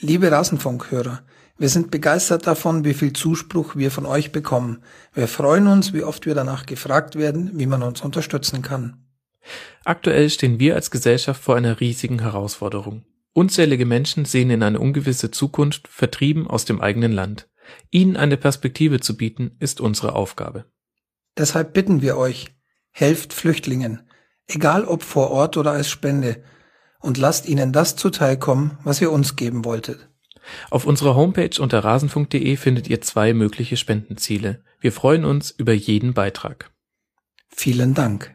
Liebe Rasenfunkhörer, wir sind begeistert davon, wie viel Zuspruch wir von euch bekommen. Wir freuen uns, wie oft wir danach gefragt werden, wie man uns unterstützen kann. Aktuell stehen wir als Gesellschaft vor einer riesigen Herausforderung. Unzählige Menschen sehen in eine ungewisse Zukunft, vertrieben aus dem eigenen Land. Ihnen eine Perspektive zu bieten, ist unsere Aufgabe. Deshalb bitten wir euch, helft Flüchtlingen, egal ob vor Ort oder als Spende, und lasst ihnen das zuteilkommen, was ihr uns geben wolltet. Auf unserer Homepage unter rasenfunk.de findet ihr zwei mögliche Spendenziele. Wir freuen uns über jeden Beitrag. Vielen Dank.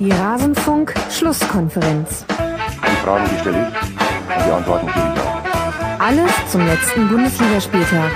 Die Rasenfunk Schlusskonferenz. Die Fragen, die stelle ich und die Antworten gebe ich auch. Alles zum letzten Bundesligaspieltag.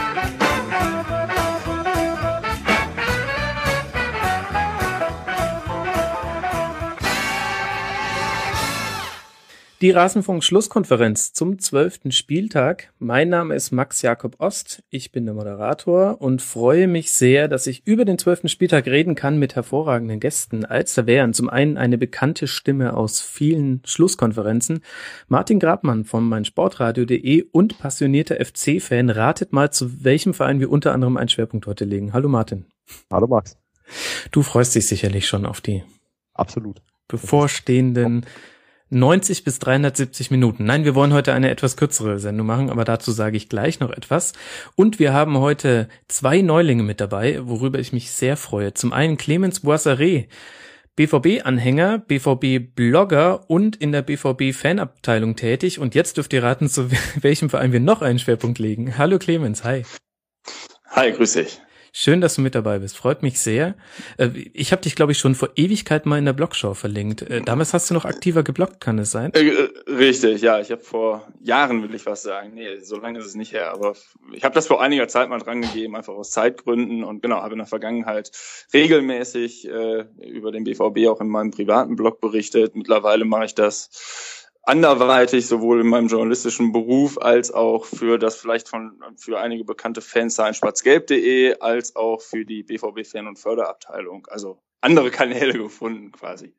Die Rasenfunk-Schlusskonferenz zum zwölften Spieltag. Mein Name ist Max Jakob Ost. Ich bin der Moderator und freue mich sehr, dass ich über den zwölften Spieltag reden kann mit hervorragenden Gästen. Als da wären zum einen eine bekannte Stimme aus vielen Schlusskonferenzen, Martin Grabmann von meinsportradio.de und passionierter FC-Fan. Ratet mal, zu welchem Verein wir unter anderem einen Schwerpunkt heute legen. Hallo Martin. Hallo Max. Du freust dich sicherlich schon auf die Absolut. bevorstehenden 90 bis 370 Minuten. Nein, wir wollen heute eine etwas kürzere Sendung machen, aber dazu sage ich gleich noch etwas. Und wir haben heute zwei Neulinge mit dabei, worüber ich mich sehr freue. Zum einen Clemens Boisseret, BVB-Anhänger, BVB-Blogger und in der BVB-Fanabteilung tätig. Und jetzt dürft ihr raten, zu welchem Verein wir noch einen Schwerpunkt legen. Hallo Clemens, hi. Hi, grüß dich. Schön, dass du mit dabei bist. Freut mich sehr. Äh, ich habe dich, glaube ich, schon vor Ewigkeit mal in der Blogshow verlinkt. Äh, damals hast du noch aktiver gebloggt, kann es sein? Äh, richtig, ja. Ich habe vor Jahren, will ich was sagen. Nee, so lange ist es nicht her. Aber ich habe das vor einiger Zeit mal dran gegeben, einfach aus Zeitgründen. Und genau, habe in der Vergangenheit regelmäßig äh, über den BVB auch in meinem privaten Blog berichtet. Mittlerweile mache ich das anderweitig sowohl in meinem journalistischen Beruf als auch für das vielleicht von für einige bekannte Fans sein schwarzgelb.de als auch für die BVB Fan- und Förderabteilung. Also andere Kanäle gefunden quasi.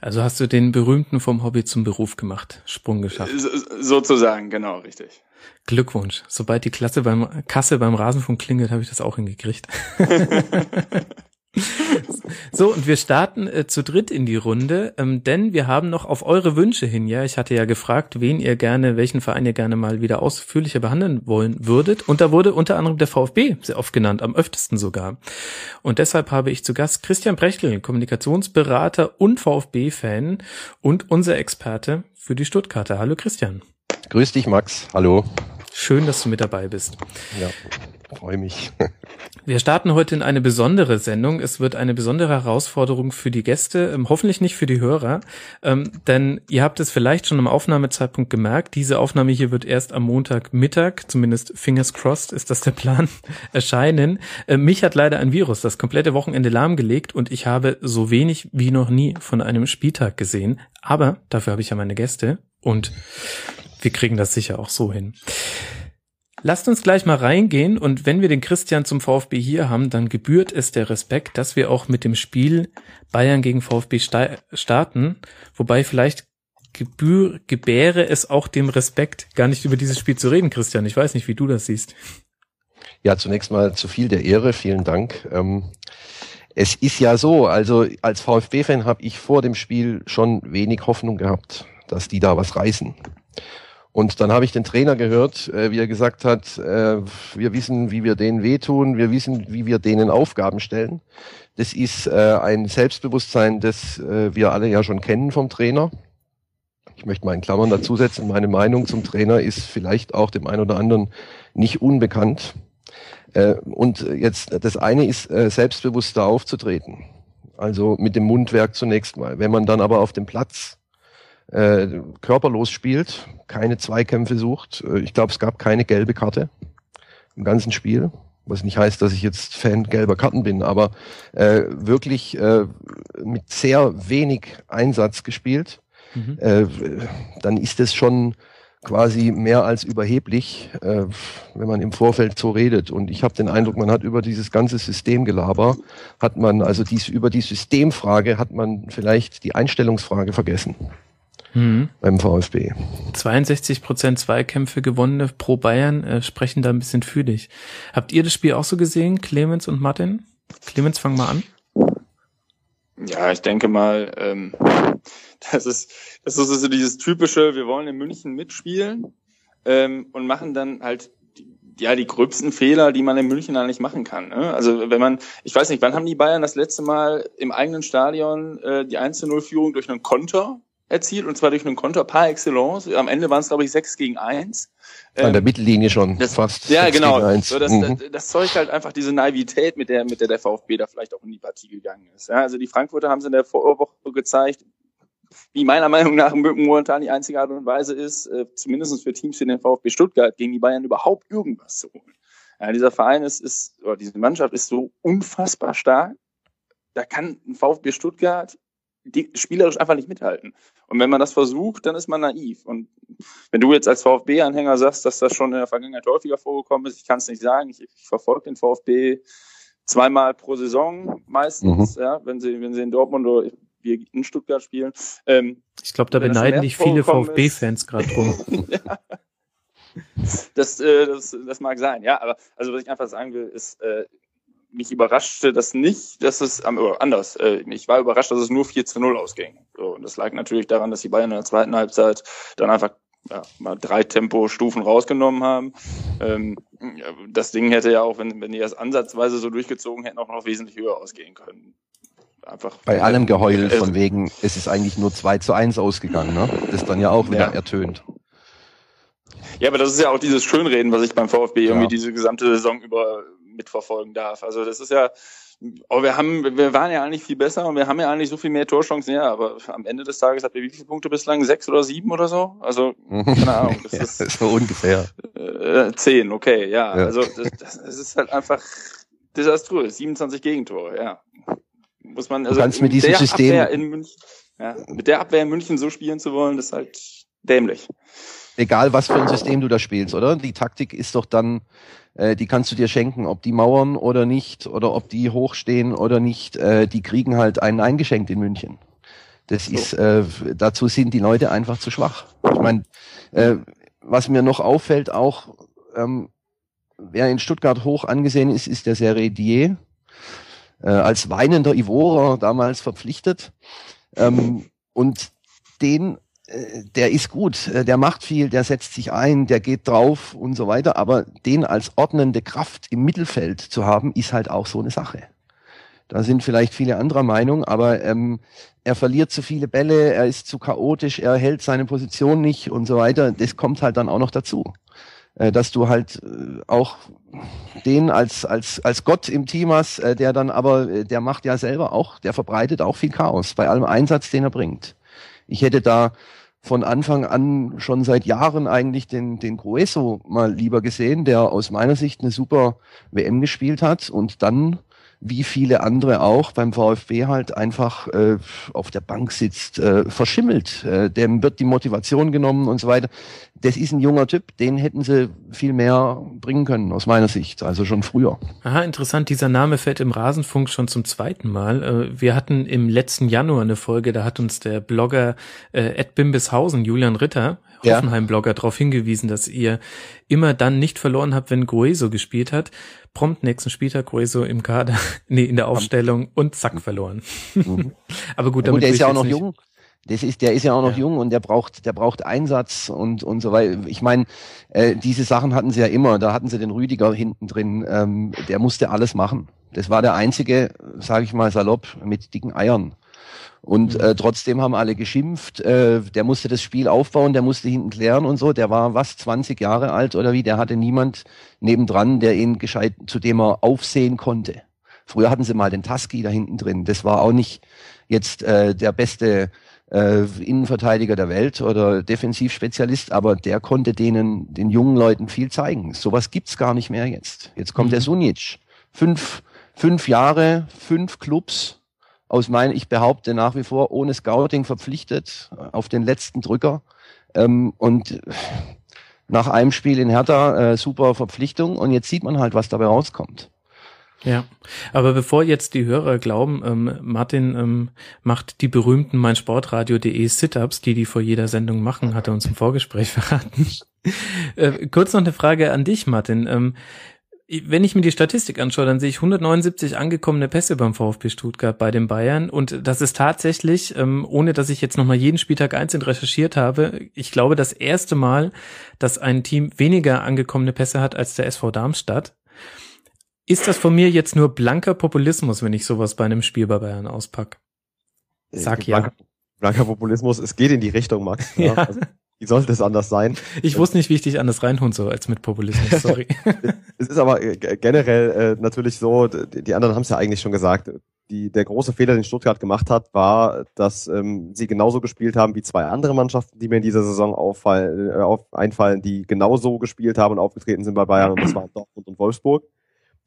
Also hast du den berühmten vom Hobby zum Beruf gemacht, Sprung geschafft. So, sozusagen, genau, richtig. Glückwunsch. Sobald die Klasse beim Kasse beim Rasenfunk klingelt, habe ich das auch hingekriegt. So, und wir starten äh, zu dritt in die Runde, ähm, denn wir haben noch auf eure Wünsche hin, ja, ich hatte ja gefragt, wen ihr gerne, welchen Verein ihr gerne mal wieder ausführlicher behandeln wollen würdet. Und da wurde unter anderem der VfB sehr oft genannt, am öftesten sogar. Und deshalb habe ich zu Gast Christian Brechtel, Kommunikationsberater und VfB-Fan und unser Experte für die Stuttgarter. Hallo Christian. Grüß dich, Max. Hallo. Schön, dass du mit dabei bist. Ja, freue mich. Wir starten heute in eine besondere Sendung. Es wird eine besondere Herausforderung für die Gäste, ähm, hoffentlich nicht für die Hörer, ähm, denn ihr habt es vielleicht schon am Aufnahmezeitpunkt gemerkt. Diese Aufnahme hier wird erst am Montagmittag, zumindest fingers crossed ist das der Plan, erscheinen. Äh, mich hat leider ein Virus das komplette Wochenende lahmgelegt und ich habe so wenig wie noch nie von einem Spieltag gesehen. Aber dafür habe ich ja meine Gäste und wir kriegen das sicher auch so hin. Lasst uns gleich mal reingehen und wenn wir den Christian zum VfB hier haben, dann gebührt es der Respekt, dass wir auch mit dem Spiel Bayern gegen VfB starten, wobei vielleicht gebühr, gebäre es auch dem Respekt, gar nicht über dieses Spiel zu reden, Christian. Ich weiß nicht, wie du das siehst. Ja, zunächst mal zu viel der Ehre, vielen Dank. Ähm, es ist ja so, also als VfB-Fan habe ich vor dem Spiel schon wenig Hoffnung gehabt, dass die da was reißen. Und dann habe ich den Trainer gehört, äh, wie er gesagt hat, äh, wir wissen, wie wir denen wehtun, wir wissen, wie wir denen Aufgaben stellen. Das ist äh, ein Selbstbewusstsein, das äh, wir alle ja schon kennen vom Trainer. Ich möchte mal in Klammern dazusetzen, meine Meinung zum Trainer ist vielleicht auch dem einen oder anderen nicht unbekannt. Äh, und jetzt das eine ist, äh, selbstbewusster aufzutreten. Also mit dem Mundwerk zunächst mal. Wenn man dann aber auf dem Platz äh, körperlos spielt, keine Zweikämpfe sucht. Äh, ich glaube, es gab keine gelbe Karte im ganzen Spiel. Was nicht heißt, dass ich jetzt Fan gelber Karten bin, aber äh, wirklich äh, mit sehr wenig Einsatz gespielt. Mhm. Äh, dann ist es schon quasi mehr als überheblich, äh, wenn man im Vorfeld so redet. Und ich habe den Eindruck, man hat über dieses ganze Systemgelaber, hat man, also dies, über die Systemfrage hat man vielleicht die Einstellungsfrage vergessen. Mhm. Beim VfB. 62 Prozent Zweikämpfe gewonnene pro Bayern äh, sprechen da ein bisschen für dich. Habt ihr das Spiel auch so gesehen, Clemens und Martin? Clemens, fang mal an. Ja, ich denke mal, ähm, das ist das ist so dieses typische, wir wollen in München mitspielen ähm, und machen dann halt ja die gröbsten Fehler, die man in München eigentlich machen kann. Ne? Also wenn man, ich weiß nicht, wann haben die Bayern das letzte Mal im eigenen Stadion äh, die 1-0-Führung durch einen Konter erzielt und zwar durch einen Konter par excellence. Am Ende waren es, glaube ich, 6 gegen 1. An der ähm, Mittellinie schon das, fast. Ja, genau. So, das, mhm. das, das zeugt halt einfach diese Naivität, mit der, mit der der VfB da vielleicht auch in die Partie gegangen ist. Ja, also die Frankfurter haben es in der Vorwoche gezeigt, wie meiner Meinung nach momentan die einzige Art und Weise ist, äh, zumindest für Teams wie den VfB Stuttgart gegen die Bayern überhaupt irgendwas zu holen. Ja, dieser Verein ist, ist, oder diese Mannschaft ist so unfassbar stark. Da kann ein VfB Stuttgart die spielerisch einfach nicht mithalten. Und wenn man das versucht, dann ist man naiv. Und wenn du jetzt als VfB-Anhänger sagst, dass das schon in der Vergangenheit häufiger vorgekommen ist, ich kann es nicht sagen. Ich, ich verfolge den VfB zweimal pro Saison meistens, mhm. ja, wenn sie, wenn sie in Dortmund oder wir in Stuttgart spielen. Ähm, ich glaube, da beneiden dich viele VfB-Fans gerade drum. ja. Das, äh, das, das mag sein, ja, aber also was ich einfach sagen will, ist, äh, mich überraschte das nicht, dass es anders. Äh, ich war überrascht, dass es nur 4 zu 0 ausging. So, und das lag natürlich daran, dass die Bayern in der zweiten Halbzeit dann einfach ja, mal drei Tempostufen rausgenommen haben. Ähm, das Ding hätte ja auch, wenn, wenn die das ansatzweise so durchgezogen hätten, auch noch wesentlich höher ausgehen können. Einfach Bei allem Geheul äh, von wegen, es ist eigentlich nur 2 zu 1 ausgegangen, ne? Das dann ja auch wieder ja. ertönt. Ja, aber das ist ja auch dieses Schönreden, was ich beim VfB ja. irgendwie diese gesamte Saison über mitverfolgen darf. Also das ist ja, oh, wir haben, wir waren ja eigentlich viel besser und wir haben ja eigentlich so viel mehr Torchancen, ja, aber am Ende des Tages habt ihr wie viele Punkte bislang? Sechs oder sieben oder so? Also, keine Ahnung. Das ja, ist so ungefähr. Äh, zehn, okay, ja. ja. Also das, das ist halt einfach desaströs. 27 Gegentore, ja. Muss man, also du kannst mit diesem System in München, ja, mit der Abwehr in München so spielen zu wollen, das ist halt dämlich. Egal, was für ein System du da spielst, oder? Die Taktik ist doch dann äh, die kannst du dir schenken, ob die mauern oder nicht, oder ob die hochstehen oder nicht, äh, die kriegen halt einen eingeschenkt in München. Das so. ist, äh, dazu sind die Leute einfach zu schwach. Ich meine, äh, was mir noch auffällt, auch ähm, wer in Stuttgart hoch angesehen ist, ist der Serie Dier, äh, als weinender Ivorer damals verpflichtet. Ähm, und den der ist gut, äh, der macht viel, der setzt sich ein, der geht drauf und so weiter, aber den als ordnende Kraft im Mittelfeld zu haben, ist halt auch so eine Sache. Da sind vielleicht viele anderer Meinung, aber ähm, er verliert zu viele Bälle, er ist zu chaotisch, er hält seine Position nicht und so weiter. Das kommt halt dann auch noch dazu, äh, dass du halt äh, auch den als als als Gott im Team hast, äh, der dann aber, äh, der macht ja selber auch, der verbreitet auch viel Chaos bei allem Einsatz, den er bringt. Ich hätte da von Anfang an schon seit Jahren eigentlich den, den Grueso mal lieber gesehen, der aus meiner Sicht eine super WM gespielt hat. Und dann wie viele andere auch beim VfB halt einfach äh, auf der Bank sitzt, äh, verschimmelt. Äh, dem wird die Motivation genommen und so weiter. Das ist ein junger Typ, den hätten sie viel mehr bringen können, aus meiner Sicht, also schon früher. Aha, interessant, dieser Name fällt im Rasenfunk schon zum zweiten Mal. Äh, wir hatten im letzten Januar eine Folge, da hat uns der Blogger äh, Ed Bimbishausen, Julian Ritter, Hoffenheim-Blogger, darauf hingewiesen, dass ihr immer dann nicht verloren habt, wenn Gueso gespielt hat. Prompt nächsten Spieltag Gueso im Kader, nee, in der Aufstellung und zack verloren. Mhm. Aber gut, damit ja, gut, der ist ja auch noch jung. Das ist, der ist ja auch noch ja. jung und der braucht, der braucht Einsatz und und so weiter. Ich meine, äh, diese Sachen hatten sie ja immer. Da hatten sie den Rüdiger hinten drin. Ähm, der musste alles machen. Das war der einzige, sage ich mal salopp, mit dicken Eiern. Und mhm. äh, trotzdem haben alle geschimpft. Äh, der musste das Spiel aufbauen, der musste hinten klären und so. Der war was 20 Jahre alt oder wie? Der hatte niemand nebendran, der ihn gescheit, zu dem er aufsehen konnte. Früher hatten sie mal den Tusky da hinten drin. Das war auch nicht jetzt äh, der beste äh, Innenverteidiger der Welt oder Defensivspezialist, aber der konnte denen, den jungen Leuten viel zeigen. Sowas gibt's gar nicht mehr jetzt. Jetzt kommt mhm. der Sunic. Fünf, fünf Jahre, fünf Clubs, aus meinen, ich behaupte nach wie vor, ohne Scouting verpflichtet, auf den letzten Drücker. Ähm, und nach einem Spiel in Hertha äh, super Verpflichtung und jetzt sieht man halt, was dabei rauskommt. Ja, aber bevor jetzt die Hörer glauben, ähm, Martin ähm, macht die berühmten meinsportradio.de Sit-Ups, die die vor jeder Sendung machen, hat er uns im Vorgespräch verraten. äh, kurz noch eine Frage an dich, Martin. Ähm, wenn ich mir die Statistik anschaue, dann sehe ich 179 angekommene Pässe beim VfB Stuttgart bei den Bayern und das ist tatsächlich, ähm, ohne dass ich jetzt nochmal jeden Spieltag einzeln recherchiert habe, ich glaube das erste Mal, dass ein Team weniger angekommene Pässe hat als der SV Darmstadt. Ist das von mir jetzt nur blanker Populismus, wenn ich sowas bei einem Spiel bei Bayern auspack? Sag ja. Blanker, blanker Populismus, es geht in die Richtung, Max. Ja. Also, wie sollte es anders sein? Ich wusste nicht, wie ich dich anders reinholen soll als mit Populismus, sorry. es ist aber äh, generell äh, natürlich so, die anderen haben es ja eigentlich schon gesagt, die, der große Fehler, den Stuttgart gemacht hat, war, dass ähm, sie genauso gespielt haben wie zwei andere Mannschaften, die mir in dieser Saison auffallen, äh, auf, einfallen, die genauso gespielt haben und aufgetreten sind bei Bayern, und das waren Dortmund und Wolfsburg,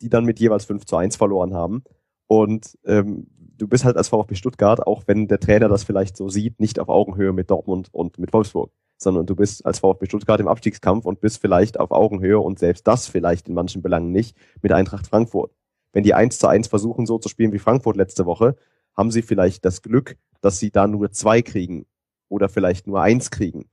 die dann mit jeweils 5 zu 1 verloren haben. Und ähm, du bist halt als VfB Stuttgart, auch wenn der Trainer das vielleicht so sieht, nicht auf Augenhöhe mit Dortmund und mit Wolfsburg sondern du bist als VfB Stuttgart im Abstiegskampf und bist vielleicht auf Augenhöhe und selbst das vielleicht in manchen Belangen nicht mit Eintracht Frankfurt. Wenn die eins zu eins versuchen, so zu spielen wie Frankfurt letzte Woche, haben sie vielleicht das Glück, dass sie da nur zwei kriegen oder vielleicht nur eins kriegen.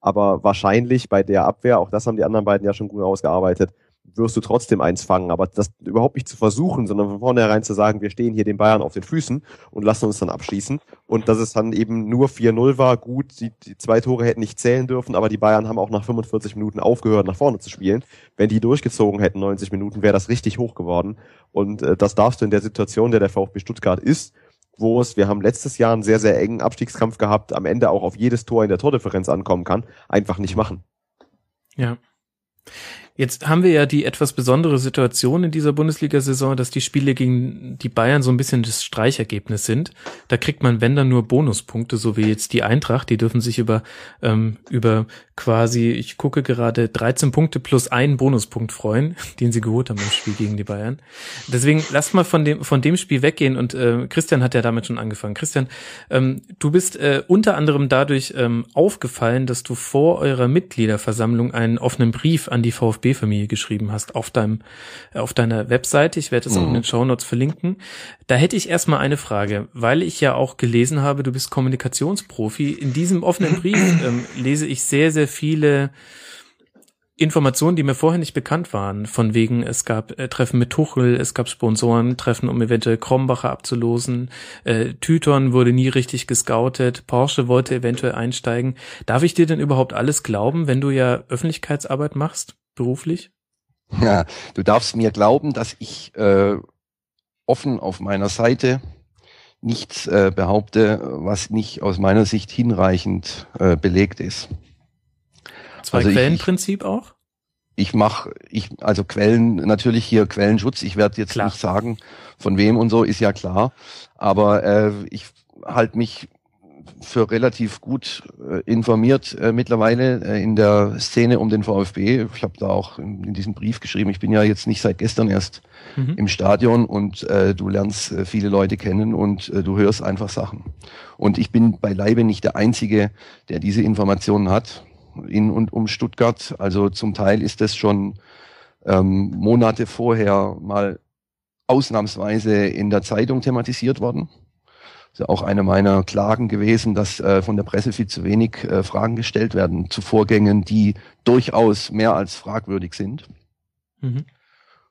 Aber wahrscheinlich bei der Abwehr, auch das haben die anderen beiden ja schon gut ausgearbeitet, wirst du trotzdem eins fangen. Aber das überhaupt nicht zu versuchen, sondern von vornherein zu sagen, wir stehen hier den Bayern auf den Füßen und lassen uns dann abschließen. Und dass es dann eben nur 4-0 war, gut, die, die zwei Tore hätten nicht zählen dürfen, aber die Bayern haben auch nach 45 Minuten aufgehört, nach vorne zu spielen. Wenn die durchgezogen hätten, 90 Minuten, wäre das richtig hoch geworden. Und äh, das darfst du in der Situation, der der VfB Stuttgart ist, wo es, wir haben letztes Jahr einen sehr, sehr engen Abstiegskampf gehabt, am Ende auch auf jedes Tor in der Tordifferenz ankommen kann, einfach nicht machen. Ja. Jetzt haben wir ja die etwas besondere Situation in dieser Bundesliga-Saison, dass die Spiele gegen die Bayern so ein bisschen das Streichergebnis sind. Da kriegt man, wenn dann nur Bonuspunkte, so wie jetzt die Eintracht. Die dürfen sich über, ähm, über quasi, ich gucke gerade, 13 Punkte plus einen Bonuspunkt freuen, den sie geholt haben im Spiel gegen die Bayern. Deswegen lass mal von dem, von dem Spiel weggehen und äh, Christian hat ja damit schon angefangen. Christian, ähm, du bist äh, unter anderem dadurch ähm, aufgefallen, dass du vor eurer Mitgliederversammlung einen offenen Brief an die VfB DFB-Familie geschrieben hast auf deinem, auf deiner Webseite. Ich werde es mhm. auch in den Show Notes verlinken. Da hätte ich erstmal eine Frage, weil ich ja auch gelesen habe, du bist Kommunikationsprofi. In diesem offenen Brief ähm, lese ich sehr, sehr viele Informationen, die mir vorher nicht bekannt waren, von wegen, es gab äh, Treffen mit Tuchel, es gab Sponsoren, Treffen, um eventuell Krombacher abzulosen, äh, Tüton wurde nie richtig gescoutet, Porsche wollte eventuell einsteigen. Darf ich dir denn überhaupt alles glauben, wenn du ja Öffentlichkeitsarbeit machst? Beruflich? Ja, du darfst mir glauben, dass ich äh, offen auf meiner Seite nichts äh, behaupte, was nicht aus meiner Sicht hinreichend äh, belegt ist. Zwei also Quellenprinzip ich, auch? Ich mache, ich also Quellen natürlich hier Quellenschutz. Ich werde jetzt klar. nicht sagen, von wem und so ist ja klar, aber äh, ich halte mich für relativ gut äh, informiert äh, mittlerweile äh, in der Szene um den VfB. Ich habe da auch in, in diesem Brief geschrieben, ich bin ja jetzt nicht seit gestern erst mhm. im Stadion und äh, du lernst äh, viele Leute kennen und äh, du hörst einfach Sachen. Und ich bin beileibe nicht der Einzige, der diese Informationen hat in und um Stuttgart. Also zum Teil ist das schon ähm, Monate vorher mal ausnahmsweise in der Zeitung thematisiert worden ist ja auch eine meiner Klagen gewesen, dass äh, von der Presse viel zu wenig äh, Fragen gestellt werden zu Vorgängen, die durchaus mehr als fragwürdig sind. Mhm.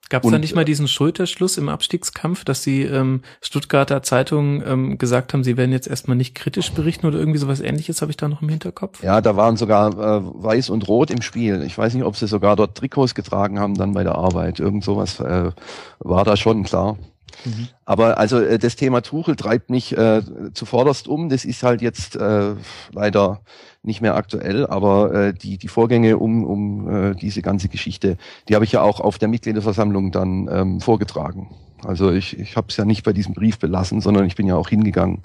Gab es da nicht mal diesen Schulterschluss im Abstiegskampf, dass die ähm, Stuttgarter Zeitungen ähm, gesagt haben, sie werden jetzt erstmal nicht kritisch berichten oder irgendwie sowas ähnliches, habe ich da noch im Hinterkopf? Ja, da waren sogar äh, Weiß und Rot im Spiel. Ich weiß nicht, ob sie sogar dort Trikots getragen haben dann bei der Arbeit. Irgend sowas äh, war da schon klar. Mhm. Aber also äh, das Thema Tuchel treibt mich äh, zuvorderst um. Das ist halt jetzt äh, leider nicht mehr aktuell, aber äh, die, die Vorgänge um, um äh, diese ganze Geschichte, die habe ich ja auch auf der Mitgliederversammlung dann ähm, vorgetragen. Also ich, ich habe es ja nicht bei diesem Brief belassen, sondern ich bin ja auch hingegangen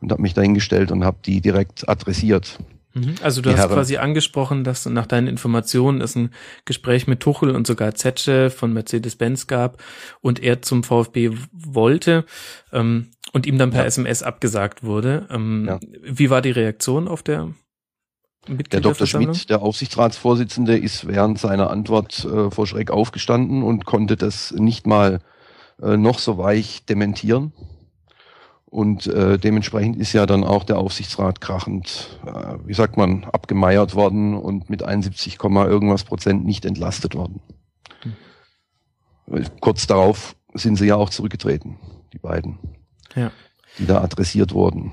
und habe mich dahingestellt und habe die direkt adressiert. Mhm. Also du hast Herren. quasi angesprochen, dass nach deinen Informationen es ein Gespräch mit Tuchel und sogar Zetsche von Mercedes-Benz gab und er zum VfB wollte ähm, und ihm dann per ja. SMS abgesagt wurde. Ähm, ja. Wie war die Reaktion auf der Der Dr. Schmidt, der Aufsichtsratsvorsitzende, ist während seiner Antwort äh, vor Schreck aufgestanden und konnte das nicht mal äh, noch so weich dementieren. Und äh, dementsprechend ist ja dann auch der Aufsichtsrat krachend, äh, wie sagt man, abgemeiert worden und mit 71, irgendwas Prozent nicht entlastet worden. Mhm. Kurz darauf sind sie ja auch zurückgetreten, die beiden, ja. die da adressiert wurden.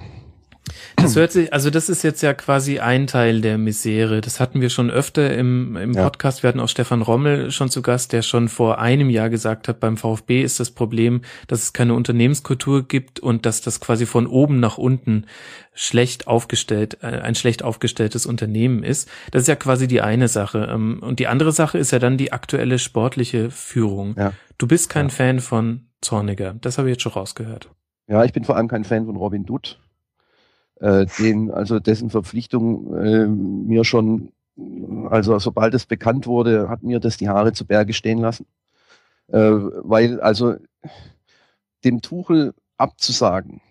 Das hört sich, also das ist jetzt ja quasi ein Teil der Misere. Das hatten wir schon öfter im, im ja. Podcast. Wir hatten auch Stefan Rommel schon zu Gast, der schon vor einem Jahr gesagt hat, beim VfB ist das Problem, dass es keine Unternehmenskultur gibt und dass das quasi von oben nach unten schlecht aufgestellt, äh, ein schlecht aufgestelltes Unternehmen ist. Das ist ja quasi die eine Sache. Ähm, und die andere Sache ist ja dann die aktuelle sportliche Führung. Ja. Du bist kein ja. Fan von Zorniger. Das habe ich jetzt schon rausgehört. Ja, ich bin vor allem kein Fan von Robin Dutt äh, den, also dessen Verpflichtung äh, mir schon, also sobald es bekannt wurde, hat mir das die Haare zu Berge stehen lassen. Äh, weil also dem Tuchel abzusagen,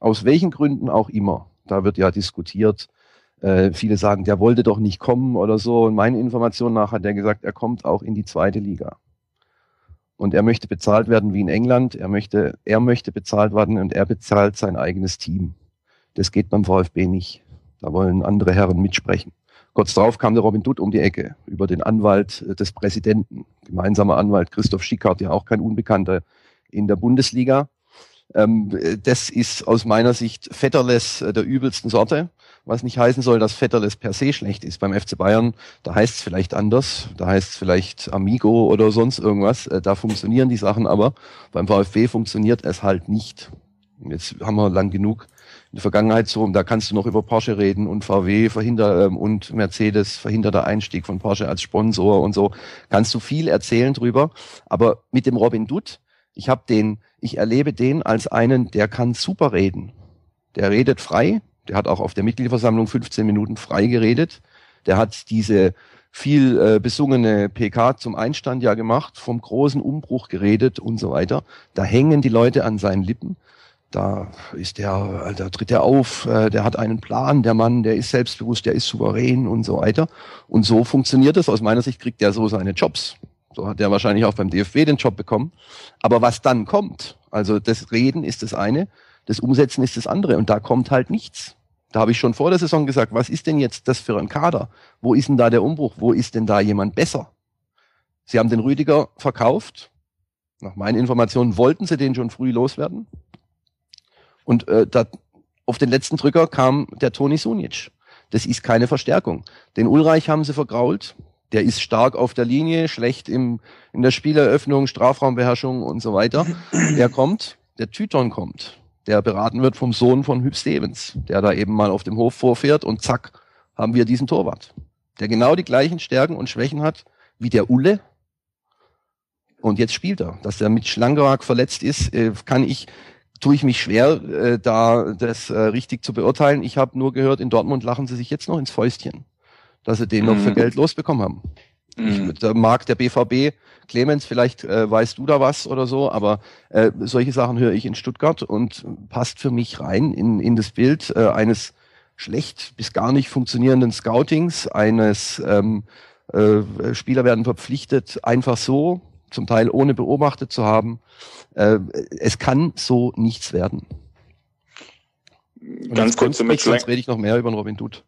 aus welchen Gründen auch immer, da wird ja diskutiert, äh, viele sagen, der wollte doch nicht kommen oder so. Und meinen Informationen nach hat er gesagt, er kommt auch in die zweite Liga. Und er möchte bezahlt werden wie in England. Er möchte, er möchte bezahlt werden und er bezahlt sein eigenes Team. Das geht beim VfB nicht. Da wollen andere Herren mitsprechen. Kurz darauf kam der Robin Dutt um die Ecke über den Anwalt des Präsidenten, gemeinsamer Anwalt Christoph Schickhardt, ja auch kein Unbekannter in der Bundesliga. Ähm, das ist aus meiner Sicht Vetterles der übelsten Sorte, was nicht heißen soll, dass Vetterles per se schlecht ist. Beim FC Bayern, da heißt es vielleicht anders, da heißt es vielleicht Amigo oder sonst irgendwas. Äh, da funktionieren die Sachen aber. Beim VfB funktioniert es halt nicht. Jetzt haben wir lang genug in der Vergangenheit so, da kannst du noch über Porsche reden und VW verhindert ähm, und Mercedes verhinderter Einstieg von Porsche als Sponsor und so. Kannst du viel erzählen drüber. Aber mit dem Robin Dutt, ich habe den, ich erlebe den als einen, der kann super reden. Der redet frei. Der hat auch auf der Mitgliederversammlung 15 Minuten frei geredet. Der hat diese viel äh, besungene PK zum Einstand ja gemacht, vom großen Umbruch geredet und so weiter. Da hängen die Leute an seinen Lippen da ist der, da tritt er auf, äh, der hat einen Plan, der Mann, der ist selbstbewusst, der ist souverän und so weiter. Und so funktioniert es. Aus meiner Sicht kriegt er so seine Jobs. So hat er wahrscheinlich auch beim DFB den Job bekommen. Aber was dann kommt, also das Reden ist das eine, das Umsetzen ist das andere. Und da kommt halt nichts. Da habe ich schon vor der Saison gesagt, was ist denn jetzt das für ein Kader? Wo ist denn da der Umbruch? Wo ist denn da jemand besser? Sie haben den Rüdiger verkauft. Nach meinen Informationen wollten sie den schon früh loswerden. Und äh, da, auf den letzten Drücker kam der Toni Sunic. Das ist keine Verstärkung. Den Ulreich haben sie vergrault. Der ist stark auf der Linie, schlecht im, in der Spieleröffnung, Strafraumbeherrschung und so weiter. Der kommt, der Tyton kommt, der beraten wird vom Sohn von Hüb Stevens, der da eben mal auf dem Hof vorfährt und zack, haben wir diesen Torwart, der genau die gleichen Stärken und Schwächen hat wie der Ulle. Und jetzt spielt er. Dass er mit Schlangerak verletzt ist, äh, kann ich tue ich mich schwer, äh, da das äh, richtig zu beurteilen. Ich habe nur gehört, in Dortmund lachen sie sich jetzt noch ins Fäustchen, dass sie den mhm. noch für mhm. Geld losbekommen haben. Mhm. Ich, da mag der BVB, Clemens, vielleicht äh, weißt du da was oder so, aber äh, solche Sachen höre ich in Stuttgart und passt für mich rein in, in das Bild äh, eines schlecht bis gar nicht funktionierenden Scoutings, eines ähm, äh, Spieler werden verpflichtet, einfach so, zum Teil ohne beobachtet zu haben. Äh, es kann so nichts werden. Und ganz kurz zu Mitch Sonst rede ich noch mehr über den Robin Dutt.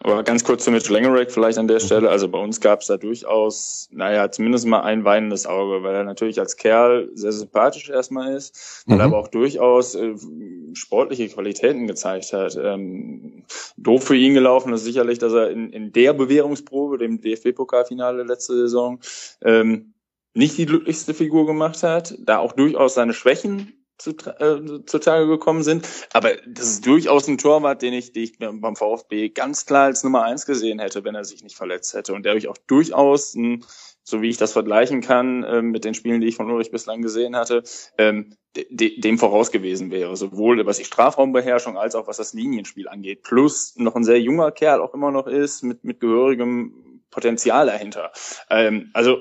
Aber ganz kurz zu Mitch Langerack vielleicht an der mhm. Stelle. Also bei uns gab es da durchaus, naja, zumindest mal ein weinendes Auge, weil er natürlich als Kerl sehr sympathisch erstmal ist, weil mhm. er aber auch durchaus äh, sportliche Qualitäten gezeigt hat. Ähm, doof für ihn gelaufen ist sicherlich, dass er in, in der Bewährungsprobe, dem DFB-Pokalfinale letzte Saison, ähm, nicht die glücklichste Figur gemacht hat, da auch durchaus seine Schwächen zu, äh, zutage gekommen sind. Aber das ist durchaus ein Torwart, den ich, den ich beim VfB ganz klar als Nummer eins gesehen hätte, wenn er sich nicht verletzt hätte. Und der ich auch durchaus, ein, so wie ich das vergleichen kann äh, mit den Spielen, die ich von Ulrich bislang gesehen hatte, ähm, de dem voraus gewesen wäre. Sowohl was die Strafraumbeherrschung als auch was das Linienspiel angeht. Plus noch ein sehr junger Kerl auch immer noch ist, mit, mit gehörigem Potenzial dahinter. Ähm, also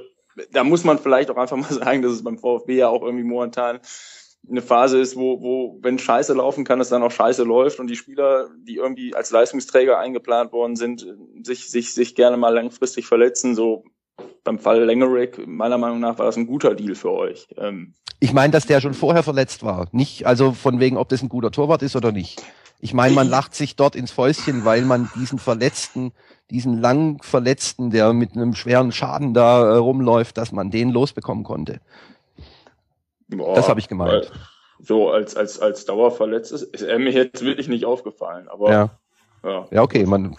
da muss man vielleicht auch einfach mal sagen, dass es beim VfB ja auch irgendwie momentan eine Phase ist, wo, wo, wenn Scheiße laufen kann, es dann auch Scheiße läuft und die Spieler, die irgendwie als Leistungsträger eingeplant worden sind, sich, sich, sich gerne mal langfristig verletzen, so beim Fall Langerick, meiner Meinung nach war das ein guter Deal für euch. Ähm, ich meine, dass der schon vorher verletzt war. Nicht, also von wegen, ob das ein guter Torwart ist oder nicht. Ich meine, man lacht sich dort ins Fäustchen, weil man diesen Verletzten, diesen lang Verletzten, der mit einem schweren Schaden da äh, rumläuft, dass man den losbekommen konnte. boah, Das habe ich gemeint. So als, als, als Dauerverletzt ist, ist er mir jetzt wirklich nicht aufgefallen, aber Ja, ja, ja, okay, man,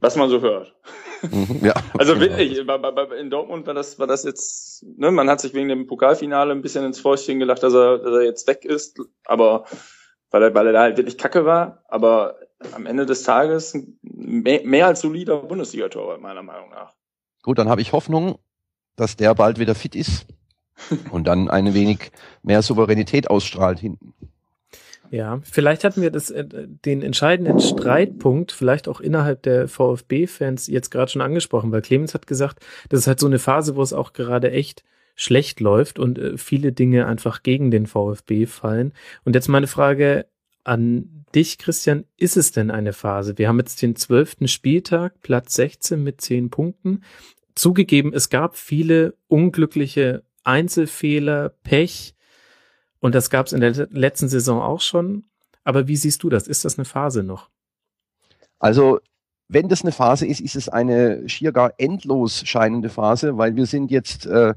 was man so hört. mhm, ja. Also wirklich, in Dortmund war das, war das jetzt, ne, man hat sich wegen dem Pokalfinale ein bisschen ins Fäustchen gelacht, dass er, dass er jetzt weg ist, aber weil er, weil er da halt wirklich kacke war, aber am Ende des Tages ein mehr, mehr als solider Bundesliga-Torwart, meiner Meinung nach. Gut, dann habe ich Hoffnung, dass der bald wieder fit ist und dann eine wenig mehr Souveränität ausstrahlt hinten. Ja, vielleicht hatten wir das, äh, den entscheidenden Streitpunkt vielleicht auch innerhalb der VfB-Fans jetzt gerade schon angesprochen, weil Clemens hat gesagt, das ist halt so eine Phase, wo es auch gerade echt schlecht läuft und äh, viele Dinge einfach gegen den VfB fallen. Und jetzt meine Frage an dich, Christian, ist es denn eine Phase? Wir haben jetzt den zwölften Spieltag, Platz 16 mit zehn Punkten. Zugegeben, es gab viele unglückliche Einzelfehler, Pech, und das gab es in der letzten Saison auch schon. Aber wie siehst du das? Ist das eine Phase noch? Also, wenn das eine Phase ist, ist es eine schier gar endlos scheinende Phase, weil wir sind jetzt, äh,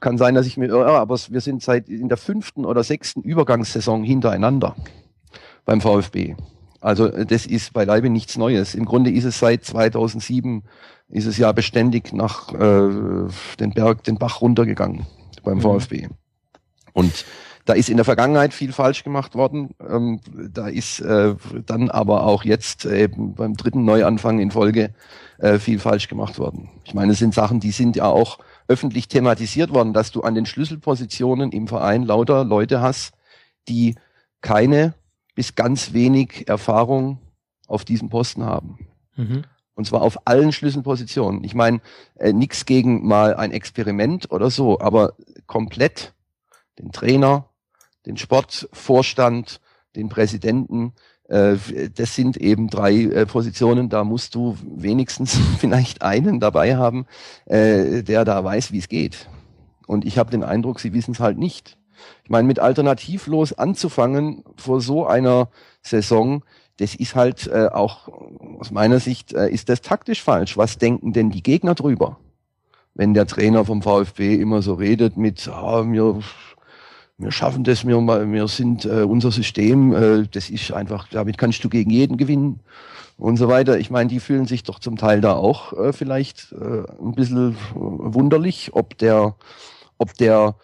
kann sein, dass ich mir irre, aber wir sind seit in der fünften oder sechsten Übergangssaison hintereinander beim VfB. Also äh, das ist beileibe nichts Neues. Im Grunde ist es seit 2007 ist es ja beständig nach äh, den Berg, den Bach runtergegangen beim Mhm. VfB. Und da ist in der Vergangenheit viel falsch gemacht worden. Ähm, da ist äh, dann aber auch jetzt eben beim dritten Neuanfang in Folge äh, viel falsch gemacht worden. Ich meine, es sind Sachen, die sind ja auch öffentlich thematisiert worden, dass du an den Schlüsselpositionen im Verein lauter Leute hast, die keine bis ganz wenig Erfahrung auf diesem Posten haben. Mhm. Und zwar auf allen Schlüsselpositionen. Ich meine, äh, nichts gegen mal ein Experiment oder so, aber komplett den Trainer, den Sportvorstand, den Präsidenten, äh, das sind eben drei äh, Positionen, da musst du wenigstens vielleicht einen dabei haben, äh, der da weiß, wie es geht. Und ich habe den Eindruck, sie wissen es halt nicht. Ich meine, mit alternativlos anzufangen vor so einer Saison, das ist halt äh, auch aus meiner Sicht äh, ist das taktisch falsch. Was denken denn die Gegner drüber? Wenn der Trainer vom VfB immer so redet mit, ah, wir, wir schaffen das, wir, wir sind äh, unser System, äh, das ist einfach, damit kannst du gegen jeden gewinnen und so weiter. Ich meine, die fühlen sich doch zum Teil da auch äh, vielleicht äh, ein bisschen äh, wunderlich, ob der, ob der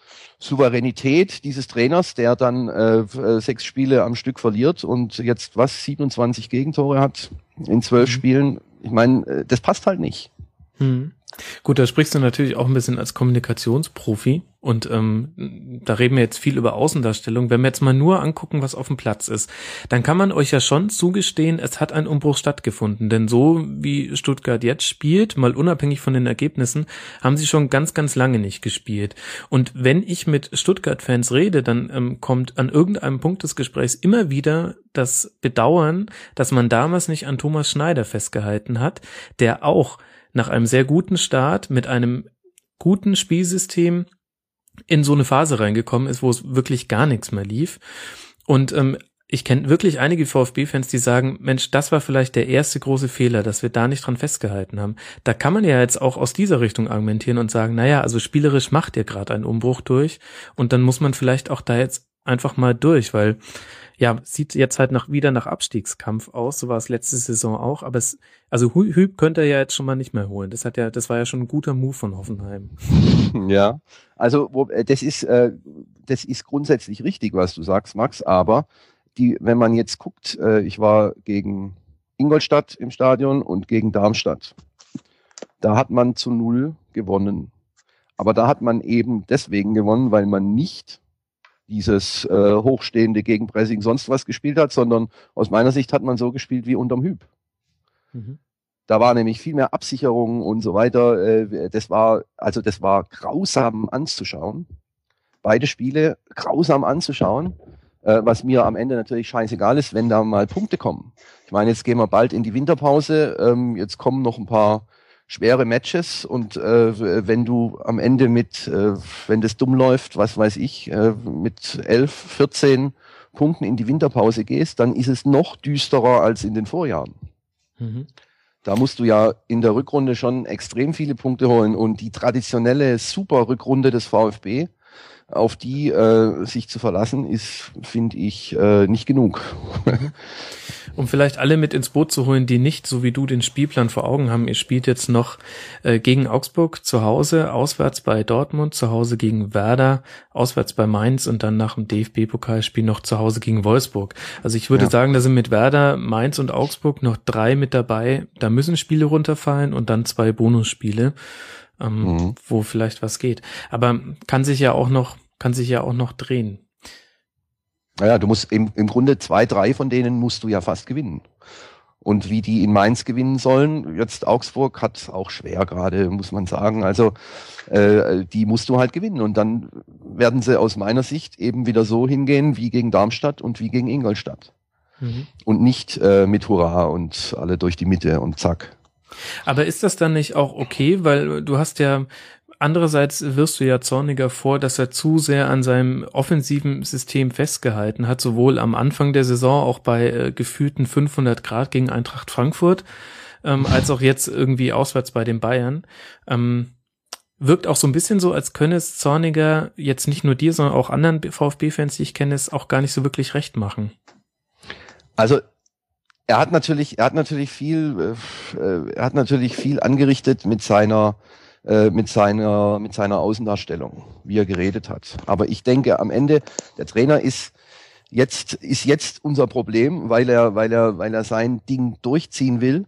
Souveränität dieses Trainers, der dann äh, äh, sechs Spiele am Stück verliert und jetzt was 27 Gegentore hat in zwölf Mhm. Spielen. Ich meine, äh, das passt halt nicht. Mhm. Gut, da sprichst du natürlich auch ein bisschen als Kommunikationsprofi und ähm, da reden wir jetzt viel über Außendarstellung. Wenn wir jetzt mal nur angucken, was auf dem Platz ist, dann kann man euch ja schon zugestehen, es hat ein Umbruch stattgefunden. Denn so wie Stuttgart jetzt spielt, mal unabhängig von den Ergebnissen, haben sie schon ganz, ganz lange nicht gespielt. Und wenn ich mit Stuttgart-Fans rede, dann ähm, kommt an irgendeinem Punkt des Gesprächs immer wieder das Bedauern, dass man damals nicht an Thomas Schneider festgehalten hat, der auch nach einem sehr guten Start mit einem guten Spielsystem in so eine Phase reingekommen ist, wo es wirklich gar nichts mehr lief. Und ähm, ich kenne wirklich einige VfB-Fans, die sagen, Mensch, das war vielleicht der erste große Fehler, dass wir da nicht dran festgehalten haben. Da kann man ja jetzt auch aus dieser Richtung argumentieren und sagen, naja, also spielerisch macht ihr gerade einen Umbruch durch und dann muss man vielleicht auch da jetzt einfach mal durch, weil ja, sieht jetzt halt nach, wieder nach Abstiegskampf aus, so war es letzte Saison auch, aber es, also Hü- Hüb könnte er ja jetzt schon mal nicht mehr holen. Das hat ja, das war ja schon ein guter Move von Hoffenheim. Ja, also äh, das ist äh, das ist grundsätzlich richtig, was du sagst, Max. Aber die, wenn man jetzt guckt, äh, ich war gegen Ingolstadt im Stadion und gegen Darmstadt. Da hat man zu null gewonnen. Aber da hat man eben deswegen gewonnen, weil man nicht dieses äh, hochstehende Gegenpressing sonst was gespielt hat, sondern aus meiner Sicht hat man so gespielt wie unterm Hüb. Mhm. Da war nämlich viel mehr Absicherung und so weiter. Äh, Das war, also das war grausam anzuschauen. beide Spiele grausam anzuschauen, äh, was mir am Ende natürlich scheißegal ist, wenn da mal Punkte kommen. Ich meine, jetzt gehen wir bald in die Winterpause, ähm, jetzt kommen noch ein paar schwere Matches und äh, wenn du am Ende mit, äh, wenn das dumm läuft, was weiß ich, äh, mit 11, 14 Punkten in die Winterpause gehst, dann ist es noch düsterer als in den Vorjahren. Mhm. Da musst du ja in der Rückrunde schon extrem viele Punkte holen und die traditionelle super Rückrunde des VfB, auf die äh, sich zu verlassen, ist, finde ich, äh, nicht genug. um vielleicht alle mit ins Boot zu holen, die nicht so wie du den Spielplan vor Augen haben. Ihr spielt jetzt noch äh, gegen Augsburg zu Hause, auswärts bei Dortmund, zu Hause gegen Werder, auswärts bei Mainz und dann nach dem DFB-Pokalspiel noch zu Hause gegen Wolfsburg. Also ich würde ja. sagen, da sind mit Werder, Mainz und Augsburg noch drei mit dabei. Da müssen Spiele runterfallen und dann zwei Bonusspiele, ähm, mhm. wo vielleicht was geht. Aber kann sich ja auch noch, kann sich ja auch noch drehen. Naja, du musst im, im Grunde zwei, drei von denen musst du ja fast gewinnen. Und wie die in Mainz gewinnen sollen, jetzt Augsburg hat auch schwer gerade, muss man sagen. Also äh, die musst du halt gewinnen. Und dann werden sie aus meiner Sicht eben wieder so hingehen wie gegen Darmstadt und wie gegen Ingolstadt. Mhm. Und nicht äh, mit Hurra und alle durch die Mitte und zack. Aber ist das dann nicht auch okay, weil du hast ja Andererseits wirst du ja zorniger vor, dass er zu sehr an seinem offensiven System festgehalten hat, sowohl am Anfang der Saison auch bei äh, gefühlten 500 Grad gegen Eintracht Frankfurt, ähm, als auch jetzt irgendwie auswärts bei den Bayern. Ähm, wirkt auch so ein bisschen so, als könne es Zorniger jetzt nicht nur dir, sondern auch anderen VfB-Fans, die ich kenne, es auch gar nicht so wirklich recht machen. Also er hat natürlich, er hat natürlich viel, äh, er hat natürlich viel angerichtet mit seiner äh, mit seiner, mit seiner Außendarstellung, wie er geredet hat. Aber ich denke, am Ende, der Trainer ist jetzt, ist jetzt unser Problem, weil er, weil er, weil er sein Ding durchziehen will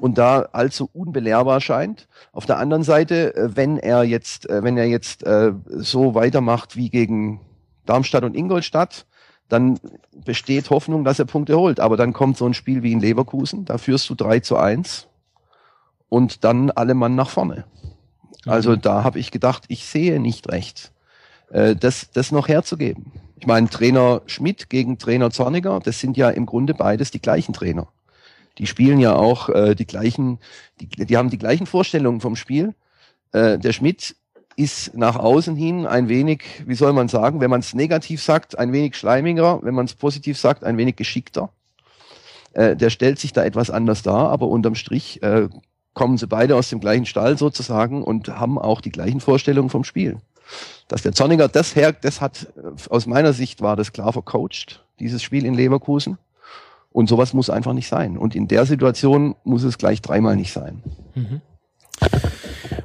und da allzu unbelehrbar scheint. Auf der anderen Seite, äh, wenn er jetzt, äh, wenn er jetzt äh, so weitermacht wie gegen Darmstadt und Ingolstadt, dann besteht Hoffnung, dass er Punkte holt. Aber dann kommt so ein Spiel wie in Leverkusen, da führst du 3 zu 1 und dann alle Mann nach vorne. Also mhm. da habe ich gedacht, ich sehe nicht recht, äh, das, das noch herzugeben. Ich meine, Trainer Schmidt gegen Trainer Zorniger, das sind ja im Grunde beides die gleichen Trainer. Die spielen ja auch äh, die gleichen, die, die haben die gleichen Vorstellungen vom Spiel. Äh, der Schmidt ist nach außen hin ein wenig, wie soll man sagen, wenn man es negativ sagt, ein wenig schleimiger, wenn man es positiv sagt, ein wenig geschickter. Äh, der stellt sich da etwas anders dar, aber unterm Strich äh, kommen sie beide aus dem gleichen Stall sozusagen und haben auch die gleichen Vorstellungen vom Spiel. Dass der Zorniger das her, das hat, aus meiner Sicht war das klar vercoacht, dieses Spiel in Leverkusen. Und sowas muss einfach nicht sein. Und in der Situation muss es gleich dreimal nicht sein. Mhm.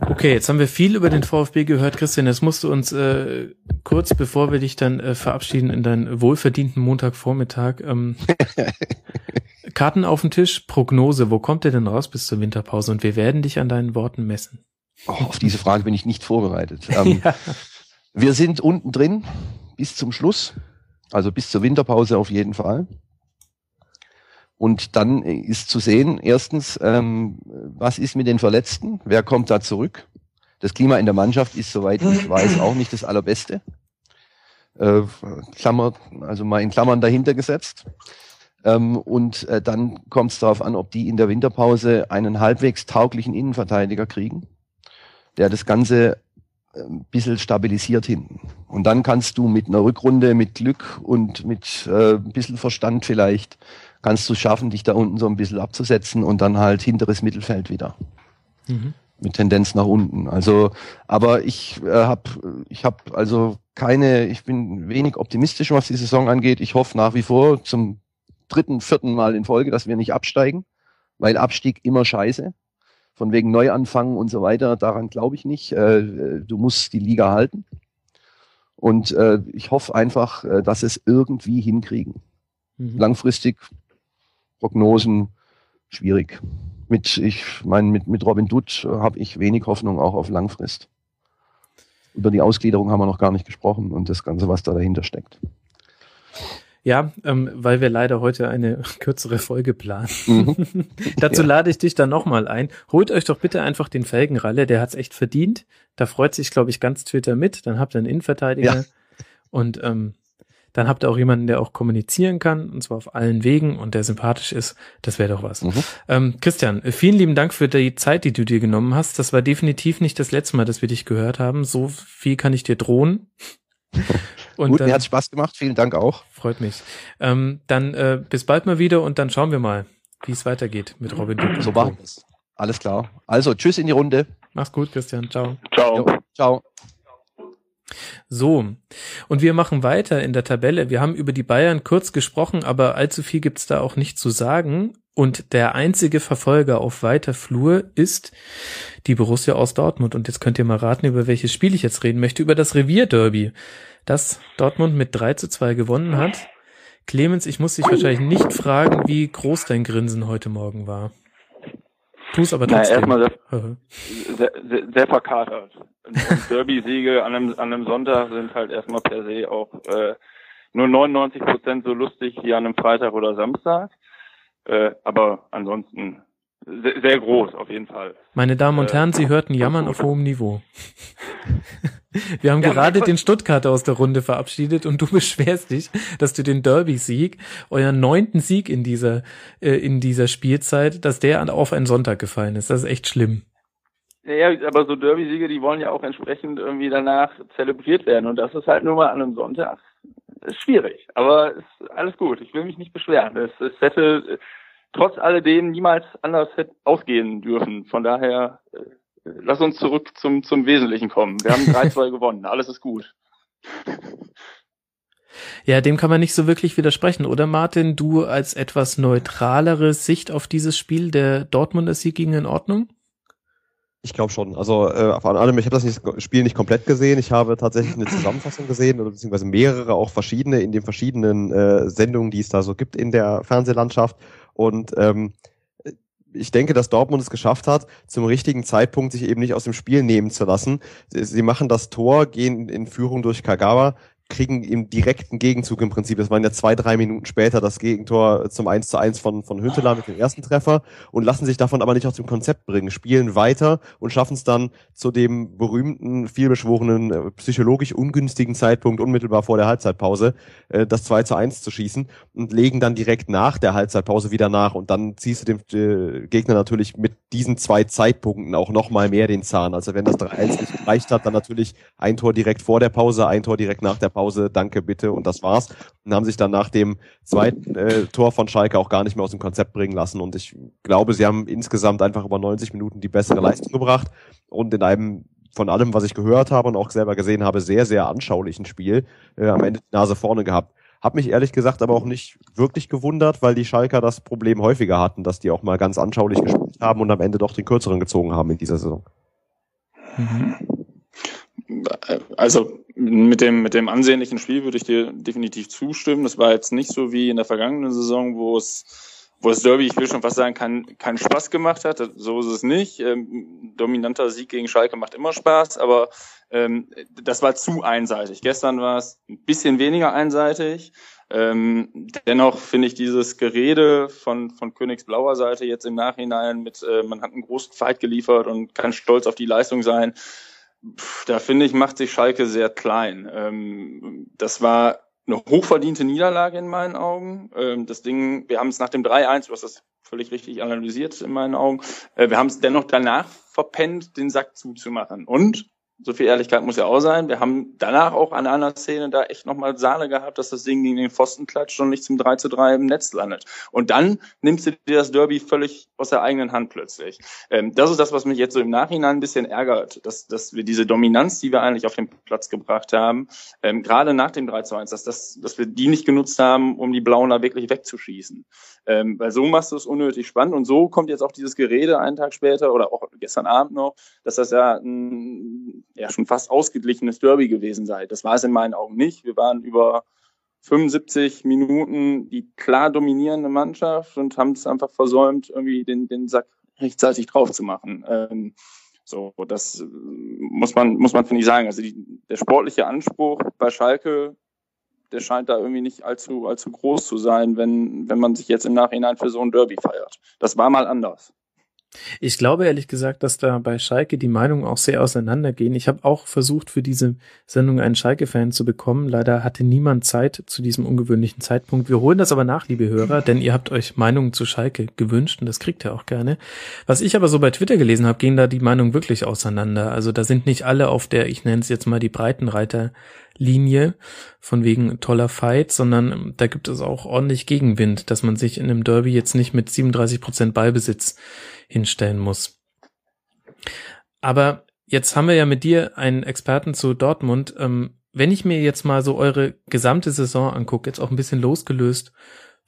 Okay, jetzt haben wir viel über den VfB gehört, Christian. Jetzt musst du uns äh, kurz, bevor wir dich dann äh, verabschieden in deinen wohlverdienten Montagvormittag, ähm, Karten auf den Tisch, Prognose. Wo kommt der denn raus bis zur Winterpause? Und wir werden dich an deinen Worten messen. Oh, auf diese Frage bin ich nicht vorbereitet. Ähm, ja. Wir sind unten drin bis zum Schluss, also bis zur Winterpause auf jeden Fall. Und dann ist zu sehen, erstens, ähm, was ist mit den Verletzten? Wer kommt da zurück? Das Klima in der Mannschaft ist, soweit ich weiß, auch nicht das allerbeste. Äh, Klammer, also mal in Klammern dahinter gesetzt. Ähm, und äh, dann kommt es darauf an, ob die in der Winterpause einen halbwegs tauglichen Innenverteidiger kriegen, der das Ganze ein bisschen stabilisiert hinten. Und dann kannst du mit einer Rückrunde, mit Glück und mit äh, ein bisschen Verstand vielleicht, kannst du schaffen, dich da unten so ein bisschen abzusetzen und dann halt hinteres Mittelfeld wieder. Mhm. Mit Tendenz nach unten. Also, aber ich äh, habe ich hab also keine, ich bin wenig optimistisch, was die Saison angeht. Ich hoffe nach wie vor zum dritten, vierten Mal in Folge, dass wir nicht absteigen, weil Abstieg immer scheiße. Von wegen Neuanfangen und so weiter, daran glaube ich nicht. Äh, du musst die Liga halten. Und äh, ich hoffe einfach, äh, dass es irgendwie hinkriegen. Mhm. Langfristig Prognosen schwierig. Mit, ich meine, mit, mit Robin Dutt habe ich wenig Hoffnung auch auf Langfrist. Über die Ausgliederung haben wir noch gar nicht gesprochen und das Ganze, was da dahinter steckt. Ja, ähm, weil wir leider heute eine kürzere Folge planen. Mhm. Dazu ja. lade ich dich dann nochmal ein. Holt euch doch bitte einfach den Felgenralle, der hat's echt verdient. Da freut sich, glaube ich, ganz Twitter mit. Dann habt ihr einen Innenverteidiger. Ja. Und ähm, dann habt ihr auch jemanden, der auch kommunizieren kann, und zwar auf allen Wegen und der sympathisch ist. Das wäre doch was. Mhm. Ähm, Christian, vielen lieben Dank für die Zeit, die du dir genommen hast. Das war definitiv nicht das letzte Mal, dass wir dich gehört haben. So viel kann ich dir drohen. Und Gut, dann, mir hat Spaß gemacht. Vielen Dank auch. Freut mich. Ähm, dann äh, bis bald mal wieder und dann schauen wir mal, wie es weitergeht mit Robin Duke. So machen wir es. Alles klar. Also, tschüss in die Runde. Mach's gut, Christian. Ciao. Ciao. Jo, ciao. So, und wir machen weiter in der Tabelle. Wir haben über die Bayern kurz gesprochen, aber allzu viel gibt's da auch nicht zu sagen. Und der einzige Verfolger auf weiter Flur ist die Borussia aus Dortmund. Und jetzt könnt ihr mal raten, über welches Spiel ich jetzt reden möchte. Über das Revierderby, das Dortmund mit 3 zu 2 gewonnen hat. Clemens, ich muss dich wahrscheinlich nicht fragen, wie groß dein Grinsen heute Morgen war. Es aber trotzdem. Na, erstmal sehr, sehr, sehr verkatert. Derby-Siege an einem, an einem Sonntag sind halt erstmal per se auch äh, nur 99 Prozent so lustig wie an einem Freitag oder Samstag. Äh, aber ansonsten sehr, sehr groß auf jeden Fall. Meine Damen und äh, Herren, Sie hörten Jammern auf hohem Niveau. Wir haben ja, gerade den Stuttgarter aus der Runde verabschiedet und du beschwerst dich, dass du den Derby-Sieg, euren neunten Sieg in dieser, äh, in dieser Spielzeit, dass der auf einen Sonntag gefallen ist. Das ist echt schlimm. Ja, aber so Derby-Siege, die wollen ja auch entsprechend irgendwie danach zelebriert werden und das ist halt nur mal an einem Sonntag. Ist schwierig, aber ist alles gut. Ich will mich nicht beschweren. Es, es hätte trotz alledem niemals anders ausgehen dürfen. Von daher, äh, lass uns zurück zum, zum Wesentlichen kommen. Wir haben 3-2 gewonnen. Alles ist gut. Ja, dem kann man nicht so wirklich widersprechen, oder Martin? Du als etwas neutralere Sicht auf dieses Spiel, der Dortmunder Sieg ging in Ordnung? Ich glaube schon. Also äh, vor allem, ich habe das nicht, Spiel nicht komplett gesehen. Ich habe tatsächlich eine Zusammenfassung gesehen oder beziehungsweise mehrere, auch verschiedene in den verschiedenen äh, Sendungen, die es da so gibt in der Fernsehlandschaft. Und ähm, ich denke, dass Dortmund es geschafft hat, zum richtigen Zeitpunkt sich eben nicht aus dem Spiel nehmen zu lassen. Sie machen das Tor, gehen in Führung durch Kagawa, kriegen im direkten Gegenzug im Prinzip, das waren ja zwei, drei Minuten später, das Gegentor zum 1 zu 1 von, von Hünteler mit dem ersten Treffer und lassen sich davon aber nicht aus dem Konzept bringen, spielen weiter und schaffen es dann zu dem berühmten, vielbeschworenen, äh, psychologisch ungünstigen Zeitpunkt unmittelbar vor der Halbzeitpause äh, das 2 zu 1 zu schießen und legen dann direkt nach der Halbzeitpause wieder nach und dann ziehst du dem äh, Gegner natürlich mit diesen zwei Zeitpunkten auch nochmal mehr den Zahn. Also wenn das 3-1 nicht gereicht hat, dann natürlich ein Tor direkt vor der Pause, ein Tor direkt nach der Pause Pause, danke, bitte und das war's. Und haben sich dann nach dem zweiten äh, Tor von Schalke auch gar nicht mehr aus dem Konzept bringen lassen. Und ich glaube, sie haben insgesamt einfach über 90 Minuten die bessere Leistung gebracht und in einem von allem, was ich gehört habe und auch selber gesehen habe, sehr, sehr anschaulichen Spiel äh, am Ende die Nase vorne gehabt. Hab mich ehrlich gesagt aber auch nicht wirklich gewundert, weil die Schalker das Problem häufiger hatten, dass die auch mal ganz anschaulich gespielt haben und am Ende doch den kürzeren gezogen haben in dieser Saison. Mhm. Also mit dem, mit dem ansehnlichen Spiel würde ich dir definitiv zustimmen. Das war jetzt nicht so wie in der vergangenen Saison, wo es, wo das Derby, ich will schon fast sagen, keinen keinen Spaß gemacht hat. So ist es nicht. Ähm, dominanter Sieg gegen Schalke macht immer Spaß, aber ähm, das war zu einseitig. Gestern war es ein bisschen weniger einseitig. Ähm, dennoch finde ich dieses Gerede von, von Königsblauer Seite jetzt im Nachhinein mit, äh, man hat einen großen Fight geliefert und kann stolz auf die Leistung sein, da finde ich, macht sich Schalke sehr klein. Ähm, das war eine hochverdiente Niederlage in meinen Augen. Ähm, das Ding, wir haben es nach dem 3-1, du hast das völlig richtig analysiert in meinen Augen, äh, wir haben es dennoch danach verpennt, den Sack zuzumachen. Und so viel Ehrlichkeit muss ja auch sein. Wir haben danach auch an einer Szene da echt nochmal Sahne gehabt, dass das Ding gegen den Pfosten klatscht und nicht zum 3 zu 3 im Netz landet. Und dann nimmst du dir das Derby völlig aus der eigenen Hand plötzlich. Ähm, das ist das, was mich jetzt so im Nachhinein ein bisschen ärgert, dass, dass wir diese Dominanz, die wir eigentlich auf den Platz gebracht haben, ähm, gerade nach dem 3 zu 1, dass, das, dass wir die nicht genutzt haben, um die Blauen da wirklich wegzuschießen. Ähm, weil so machst du es unnötig spannend und so kommt jetzt auch dieses Gerede einen Tag später oder auch gestern Abend noch, dass das ja ein ja schon fast ausgeglichenes Derby gewesen sei. Das war es in meinen Augen nicht. Wir waren über 75 Minuten die klar dominierende Mannschaft und haben es einfach versäumt, irgendwie den, den Sack rechtzeitig drauf zu machen. Ähm, so, das muss man, muss man finde ich sagen. Also die, der sportliche Anspruch bei Schalke, der scheint da irgendwie nicht allzu, allzu groß zu sein, wenn, wenn man sich jetzt im Nachhinein für so ein Derby feiert. Das war mal anders. Ich glaube ehrlich gesagt, dass da bei Schalke die Meinungen auch sehr auseinandergehen. Ich habe auch versucht, für diese Sendung einen Schalke-Fan zu bekommen. Leider hatte niemand Zeit zu diesem ungewöhnlichen Zeitpunkt. Wir holen das aber nach, liebe Hörer, denn ihr habt euch Meinungen zu Schalke gewünscht und das kriegt ihr auch gerne. Was ich aber so bei Twitter gelesen habe, gehen da die Meinungen wirklich auseinander. Also da sind nicht alle auf der, ich nenne es jetzt mal die Breitenreiter Linie von wegen toller Fight, sondern da gibt es auch ordentlich Gegenwind, dass man sich in einem Derby jetzt nicht mit 37 Prozent Ballbesitz hinstellen muss. Aber jetzt haben wir ja mit dir einen Experten zu Dortmund. Ähm, wenn ich mir jetzt mal so eure gesamte Saison angucke, jetzt auch ein bisschen losgelöst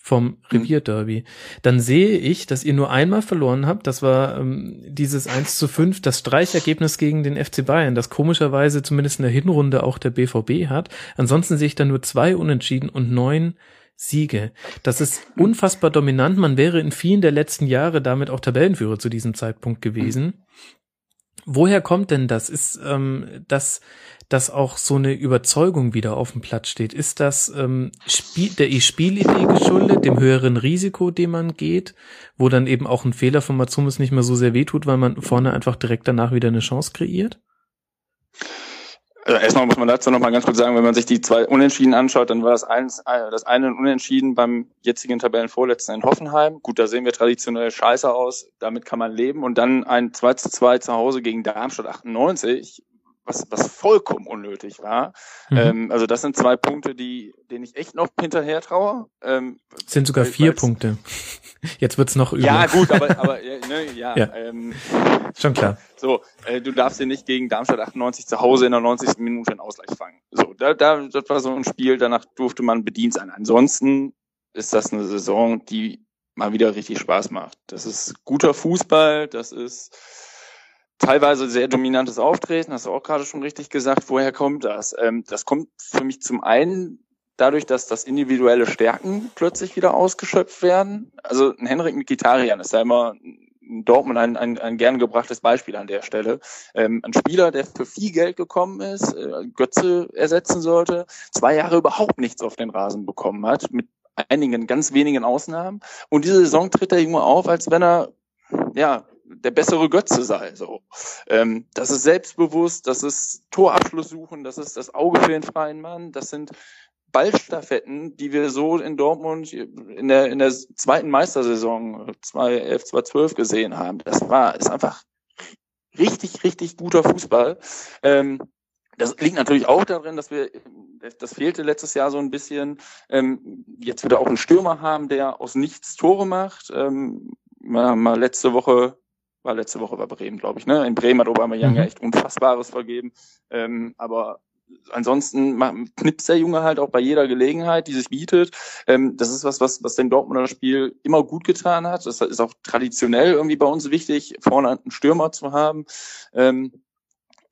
vom mhm. Revierderby, dann sehe ich, dass ihr nur einmal verloren habt. Das war ähm, dieses 1 zu 5, das Streichergebnis gegen den FC Bayern, das komischerweise zumindest in der Hinrunde auch der BVB hat. Ansonsten sehe ich da nur zwei Unentschieden und neun Siege. Das ist unfassbar dominant. Man wäre in vielen der letzten Jahre damit auch Tabellenführer zu diesem Zeitpunkt gewesen. Woher kommt denn das? Ist ähm, das dass auch so eine Überzeugung wieder auf dem Platz steht? Ist das ähm, Spiel, der Spielidee geschuldet, dem höheren Risiko, dem man geht, wo dann eben auch ein Fehler von Matsumis nicht mehr so sehr wehtut, weil man vorne einfach direkt danach wieder eine Chance kreiert? Also erstmal muss man dazu noch mal ganz kurz sagen, wenn man sich die zwei Unentschieden anschaut, dann war das, eins, äh, das eine Unentschieden beim jetzigen Tabellenvorletzten in Hoffenheim. Gut, da sehen wir traditionell scheiße aus, damit kann man leben. Und dann ein 2 zu 2 zu Hause gegen Darmstadt 98 was, was vollkommen unnötig war. Mhm. Ähm, also das sind zwei Punkte, die, denen ich echt noch hinterher traue. Ähm, sind sogar vier Punkte. Jetzt wird's noch übler. Ja, gut, aber, aber ne, ja, ja. Ähm, schon klar. So, äh, du darfst dir nicht gegen Darmstadt 98 zu Hause in der 90. Minute einen Ausgleich fangen. So, da, da, das war so ein Spiel, danach durfte man bedient sein. Ansonsten ist das eine Saison, die mal wieder richtig Spaß macht. Das ist guter Fußball, das ist teilweise sehr dominantes Auftreten, hast du auch gerade schon richtig gesagt. Woher kommt das? Ähm, das kommt für mich zum einen dadurch, dass das individuelle Stärken plötzlich wieder ausgeschöpft werden. Also ein Henrik Mikitarian ist ja immer in Dortmund ein, ein, ein gern gebrachtes Beispiel an der Stelle. Ähm, ein Spieler, der für viel Geld gekommen ist, äh, Götze ersetzen sollte, zwei Jahre überhaupt nichts auf den Rasen bekommen hat, mit einigen ganz wenigen Ausnahmen. Und diese Saison tritt er irgendwo auf, als wenn er ja der bessere Götze sei. So, ähm, das ist selbstbewusst, das ist Torabschluss suchen, das ist das Auge für den freien Mann, das sind Ballstaffetten, die wir so in Dortmund in der in der zweiten Meistersaison 2011, 2012 gesehen haben. Das war ist einfach richtig richtig guter Fußball. Ähm, das liegt natürlich auch darin, dass wir, das fehlte letztes Jahr so ein bisschen, ähm, jetzt wieder auch einen Stürmer haben, der aus nichts Tore macht. Ähm, mal, mal letzte Woche war letzte Woche bei Bremen, glaube ich. Ne? In Bremen hat Aubameyang mhm. ja echt Unfassbares vergeben. Ähm, aber ansonsten knipst der Junge halt auch bei jeder Gelegenheit, die sich bietet. Ähm, das ist was, was, was dem Dortmunder Spiel immer gut getan hat. Das ist auch traditionell irgendwie bei uns wichtig, vorne einen Stürmer zu haben. Ähm,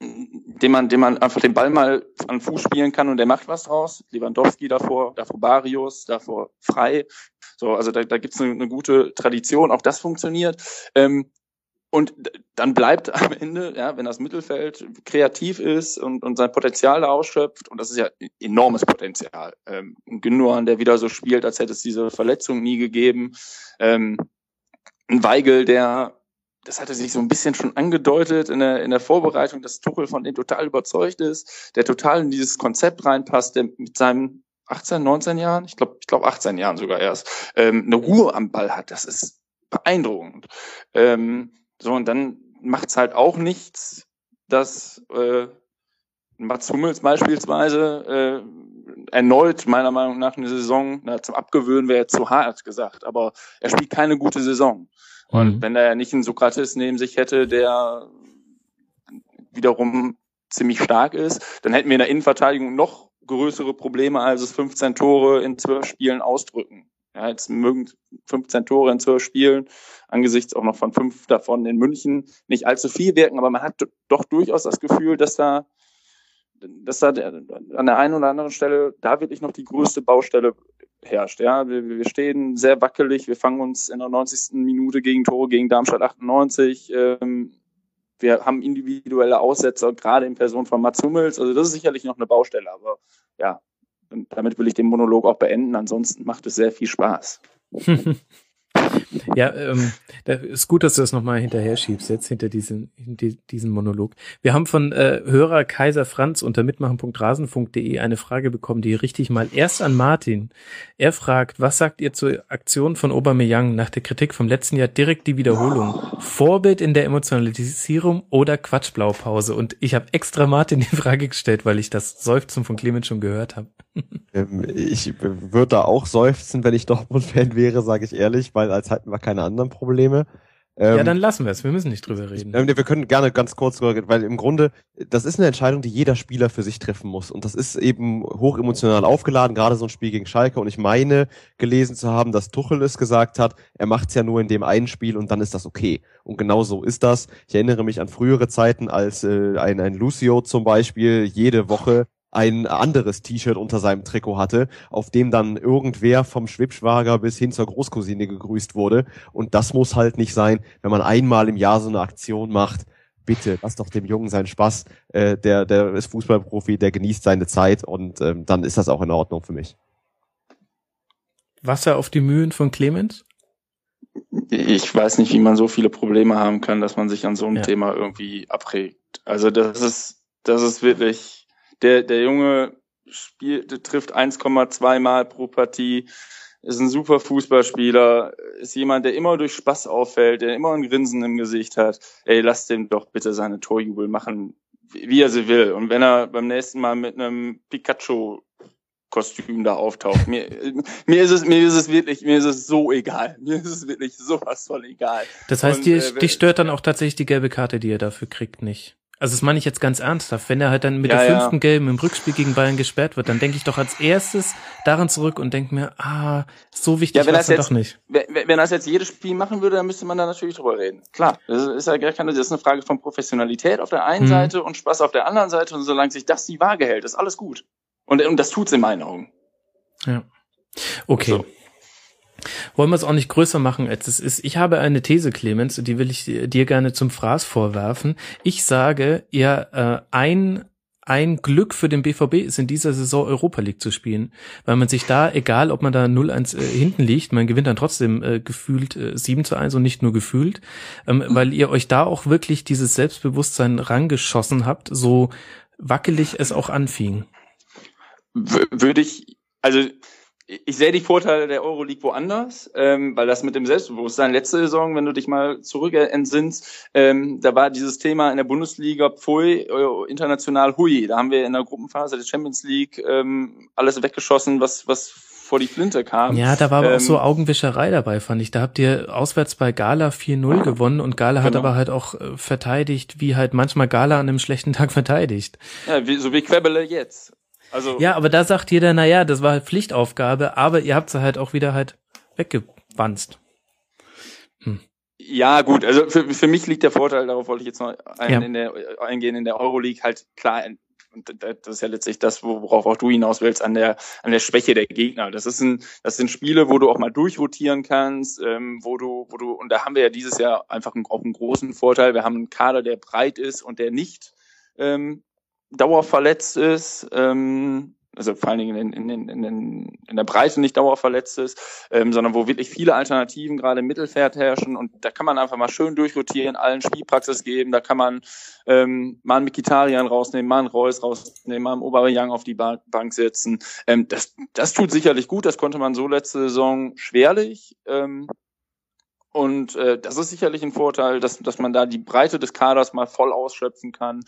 dem man, dem man einfach den Ball mal an Fuß spielen kann und der macht was draus. Lewandowski davor, davor Barrios, davor Frei. So, also da, da gibt's eine, eine gute Tradition, auch das funktioniert. Ähm, und dann bleibt am Ende, ja, wenn das Mittelfeld kreativ ist und, und sein Potenzial da ausschöpft, und das ist ja enormes Potenzial. Ähm, Gündogan, der wieder so spielt, als hätte es diese Verletzung nie gegeben. Ähm, ein Weigel, der, das hatte sich so ein bisschen schon angedeutet in der, in der Vorbereitung, dass Tuchel von dem total überzeugt ist, der total in dieses Konzept reinpasst, der mit seinem 18, 19 Jahren, ich glaube, ich glaube 18 Jahren sogar erst, ähm, eine Ruhe am Ball hat. Das ist beeindruckend. Ähm, so, und dann macht's halt auch nichts, dass äh, Mats Hummels beispielsweise äh, erneut meiner Meinung nach eine Saison, na, zum Abgewöhnen wäre zu hart gesagt, aber er spielt keine gute Saison. Und mhm. wenn er nicht einen Sokrates neben sich hätte, der wiederum ziemlich stark ist, dann hätten wir in der Innenverteidigung noch größere Probleme, als es 15 Tore in zwölf Spielen ausdrücken. Ja, jetzt mögen 15 Tore in zwölf Spielen, angesichts auch noch von fünf davon in München, nicht allzu viel wirken, aber man hat doch durchaus das Gefühl, dass da, dass da an der einen oder anderen Stelle da wirklich noch die größte Baustelle herrscht. Ja, wir, wir stehen sehr wackelig, wir fangen uns in der 90. Minute gegen Tore gegen Darmstadt 98. Ähm, wir haben individuelle Aussetzer, gerade in Person von Mats Hummels. Also das ist sicherlich noch eine Baustelle, aber ja, und damit will ich den Monolog auch beenden. Ansonsten macht es sehr viel Spaß. Ja, ähm, da ist gut, dass du das nochmal hinterher schiebst, jetzt hinter diesen, hinter diesen Monolog. Wir haben von äh, Hörer Kaiser Franz unter mitmachen.rasenfunk.de eine Frage bekommen, die richtig mal erst an Martin. Er fragt, was sagt ihr zur Aktion von Aubameyang nach der Kritik vom letzten Jahr direkt die Wiederholung? Vorbild in der Emotionalisierung oder Quatschblaupause? Und ich habe extra Martin die Frage gestellt, weil ich das Seufzen von Clemens schon gehört habe. Ähm, ich würde da auch seufzen, wenn ich Dortmund-Fan wäre, sage ich ehrlich, weil als hätten wir keine anderen Probleme. Ähm, ja, dann lassen wir es. Wir müssen nicht drüber reden. Ähm, wir können gerne ganz kurz weil im Grunde, das ist eine Entscheidung, die jeder Spieler für sich treffen muss. Und das ist eben hoch emotional aufgeladen, gerade so ein Spiel gegen Schalke. Und ich meine, gelesen zu haben, dass Tuchel es gesagt hat, er macht es ja nur in dem einen Spiel und dann ist das okay. Und genau so ist das. Ich erinnere mich an frühere Zeiten, als äh, ein, ein Lucio zum Beispiel jede Woche ein anderes T-Shirt unter seinem Trikot hatte, auf dem dann irgendwer vom Schwibschwager bis hin zur Großcousine gegrüßt wurde. Und das muss halt nicht sein, wenn man einmal im Jahr so eine Aktion macht. Bitte, lass doch dem Jungen seinen Spaß. Äh, der, der ist Fußballprofi, der genießt seine Zeit und ähm, dann ist das auch in Ordnung für mich. Wasser auf die Mühen von Clemens? Ich weiß nicht, wie man so viele Probleme haben kann, dass man sich an so einem ja. Thema irgendwie abregt. Also das ist, das ist wirklich, der, der Junge spielt, trifft 1,2 Mal pro Partie, ist ein super Fußballspieler, ist jemand, der immer durch Spaß auffällt, der immer ein Grinsen im Gesicht hat. Ey, lass dem doch bitte seine Torjubel machen, wie er sie will. Und wenn er beim nächsten Mal mit einem Pikachu Kostüm da auftaucht. Mir, mir ist es, mir ist es wirklich, mir ist es so egal. Mir ist es wirklich sowas von egal. Das heißt, Und, dir, äh, dich stört dann auch tatsächlich die gelbe Karte, die er dafür kriegt, nicht? Also das meine ich jetzt ganz ernsthaft. Wenn er halt dann mit ja, der fünften ja. Gelben im Rückspiel gegen Bayern gesperrt wird, dann denke ich doch als erstes daran zurück und denke mir, ah, so wichtig ja, war es doch nicht. Wenn, wenn das jetzt jedes Spiel machen würde, dann müsste man da natürlich drüber reden. Klar, das ist ja gar keine, das ist eine Frage von Professionalität auf der einen mhm. Seite und Spaß auf der anderen Seite und solange sich das die Waage hält, ist alles gut. Und, und das tut's in meinen Augen. Ja. Okay. So. Wollen wir es auch nicht größer machen, als es ist. Ich habe eine These, Clemens, die will ich dir gerne zum Fraß vorwerfen. Ich sage, ja, äh, ein ein Glück für den BVB ist in dieser Saison Europa League zu spielen, weil man sich da, egal ob man da 0-1 äh, hinten liegt, man gewinnt dann trotzdem äh, gefühlt äh, 7 zu 1 und nicht nur gefühlt, ähm, mhm. weil ihr euch da auch wirklich dieses Selbstbewusstsein rangeschossen habt, so wackelig es auch anfing. W würde ich, also ich sehe die Vorteile der Euroleague woanders, ähm, weil das mit dem Selbstbewusstsein letzte Saison, wenn du dich mal zurück entsinnst, ähm, da war dieses Thema in der Bundesliga Pfui, äh, international hui. Da haben wir in der Gruppenphase der Champions League ähm, alles weggeschossen, was was vor die Flinte kam. Ja, da war aber ähm, auch so Augenwischerei dabei, fand ich. Da habt ihr auswärts bei Gala 4-0 gewonnen und Gala hat genau. aber halt auch äh, verteidigt, wie halt manchmal Gala an einem schlechten Tag verteidigt. Ja, wie, so wie Quebbele jetzt. Also ja, aber da sagt jeder, na ja, das war halt Pflichtaufgabe, aber ihr habt sie halt auch wieder halt weggewanzt. Hm. Ja, gut, also für, für mich liegt der Vorteil, darauf wollte ich jetzt noch ein, ja. in der, eingehen, in der Euroleague halt klar, und das ist ja letztlich das, worauf auch du hinaus willst, an der, an der Schwäche der Gegner. Das ist ein, das sind Spiele, wo du auch mal durchrotieren kannst, ähm, wo du, wo du, und da haben wir ja dieses Jahr einfach einen, auch einen großen Vorteil. Wir haben einen Kader, der breit ist und der nicht ähm, dauerverletzt ist, ähm, also vor allen Dingen in, in, in, in, in der Breite nicht dauerverletzt ist, ähm, sondern wo wirklich viele Alternativen gerade im Mittelfeld herrschen und da kann man einfach mal schön durchrotieren, allen Spielpraxis geben, da kann man ähm, mal einen Mikitarian rausnehmen, mal einen Reus rausnehmen, mal einen Oberjang auf die ba Bank setzen. Ähm, das, das tut sicherlich gut, das konnte man so letzte Saison schwerlich. Ähm, und äh, das ist sicherlich ein Vorteil, dass, dass man da die Breite des Kaders mal voll ausschöpfen kann.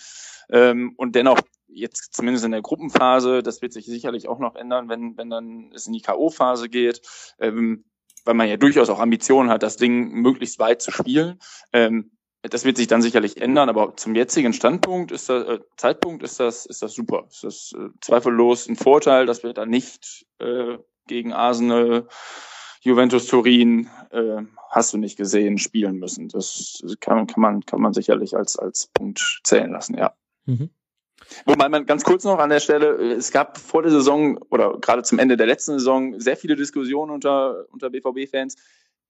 Ähm, und dennoch, jetzt zumindest in der Gruppenphase, das wird sich sicherlich auch noch ändern, wenn, wenn dann es in die K.O.-Phase geht, ähm, weil man ja durchaus auch Ambitionen hat, das Ding möglichst weit zu spielen. Ähm, das wird sich dann sicherlich ändern, aber zum jetzigen Standpunkt ist das, äh, Zeitpunkt ist das, ist das super. Ist das äh, zweifellos ein Vorteil, dass wir da nicht äh, gegen Arsenal Juventus Turin äh, hast du nicht gesehen spielen müssen. Das kann, kann man kann man sicherlich als als Punkt zählen lassen, ja. Mhm. Wobei man ganz kurz noch an der Stelle, es gab vor der Saison oder gerade zum Ende der letzten Saison sehr viele Diskussionen unter unter BVB-Fans.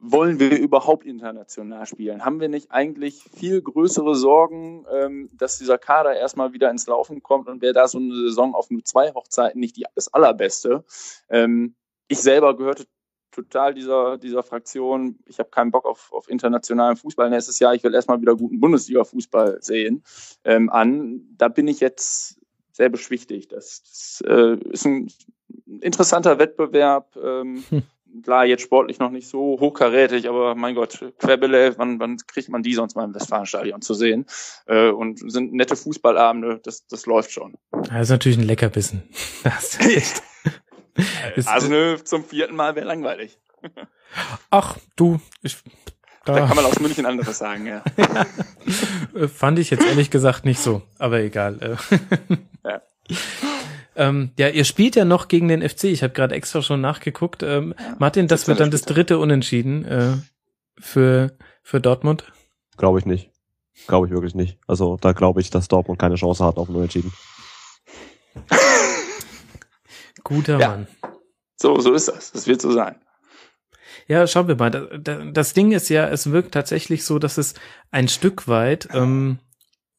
Wollen wir überhaupt international spielen? Haben wir nicht eigentlich viel größere Sorgen, ähm, dass dieser Kader erstmal wieder ins Laufen kommt und wäre da so eine Saison auf nur zwei Hochzeiten nicht die, das allerbeste? Ähm, ich selber gehörte total dieser, dieser Fraktion, ich habe keinen Bock auf, auf internationalen Fußball nächstes Jahr, ich will erstmal wieder guten Bundesliga-Fußball sehen, ähm, an. Da bin ich jetzt sehr beschwichtigt. Das, das äh, ist ein interessanter Wettbewerb. Ähm, hm. Klar, jetzt sportlich noch nicht so hochkarätig, aber mein Gott, Querbele, wann, wann kriegt man die sonst mal im Westfalenstadion zu sehen? Äh, und sind nette Fußballabende, das, das läuft schon. Das ist natürlich ein Leckerbissen. Das ist also zum vierten Mal wäre langweilig. Ach, du, ich, da, da kann man aus München anderes sagen, ja. ja. Fand ich jetzt ehrlich gesagt nicht so, aber egal. ja. Ähm, ja, ihr spielt ja noch gegen den FC. Ich habe gerade extra schon nachgeguckt. Ähm, ja, Martin, das wird dann das dritte Unentschieden äh, für, für Dortmund? Glaube ich nicht. Glaube ich wirklich nicht. Also da glaube ich, dass Dortmund keine Chance hat auf ein Unentschieden. Guter ja. Mann. So, so ist das. Das wird so sein. Ja, schauen wir mal. Das Ding ist ja, es wirkt tatsächlich so, dass es ein Stück weit, ähm,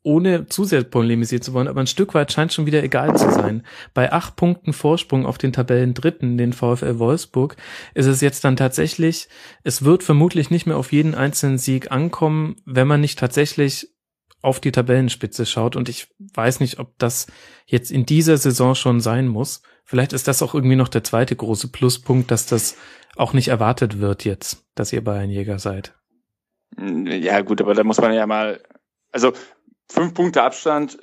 ohne zu sehr polemisiert zu wollen, aber ein Stück weit scheint schon wieder egal zu sein. Bei acht Punkten Vorsprung auf den Tabellen Dritten, den VfL Wolfsburg, ist es jetzt dann tatsächlich, es wird vermutlich nicht mehr auf jeden einzelnen Sieg ankommen, wenn man nicht tatsächlich auf die Tabellenspitze schaut. Und ich weiß nicht, ob das jetzt in dieser Saison schon sein muss. Vielleicht ist das auch irgendwie noch der zweite große Pluspunkt, dass das auch nicht erwartet wird jetzt, dass ihr Bayernjäger seid. Ja, gut, aber da muss man ja mal, also fünf Punkte Abstand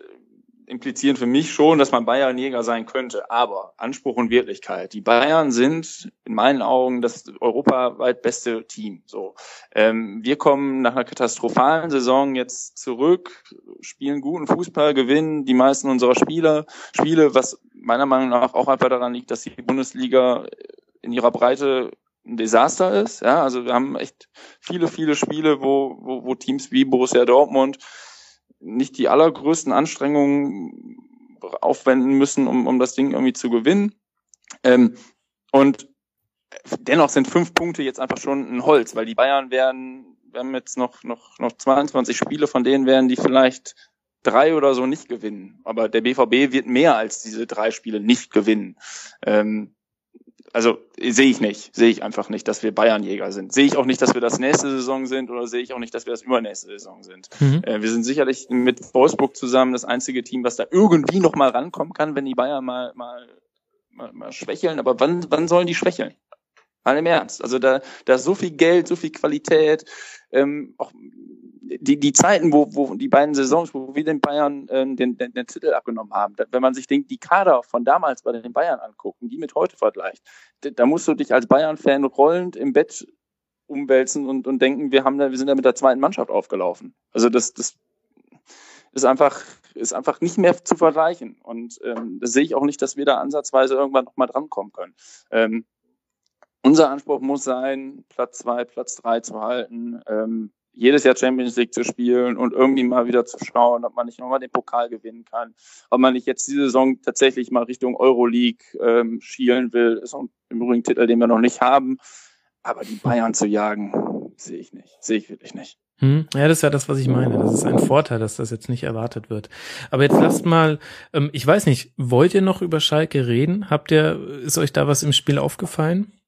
implizieren für mich schon, dass man Bayernjäger sein könnte. Aber Anspruch und Wirklichkeit. Die Bayern sind in meinen Augen das europaweit beste Team. So, ähm, wir kommen nach einer katastrophalen Saison jetzt zurück, spielen guten Fußball, gewinnen die meisten unserer Spieler, Spiele, was meiner Meinung nach auch einfach daran liegt, dass die Bundesliga in ihrer Breite ein Desaster ist. Ja, also wir haben echt viele, viele Spiele, wo, wo, wo Teams wie Borussia Dortmund nicht die allergrößten Anstrengungen aufwenden müssen, um, um das Ding irgendwie zu gewinnen. Ähm, und dennoch sind fünf Punkte jetzt einfach schon ein Holz, weil die Bayern werden, wir haben jetzt noch, noch, noch 22 Spiele, von denen werden die vielleicht drei oder so nicht gewinnen. Aber der BVB wird mehr als diese drei Spiele nicht gewinnen. Ähm, also sehe ich nicht, sehe ich einfach nicht, dass wir Bayernjäger sind. Sehe ich auch nicht, dass wir das nächste Saison sind oder sehe ich auch nicht, dass wir das übernächste Saison sind. Mhm. Äh, wir sind sicherlich mit Wolfsburg zusammen das einzige Team, was da irgendwie noch mal rankommen kann, wenn die Bayern mal mal mal, mal schwächeln. Aber wann wann sollen die schwächeln? Mal im Ernst. Also da da ist so viel Geld, so viel Qualität, ähm, auch die, die Zeiten, wo, wo die beiden Saisons, wo wir den Bayern äh, den, den, den Titel abgenommen haben, wenn man sich den, die Kader von damals bei den Bayern anguckt und die mit heute vergleicht, da, da musst du dich als Bayern-Fan rollend im Bett umwälzen und, und denken, wir haben da, wir sind da mit der zweiten Mannschaft aufgelaufen. Also das, das ist einfach, ist einfach nicht mehr zu vergleichen. Und ähm, das sehe ich auch nicht, dass wir da ansatzweise irgendwann nochmal drankommen können. Ähm, unser Anspruch muss sein, Platz zwei, Platz drei zu halten. Ähm, jedes Jahr Champions League zu spielen und irgendwie mal wieder zu schauen, ob man nicht nochmal den Pokal gewinnen kann, ob man nicht jetzt diese Saison tatsächlich mal Richtung Euroleague ähm, schielen will, ist auch im Übrigen Titel, den wir noch nicht haben. Aber die Bayern zu jagen, sehe ich nicht, sehe ich wirklich nicht. Hm, ja, das ist ja das, was ich meine. Das ist ein Vorteil, dass das jetzt nicht erwartet wird. Aber jetzt lasst mal, ähm, ich weiß nicht, wollt ihr noch über Schalke reden? Habt ihr, ist euch da was im Spiel aufgefallen?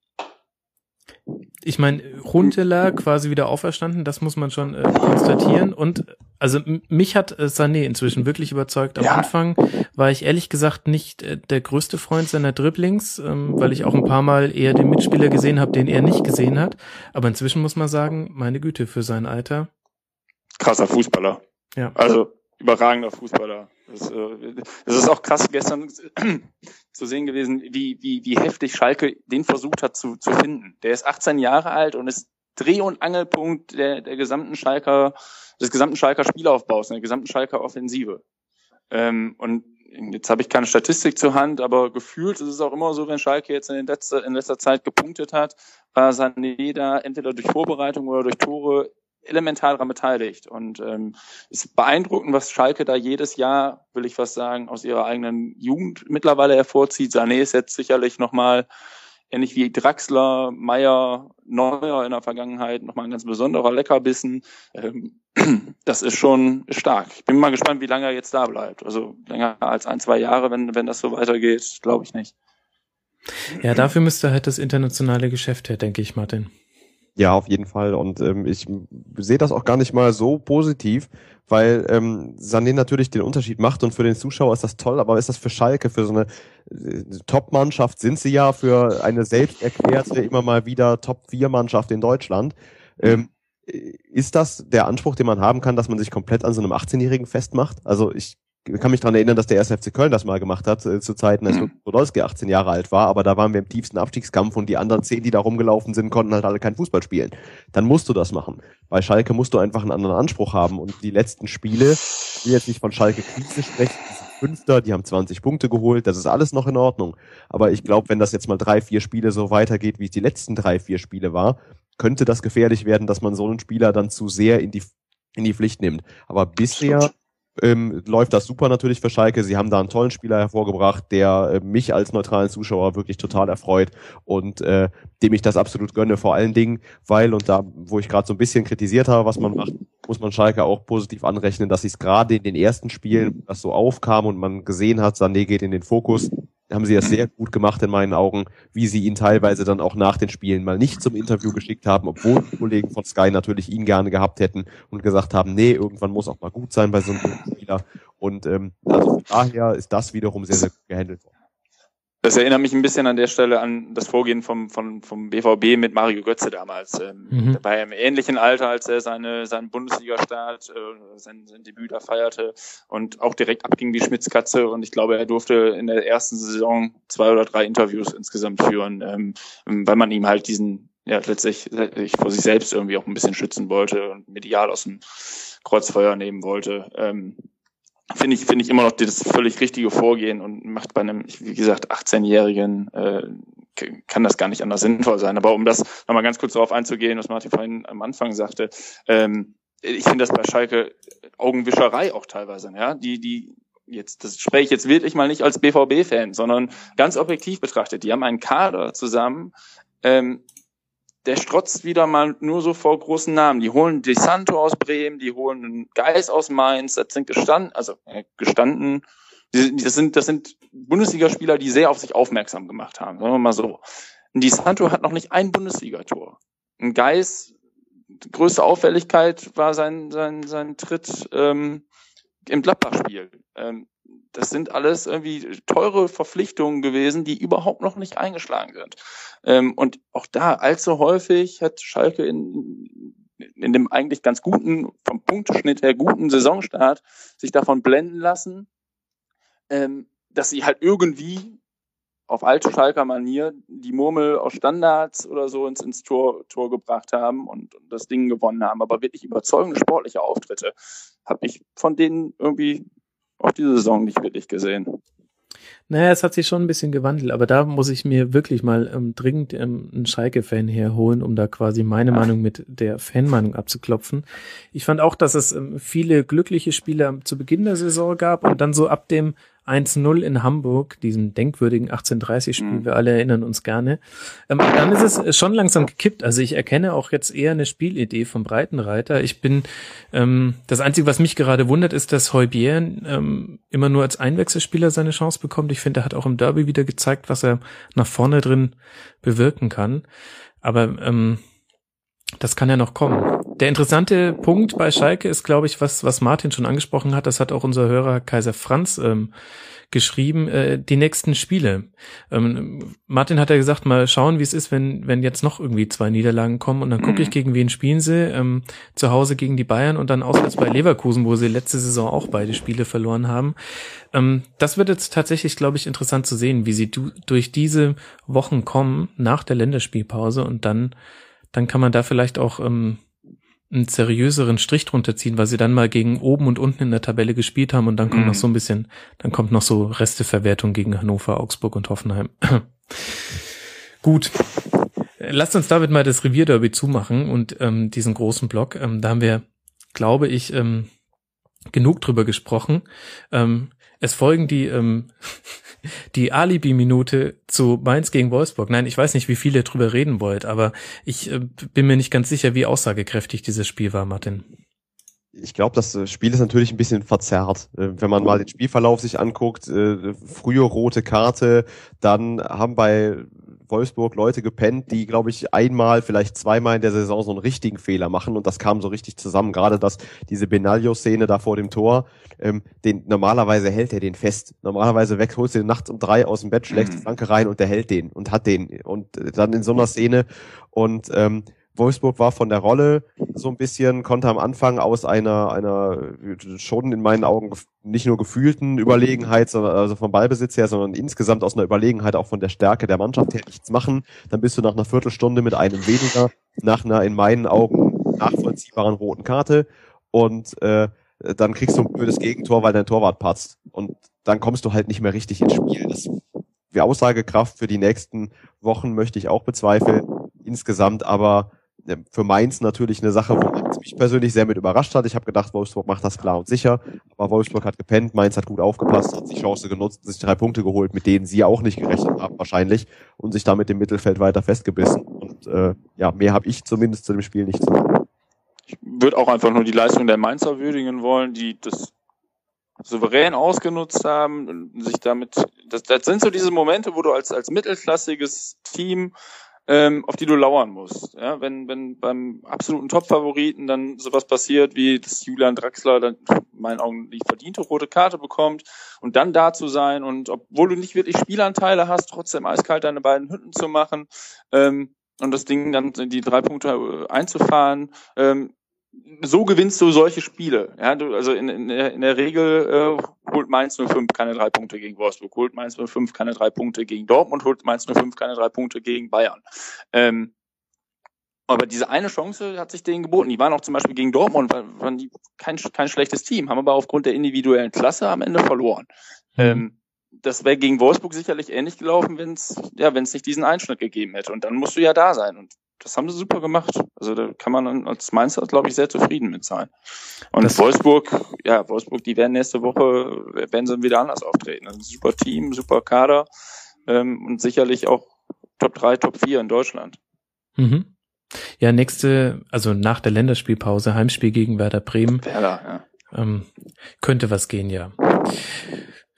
Ich meine, Huntela quasi wieder auferstanden, das muss man schon äh, konstatieren. Und also mich hat äh, Sané inzwischen wirklich überzeugt. Am ja. Anfang war ich ehrlich gesagt nicht äh, der größte Freund seiner Dribblings, ähm, weil ich auch ein paar Mal eher den Mitspieler gesehen habe, den er nicht gesehen hat. Aber inzwischen muss man sagen, meine Güte, für sein Alter. Krasser Fußballer. Ja. Also überragender Fußballer. Das, äh, das ist auch krass gestern zu sehen gewesen, wie, wie, wie heftig Schalke den versucht hat zu, zu finden. Der ist 18 Jahre alt und ist Dreh- und Angelpunkt der, der gesamten Schalker, des gesamten Schalker Spielaufbaus, der gesamten Schalker Offensive. Ähm, und jetzt habe ich keine Statistik zur Hand, aber gefühlt ist es auch immer so, wenn Schalke jetzt in, letzter, in letzter Zeit gepunktet hat, war Sané da entweder durch Vorbereitung oder durch Tore elementar daran beteiligt. Und ähm, ist beeindruckend, was Schalke da jedes Jahr, will ich was sagen, aus ihrer eigenen Jugend mittlerweile hervorzieht. Sané ist jetzt sicherlich nochmal, ähnlich wie Draxler, Meier, Neuer in der Vergangenheit, nochmal ein ganz besonderer Leckerbissen. Ähm, das ist schon stark. Ich bin mal gespannt, wie lange er jetzt da bleibt. Also länger als ein, zwei Jahre, wenn, wenn das so weitergeht, glaube ich nicht. Ja, dafür müsste halt das internationale Geschäft her, denke ich, Martin. Ja, auf jeden Fall. Und ähm, ich sehe das auch gar nicht mal so positiv, weil ähm, Sané natürlich den Unterschied macht und für den Zuschauer ist das toll, aber ist das für Schalke, für so eine äh, Top-Mannschaft sind sie ja, für eine selbst erklärte, immer mal wieder Top-4-Mannschaft in Deutschland. Ähm, ist das der Anspruch, den man haben kann, dass man sich komplett an so einem 18-Jährigen festmacht? Also ich kann mich daran erinnern, dass der erste FC Köln das mal gemacht hat, äh, zu Zeiten, als mhm. Podolski 18 Jahre alt war, aber da waren wir im tiefsten Abstiegskampf und die anderen zehn, die da rumgelaufen sind, konnten halt alle kein Fußball spielen. Dann musst du das machen. Bei Schalke musst du einfach einen anderen Anspruch haben und die letzten Spiele, ich will jetzt nicht von Schalke Krise sprechen, die sind Fünfter, die haben 20 Punkte geholt, das ist alles noch in Ordnung. Aber ich glaube, wenn das jetzt mal drei, vier Spiele so weitergeht, wie es die letzten drei, vier Spiele war, könnte das gefährlich werden, dass man so einen Spieler dann zu sehr in die in die Pflicht nimmt. Aber bisher ähm, läuft das super natürlich für Schalke. Sie haben da einen tollen Spieler hervorgebracht, der äh, mich als neutralen Zuschauer wirklich total erfreut und äh, dem ich das absolut gönne. Vor allen Dingen, weil, und da, wo ich gerade so ein bisschen kritisiert habe, was man macht, muss man Schalke auch positiv anrechnen, dass sie es gerade in den ersten Spielen, das so aufkam und man gesehen hat, Sané geht in den Fokus, haben sie das sehr gut gemacht in meinen Augen, wie sie ihn teilweise dann auch nach den Spielen mal nicht zum Interview geschickt haben, obwohl die Kollegen von Sky natürlich ihn gerne gehabt hätten und gesagt haben, nee, irgendwann muss auch mal gut sein bei so einem Spieler. Und ähm, also von daher ist das wiederum sehr, sehr gut gehandelt worden. Das erinnert mich ein bisschen an der Stelle an das Vorgehen vom, vom, vom BVB mit Mario Götze damals. Ähm, mhm. Der war im ähnlichen Alter, als er seine, seinen Bundesliga-Start, äh, sein, sein Debüt da feierte und auch direkt abging wie Schmitzkatze. Und ich glaube, er durfte in der ersten Saison zwei oder drei Interviews insgesamt führen, ähm, weil man ihm halt diesen, ja, letztlich vor sich selbst irgendwie auch ein bisschen schützen wollte und medial aus dem Kreuzfeuer nehmen wollte. Ähm, finde ich, finde ich immer noch das völlig richtige Vorgehen und macht bei einem, wie gesagt, 18-Jährigen äh, kann das gar nicht anders sinnvoll sein. Aber um das nochmal ganz kurz darauf einzugehen, was Martin vorhin am Anfang sagte, ähm, ich finde das bei Schalke Augenwischerei auch teilweise, ja, die, die jetzt, das spreche ich jetzt wirklich mal nicht als BVB-Fan, sondern ganz objektiv betrachtet. Die haben einen Kader zusammen, ähm, der strotzt wieder mal nur so vor großen Namen. Die holen De Santo aus Bremen, die holen einen Geis aus Mainz, das sind gestanden, also äh, gestanden, das sind, das sind Bundesligaspieler, die sehr auf sich aufmerksam gemacht haben, sagen wir mal so. Ein Di Santo hat noch nicht ein Bundesligator. Ein Geis, größte Auffälligkeit war sein, sein, sein Tritt ähm, im Gladbach-Spiel. Ähm, das sind alles irgendwie teure Verpflichtungen gewesen, die überhaupt noch nicht eingeschlagen sind. Ähm, und auch da allzu häufig hat Schalke in, in dem eigentlich ganz guten, vom Punkteschnitt her guten Saisonstart sich davon blenden lassen, ähm, dass sie halt irgendwie auf alte Schalker Manier die Murmel aus Standards oder so ins, ins Tor, Tor gebracht haben und, und das Ding gewonnen haben. Aber wirklich überzeugende sportliche Auftritte habe ich von denen irgendwie auch diese Saison nicht wirklich gesehen. Naja, es hat sich schon ein bisschen gewandelt, aber da muss ich mir wirklich mal ähm, dringend ähm, einen Schalke-Fan herholen, um da quasi meine Ach. Meinung mit der Fanmeinung abzuklopfen. Ich fand auch, dass es ähm, viele glückliche Spieler zu Beginn der Saison gab und dann so ab dem 1-0 in Hamburg, diesem denkwürdigen 1830-Spiel, mhm. wir alle erinnern uns gerne. Ähm, dann ist es schon langsam gekippt. Also ich erkenne auch jetzt eher eine Spielidee vom Breitenreiter. Ich bin, ähm, das Einzige, was mich gerade wundert, ist, dass Heubier ähm, immer nur als Einwechselspieler seine Chance bekommt. Ich finde, er hat auch im Derby wieder gezeigt, was er nach vorne drin bewirken kann. Aber ähm, das kann ja noch kommen. Der interessante Punkt bei Schalke ist, glaube ich, was, was Martin schon angesprochen hat, das hat auch unser Hörer Kaiser Franz ähm, geschrieben, äh, die nächsten Spiele. Ähm, Martin hat ja gesagt, mal schauen, wie es ist, wenn, wenn jetzt noch irgendwie zwei Niederlagen kommen und dann gucke ich, mhm. gegen wen spielen sie. Ähm, zu Hause gegen die Bayern und dann auswärts bei Leverkusen, wo sie letzte Saison auch beide Spiele verloren haben. Ähm, das wird jetzt tatsächlich, glaube ich, interessant zu sehen, wie sie du, durch diese Wochen kommen nach der Länderspielpause und dann dann kann man da vielleicht auch ähm, einen seriöseren Strich drunter ziehen, weil sie dann mal gegen oben und unten in der Tabelle gespielt haben und dann kommt mhm. noch so ein bisschen, dann kommt noch so Resteverwertung gegen Hannover, Augsburg und Hoffenheim. Gut. Lasst uns damit mal das Revierderby zumachen und ähm, diesen großen Block. Ähm, da haben wir, glaube ich, ähm, genug drüber gesprochen. Ähm, es folgen die ähm, die Alibi-Minute zu Mainz gegen Wolfsburg. Nein, ich weiß nicht, wie viel ihr drüber reden wollt, aber ich äh, bin mir nicht ganz sicher, wie aussagekräftig dieses Spiel war, Martin. ich glaube, das äh, Spiel ist natürlich ein bisschen verzerrt. Äh, wenn man mal den Spielverlauf sich anguckt, frühe rote Karte, dann haben bei Wolfsburg Leute gepennt, die, glaube ich, einmal, vielleicht zweimal in der Saison so einen richtigen Fehler machen und das kam so richtig zusammen. Gerade das, diese Benaglio-Szene da vor dem Tor, ähm, den, normalerweise hält er den fest. Normalerweise weg, holst du den nachts um drei aus dem Bett, schlägst die mhm. Flanke rein und der hält den und hat den. Und dann in so einer Szene und ähm, Wolfsburg war von der Rolle so ein bisschen, konnte am Anfang aus einer, einer schon in meinen Augen nicht nur gefühlten Überlegenheit, sondern also vom Ballbesitz her, sondern insgesamt aus einer Überlegenheit auch von der Stärke der Mannschaft her nichts machen. Dann bist du nach einer Viertelstunde mit einem weniger, nach einer in meinen Augen nachvollziehbaren roten Karte und äh, dann kriegst du ein blödes Gegentor, weil dein Torwart patzt. Und dann kommst du halt nicht mehr richtig ins Spiel. Das die Aussagekraft für die nächsten Wochen möchte ich auch bezweifeln. Insgesamt aber für Mainz natürlich eine Sache, wo Mainz mich persönlich sehr mit überrascht hat. Ich habe gedacht, Wolfsburg macht das klar und sicher, aber Wolfsburg hat gepennt, Mainz hat gut aufgepasst, hat die Chance genutzt, sich drei Punkte geholt, mit denen sie auch nicht gerechnet haben wahrscheinlich und sich damit im Mittelfeld weiter festgebissen. Und äh, ja, mehr habe ich zumindest zu dem Spiel nicht zu sagen. Ich würde auch einfach nur die Leistung der Mainzer würdigen wollen, die das souverän ausgenutzt haben, sich damit, das, das sind so diese Momente, wo du als, als mittelklassiges Team ähm, auf die du lauern musst. Ja, wenn, wenn beim absoluten Top-Favoriten dann sowas passiert, wie dass Julian Draxler dann in meinen Augen die verdiente rote Karte bekommt und dann da zu sein und obwohl du nicht wirklich Spielanteile hast, trotzdem eiskalt deine beiden Hütten zu machen ähm, und das Ding dann die drei Punkte äh, einzufahren, ähm, so gewinnst du solche Spiele. Ja, du, also in, in, der, in der Regel äh, holt Mainz 05 keine drei Punkte gegen Wolfsburg, holt Mainz 05 keine drei Punkte gegen Dortmund, holt Mainz 05 keine drei Punkte gegen Bayern. Ähm, aber diese eine Chance hat sich denen geboten. Die waren auch zum Beispiel gegen Dortmund, waren die kein, kein schlechtes Team, haben aber aufgrund der individuellen Klasse am Ende verloren. Mhm. Ähm, das wäre gegen Wolfsburg sicherlich ähnlich gelaufen, wenn es ja, wenn es nicht diesen Einschnitt gegeben hätte. Und dann musst du ja da sein. Und das haben sie super gemacht. Also da kann man als Mainzer, glaube ich, sehr zufrieden mit sein. Und das Wolfsburg, ja, Wolfsburg, die werden nächste Woche, werden sie wieder anders auftreten. Also super Team, super Kader ähm, und sicherlich auch Top 3, Top 4 in Deutschland. Mhm. Ja, nächste, also nach der Länderspielpause, Heimspiel gegen Werder Bremen. Werder, ja. Ähm, könnte was gehen, ja.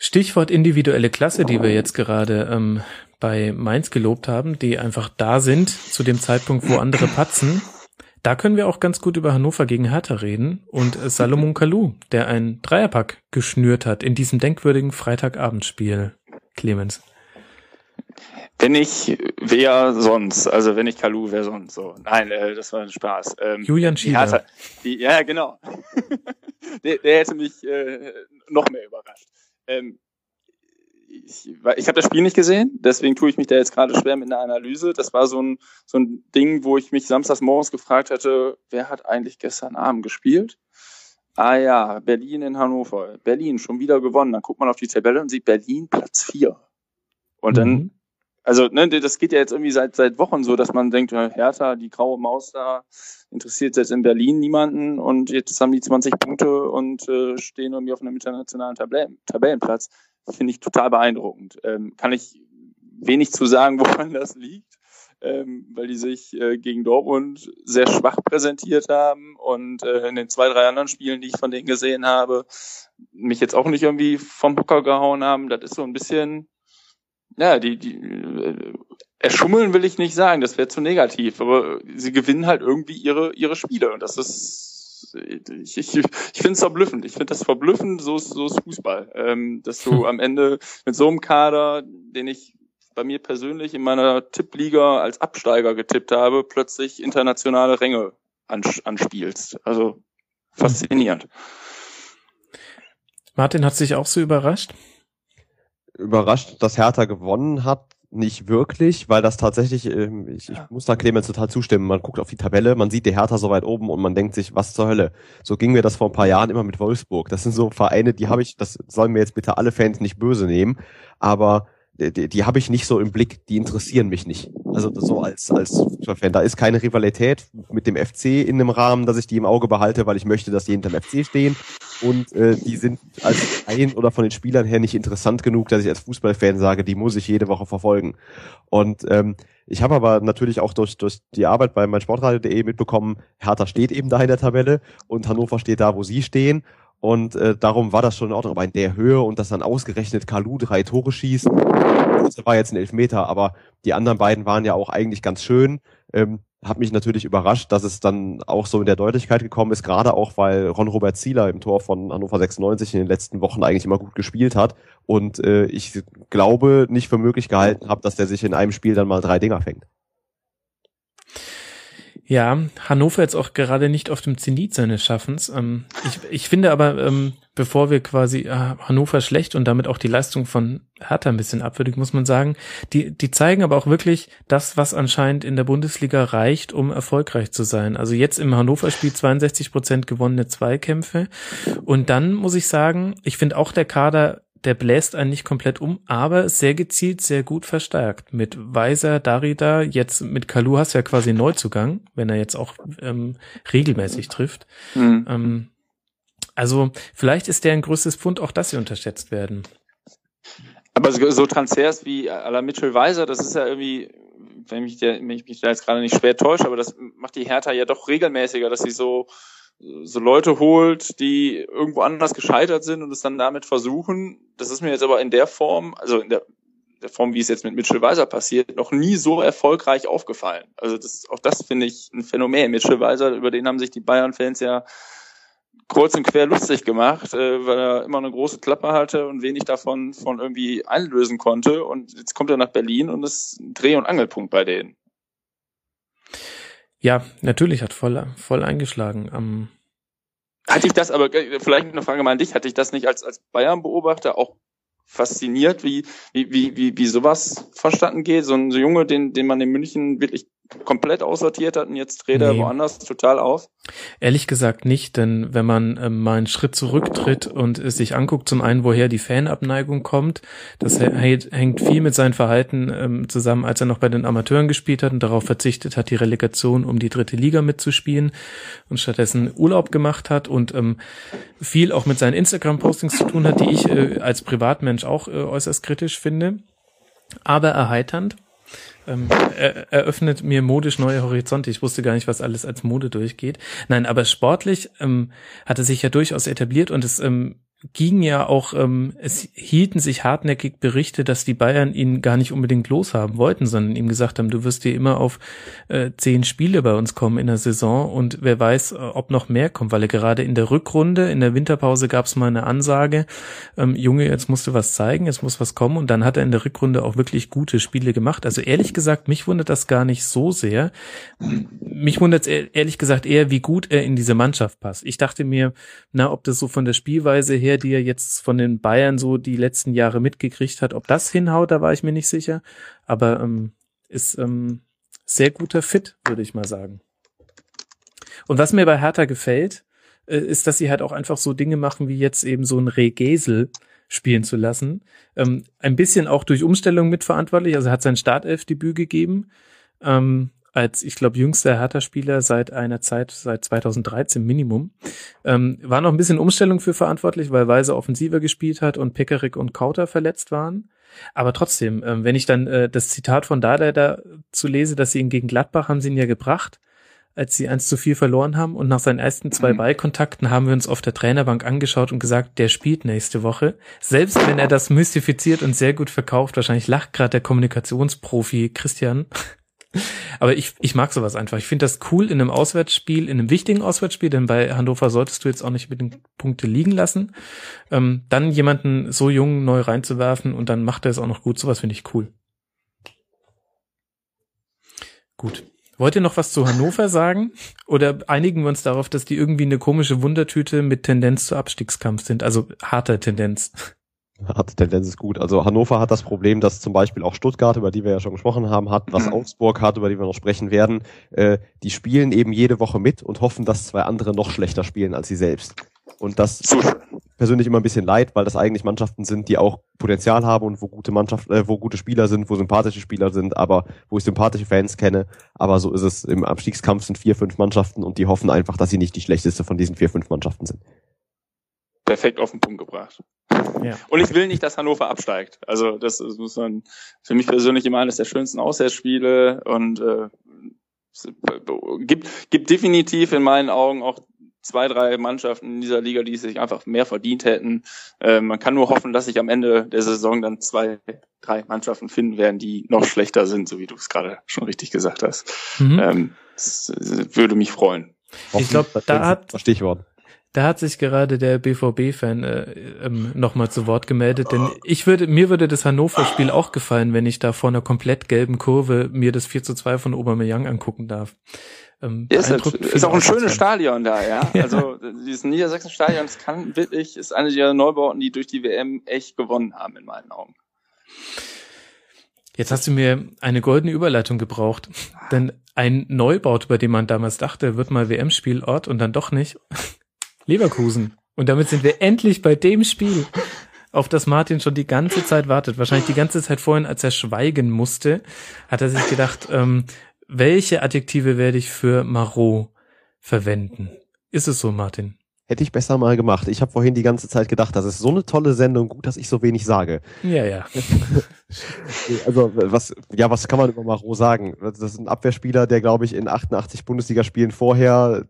Stichwort individuelle Klasse, die wir jetzt gerade ähm, bei Mainz gelobt haben, die einfach da sind zu dem Zeitpunkt, wo andere patzen. Da können wir auch ganz gut über Hannover gegen Hertha reden und Salomon Kalou, der ein Dreierpack geschnürt hat in diesem denkwürdigen Freitagabendspiel. Clemens. Wenn ich, wer sonst? Also wenn ich Kalu, wer sonst? So, nein, äh, das war ein Spaß. Ähm, Julian Schieber. Die, ja, genau. der, der hätte mich äh, noch mehr überrascht. Ähm, ich, ich habe das Spiel nicht gesehen, deswegen tue ich mich da jetzt gerade schwer mit einer Analyse. Das war so ein, so ein Ding, wo ich mich samstags morgens gefragt hatte, wer hat eigentlich gestern Abend gespielt? Ah ja, Berlin in Hannover. Berlin schon wieder gewonnen. Dann guckt man auf die Tabelle und sieht Berlin Platz vier. Und dann, mhm. Also ne, das geht ja jetzt irgendwie seit seit Wochen so, dass man denkt, Hertha, die graue Maus da, interessiert jetzt in Berlin niemanden und jetzt haben die 20 Punkte und äh, stehen irgendwie auf einem internationalen Tabellen, Tabellenplatz finde ich total beeindruckend. Ähm, kann ich wenig zu sagen, woran das liegt, ähm, weil die sich äh, gegen Dortmund sehr schwach präsentiert haben und äh, in den zwei, drei anderen Spielen, die ich von denen gesehen habe, mich jetzt auch nicht irgendwie vom Hocker gehauen haben. Das ist so ein bisschen, ja, die, die äh, erschummeln will ich nicht sagen, das wäre zu negativ, aber sie gewinnen halt irgendwie ihre, ihre Spiele und das ist ich, ich, ich finde es verblüffend. Ich finde das verblüffend, so ist, so ist Fußball. Ähm, dass du am Ende mit so einem Kader, den ich bei mir persönlich in meiner Tippliga als Absteiger getippt habe, plötzlich internationale Ränge anspielst. Also faszinierend. Martin hat sich auch so überrascht? Überrascht, dass Hertha gewonnen hat, nicht wirklich, weil das tatsächlich, ähm, ich, ich muss da Clemens total zustimmen, man guckt auf die Tabelle, man sieht die Hertha so weit oben und man denkt sich, was zur Hölle. So ging mir das vor ein paar Jahren immer mit Wolfsburg. Das sind so Vereine, die habe ich, das sollen mir jetzt bitte alle Fans nicht böse nehmen, aber die, die habe ich nicht so im Blick, die interessieren mich nicht. Also so als als Fan, da ist keine Rivalität mit dem FC in dem Rahmen, dass ich die im Auge behalte, weil ich möchte, dass die hinterm FC stehen und äh, die sind als ein oder von den Spielern her nicht interessant genug, dass ich als Fußballfan sage, die muss ich jede Woche verfolgen. Und ähm, ich habe aber natürlich auch durch, durch die Arbeit bei meinsportradio.de mitbekommen, Hertha steht eben da in der Tabelle und Hannover steht da, wo sie stehen. Und äh, darum war das schon in Ordnung. Aber in der Höhe und dass dann ausgerechnet Kalu drei Tore schießt, das war jetzt ein Elfmeter, aber die anderen beiden waren ja auch eigentlich ganz schön. Ähm, hat mich natürlich überrascht, dass es dann auch so in der Deutlichkeit gekommen ist, gerade auch, weil Ron-Robert Zieler im Tor von Hannover 96 in den letzten Wochen eigentlich immer gut gespielt hat und äh, ich glaube, nicht für möglich gehalten habe, dass der sich in einem Spiel dann mal drei Dinger fängt. Ja, Hannover jetzt auch gerade nicht auf dem Zenit seines Schaffens. Ähm, ich, ich finde aber, ähm, bevor wir quasi äh, Hannover schlecht und damit auch die Leistung von Hertha ein bisschen abwürdigen, muss man sagen, die, die zeigen aber auch wirklich das, was anscheinend in der Bundesliga reicht, um erfolgreich zu sein. Also jetzt im Hannover-Spiel 62 Prozent gewonnene Zweikämpfe. Und dann muss ich sagen, ich finde auch der Kader der bläst einen nicht komplett um, aber sehr gezielt, sehr gut verstärkt. Mit Weiser, Darida, jetzt mit Kalu hast du ja quasi Neuzugang, wenn er jetzt auch ähm, regelmäßig trifft. Mhm. Ähm, also vielleicht ist der ein größtes Pfund, auch dass sie unterschätzt werden. Aber so, so Transfers wie à la Mitchell Weiser, das ist ja irgendwie, wenn mich, der, wenn ich mich da jetzt gerade nicht schwer täusche, aber das macht die Hertha ja doch regelmäßiger, dass sie so so Leute holt, die irgendwo anders gescheitert sind und es dann damit versuchen. Das ist mir jetzt aber in der Form, also in der, der Form, wie es jetzt mit Mitchell Weiser passiert, noch nie so erfolgreich aufgefallen. Also das, auch das finde ich ein Phänomen. Mitchell Weiser, über den haben sich die Bayern-Fans ja kurz und quer lustig gemacht, äh, weil er immer eine große Klappe hatte und wenig davon von irgendwie einlösen konnte. Und jetzt kommt er nach Berlin und ist ein Dreh- und Angelpunkt bei denen. Ja, natürlich hat voll, voll eingeschlagen. Ähm hatte ich das aber, vielleicht eine Frage mal an dich, hatte ich das nicht als, als Bayern-Beobachter auch fasziniert, wie, wie, wie, wie, sowas verstanden geht? So ein Junge, den, den man in München wirklich komplett aussortiert hat und jetzt dreht er woanders total auf? Ehrlich gesagt nicht, denn wenn man ähm, mal einen Schritt zurücktritt und es sich anguckt, zum einen, woher die Fanabneigung kommt, das hängt viel mit seinem Verhalten ähm, zusammen, als er noch bei den Amateuren gespielt hat und darauf verzichtet hat, die Relegation um die dritte Liga mitzuspielen und stattdessen Urlaub gemacht hat und ähm, viel auch mit seinen Instagram-Postings zu tun hat, die ich äh, als Privatmensch auch äh, äußerst kritisch finde, aber erheiternd ähm, er, eröffnet mir modisch neue Horizonte. Ich wusste gar nicht, was alles als Mode durchgeht. Nein, aber sportlich ähm, hat er sich ja durchaus etabliert und es ähm, ging ja auch, ähm, es hielten sich hartnäckig Berichte, dass die Bayern ihn gar nicht unbedingt loshaben wollten, sondern ihm gesagt haben, du wirst dir immer auf äh, zehn Spiele bei uns kommen in der Saison und wer weiß, äh, ob noch mehr kommt, weil er gerade in der Rückrunde, in der Winterpause gab es mal eine Ansage, ähm, Junge, jetzt musst du was zeigen, jetzt muss was kommen und dann hat er in der Rückrunde auch wirklich gute Spiele gemacht. Also ehrlich gesagt, mich wundert das gar nicht so sehr. Mich wundert ehrlich gesagt eher, wie gut er in diese Mannschaft passt. Ich dachte mir, na, ob das so von der Spielweise her Abwehr, die er jetzt von den Bayern so die letzten Jahre mitgekriegt hat. Ob das hinhaut, da war ich mir nicht sicher. Aber ähm, ist ähm, sehr guter Fit, würde ich mal sagen. Und was mir bei Hertha gefällt, äh, ist, dass sie halt auch einfach so Dinge machen, wie jetzt eben so ein Regesel spielen zu lassen. Ähm, ein bisschen auch durch Umstellung mitverantwortlich. Also hat sein Startelfdebüt gegeben. Ähm, als, ich glaube, jüngster Hertha-Spieler seit einer Zeit, seit 2013 Minimum. Ähm, war noch ein bisschen Umstellung für verantwortlich, weil Weise offensiver gespielt hat und Pekarik und Kauter verletzt waren. Aber trotzdem, ähm, wenn ich dann äh, das Zitat von Dada da zu lese, dass sie ihn gegen Gladbach haben sie ihn ja gebracht, als sie eins zu viel verloren haben und nach seinen ersten zwei mhm. Ballkontakten haben wir uns auf der Trainerbank angeschaut und gesagt, der spielt nächste Woche. Selbst wenn er das mystifiziert und sehr gut verkauft, wahrscheinlich lacht gerade der Kommunikationsprofi Christian, aber ich, ich mag sowas einfach. Ich finde das cool in einem Auswärtsspiel, in einem wichtigen Auswärtsspiel, denn bei Hannover solltest du jetzt auch nicht mit den Punkte liegen lassen. Ähm, dann jemanden so jung neu reinzuwerfen und dann macht er es auch noch gut. Sowas finde ich cool. Gut. Wollt ihr noch was zu Hannover sagen? Oder einigen wir uns darauf, dass die irgendwie eine komische Wundertüte mit Tendenz zu Abstiegskampf sind? Also harter Tendenz. Hat Tendenz ist gut. Also Hannover hat das Problem, dass zum Beispiel auch Stuttgart, über die wir ja schon gesprochen haben, hat, was mhm. Augsburg hat, über die wir noch sprechen werden. Äh, die spielen eben jede Woche mit und hoffen, dass zwei andere noch schlechter spielen als sie selbst. Und das tut persönlich immer ein bisschen leid, weil das eigentlich Mannschaften sind, die auch Potenzial haben und wo gute Mannschaft, äh, wo gute Spieler sind, wo sympathische Spieler sind, aber wo ich sympathische Fans kenne. Aber so ist es im Abstiegskampf sind vier, fünf Mannschaften und die hoffen einfach, dass sie nicht die schlechteste von diesen vier, fünf Mannschaften sind. Perfekt auf den Punkt gebracht. Ja. Und ich will nicht, dass Hannover absteigt. Also das, muss man für mich persönlich immer eines der schönsten Auswärtsspiele und äh, es gibt, gibt definitiv in meinen Augen auch zwei, drei Mannschaften in dieser Liga, die sich einfach mehr verdient hätten. Äh, man kann nur hoffen, dass sich am Ende der Saison dann zwei, drei Mannschaften finden werden, die noch schlechter sind, so wie du es gerade schon richtig gesagt hast. Mhm. Ähm, das, das würde mich freuen. Ich glaub, da hat- Stichwort. Da hat sich gerade der BVB-Fan äh, ähm, nochmal zu Wort gemeldet, denn ich würde, mir würde das Hannover-Spiel auch gefallen, wenn ich da vor einer komplett gelben Kurve mir das 4 zu 2 von Aubameyang angucken darf. Ähm, Ja, ist, ist auch ein schönes. Stadion da, ja. Ja. Also dieses Niedersachsen-Stadion, das kann wirklich, ist eine der Neubauten, die durch die WM echt gewonnen haben, in meinen Augen. Jetzt hast du mir eine goldene Überleitung gebraucht, denn ein Neubau, bei dem man damals dachte, wird mal WM-Spielort und dann doch nicht. Leverkusen. Und damit sind wir endlich bei dem Spiel, auf das Martin schon die ganze Zeit wartet. Wahrscheinlich die ganze Zeit vorhin, als er schweigen musste, hat er sich gedacht, ähm, welche Adjektive werde ich für Marot verwenden? Ist es so, Martin? Hätte ich besser mal gemacht. Ich habe vorhin die ganze Zeit gedacht, das ist so eine tolle Sendung, gut, dass ich so wenig sage. Ja, ja. Also was, ja, was kann man über Maro sagen? Das ist ein Abwehrspieler, der glaube ich in 88 Bundesligaspielen vorher,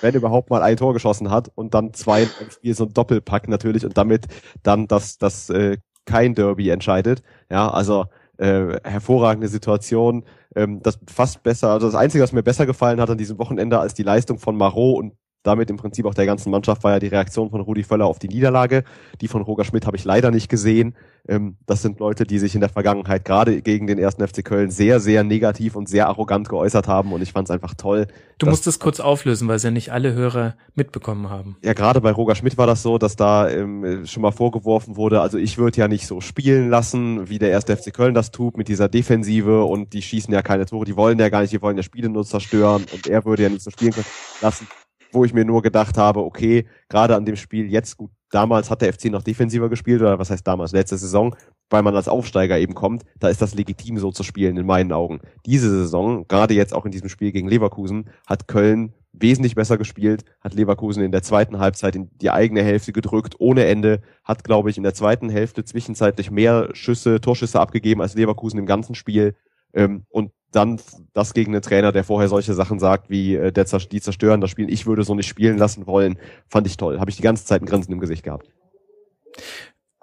wenn überhaupt mal ein Tor geschossen hat und dann zwei in einem Spiel so ein Doppelpack natürlich und damit dann das, das äh, kein Derby entscheidet. Ja, also äh, hervorragende Situation. Ähm, das fast besser, also das Einzige, was mir besser gefallen hat an diesem Wochenende als die Leistung von Marot und damit im Prinzip auch der ganzen Mannschaft war ja die Reaktion von Rudi Völler auf die Niederlage. Die von Roger Schmidt habe ich leider nicht gesehen. Ähm, das sind Leute, die sich in der Vergangenheit gerade gegen den ersten FC Köln sehr, sehr negativ und sehr arrogant geäußert haben und ich fand es einfach toll. Du musst es kurz auflösen, weil es ja nicht alle Hörer mitbekommen haben. Ja, gerade bei Roger Schmidt war das so, dass da ähm, schon mal vorgeworfen wurde, also ich würde ja nicht so spielen lassen, wie der erste FC Köln das tut, mit dieser Defensive und die schießen ja keine Tore, die wollen ja gar nicht, die wollen ja Spiele nur zerstören und er würde ja nicht so spielen können lassen, wo ich mir nur gedacht habe, okay, gerade an dem Spiel jetzt gut, damals hat der FC noch defensiver gespielt, oder was heißt damals, letzte Saison, weil man als Aufsteiger eben kommt, da ist das legitim so zu spielen in meinen Augen. Diese Saison, gerade jetzt auch in diesem Spiel gegen Leverkusen, hat Köln wesentlich besser gespielt, hat Leverkusen in der zweiten Halbzeit in die eigene Hälfte gedrückt, ohne Ende, hat, glaube ich, in der zweiten Hälfte zwischenzeitlich mehr Schüsse, Torschüsse abgegeben als Leverkusen im ganzen Spiel. Ähm, und dann das gegen einen Trainer, der vorher solche Sachen sagt, wie äh, der, die zerstören das Spiel, ich würde so nicht spielen lassen wollen, fand ich toll. Habe ich die ganze Zeit ein Grinsen im Gesicht gehabt.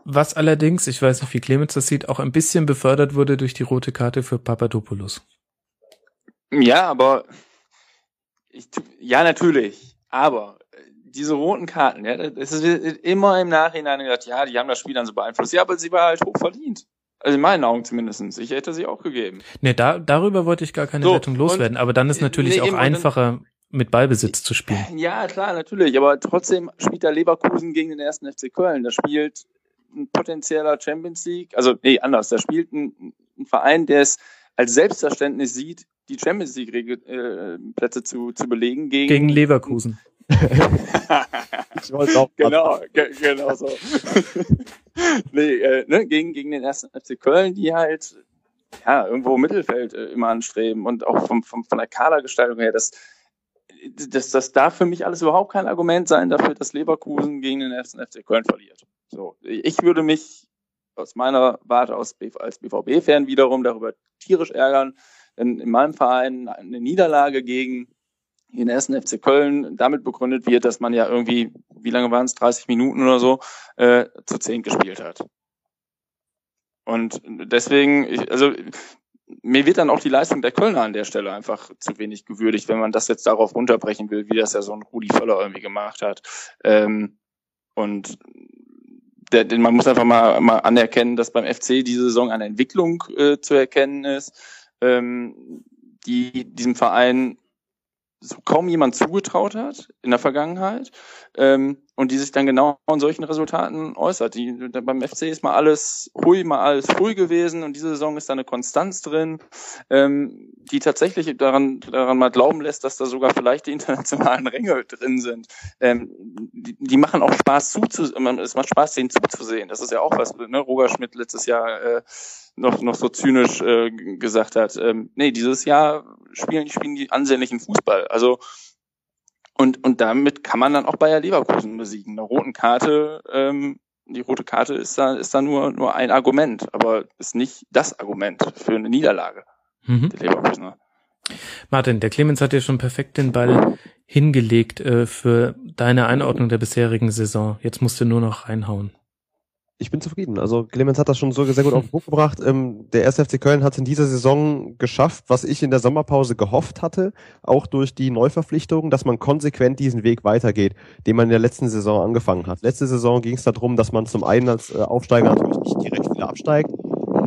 Was allerdings, ich weiß nicht, wie Clemens das sieht, auch ein bisschen befördert wurde durch die rote Karte für Papadopoulos. Ja, aber ich, ja, natürlich. Aber äh, diese roten Karten, ja, es ist immer im Nachhinein gedacht, ja, die haben das Spiel dann so beeinflusst. Ja, aber sie war halt hoch verdient. Also in meinen Augen zumindestens. Ich hätte sie auch gegeben. Nee, da, darüber wollte ich gar keine So, Wertung loswerden, aber dann ist äh, natürlich nee, auch und dann- einfacher, mit Ballbesitz zu spielen. Ja, klar, natürlich. Aber trotzdem spielt der Leverkusen gegen den ersten FC Köln. Da spielt ein potenzieller Champions League, also nee, anders. Da spielt ein, ein Verein, der es als Selbstverständnis sieht, die Champions League äh, Plätze zu, zu belegen gegen, Gegen Leverkusen. Ich wollte auch genau, ge genau so. nee, äh, ne, gegen, gegen den ersten FC Köln, die halt ja irgendwo Mittelfeld äh, immer anstreben und auch vom, vom, von der Kadergestaltung her, das, das, das darf für mich alles überhaupt kein Argument sein dafür, dass Leverkusen gegen den ersten FC Köln verliert. So, ich würde mich aus meiner Warte aus als BVB-Fan wiederum darüber tierisch ärgern, wenn in meinem Verein eine Niederlage gegen den ersten FC Köln damit begründet wird, dass man ja irgendwie, wie lange waren es, 30 Minuten oder so, äh, zu 10 gespielt hat. Und deswegen, ich, also mir wird dann auch die Leistung der Kölner an der Stelle einfach zu wenig gewürdigt, wenn man das jetzt darauf runterbrechen will, wie das ja so ein Rudi Völler irgendwie gemacht hat. Ähm, und der, den, man muss einfach mal, mal anerkennen, dass beim FC diese Saison eine Entwicklung äh, zu erkennen ist, ähm, die diesem Verein kaum jemand zugetraut hat in der Vergangenheit. Ähm, und die sich dann genau in solchen Resultaten äußert. Die, beim FC ist mal alles hui, mal alles früh gewesen und diese Saison ist da eine Konstanz drin, ähm, die tatsächlich daran, daran mal glauben lässt, dass da sogar vielleicht die internationalen Ränge drin sind. Ähm, die, die machen auch Spaß zuzusehen, es macht Spaß, denen zuzusehen. Das ist ja auch was, ne, Roger Schmidt letztes Jahr äh, noch, noch so zynisch äh, gesagt hat. Ähm, nee, dieses Jahr spielen, spielen die ansehnlichen Fußball. Also Und, und damit kann man dann auch Bayer Leverkusen besiegen. Eine roten Karte, ähm, die rote Karte ist da, ist da nur, nur ein Argument, aber ist nicht das Argument für eine Niederlage Mhm. der Leverkusener. Martin, der Clemens hat dir schon perfekt den Ball hingelegt äh, für deine Einordnung der bisherigen Saison. Jetzt musst du nur noch reinhauen. Ich bin zufrieden. Also Clemens hat das schon so sehr gut auf den Punkt gebracht. Ähm, der 1. FC Köln hat es in dieser Saison geschafft, was ich in der Sommerpause gehofft hatte, auch durch die Neuverpflichtungen, dass man konsequent diesen Weg weitergeht, den man in der letzten Saison angefangen hat. Letzte Saison ging es darum, dass man zum einen als äh, Aufsteiger natürlich nicht direkt wieder absteigt,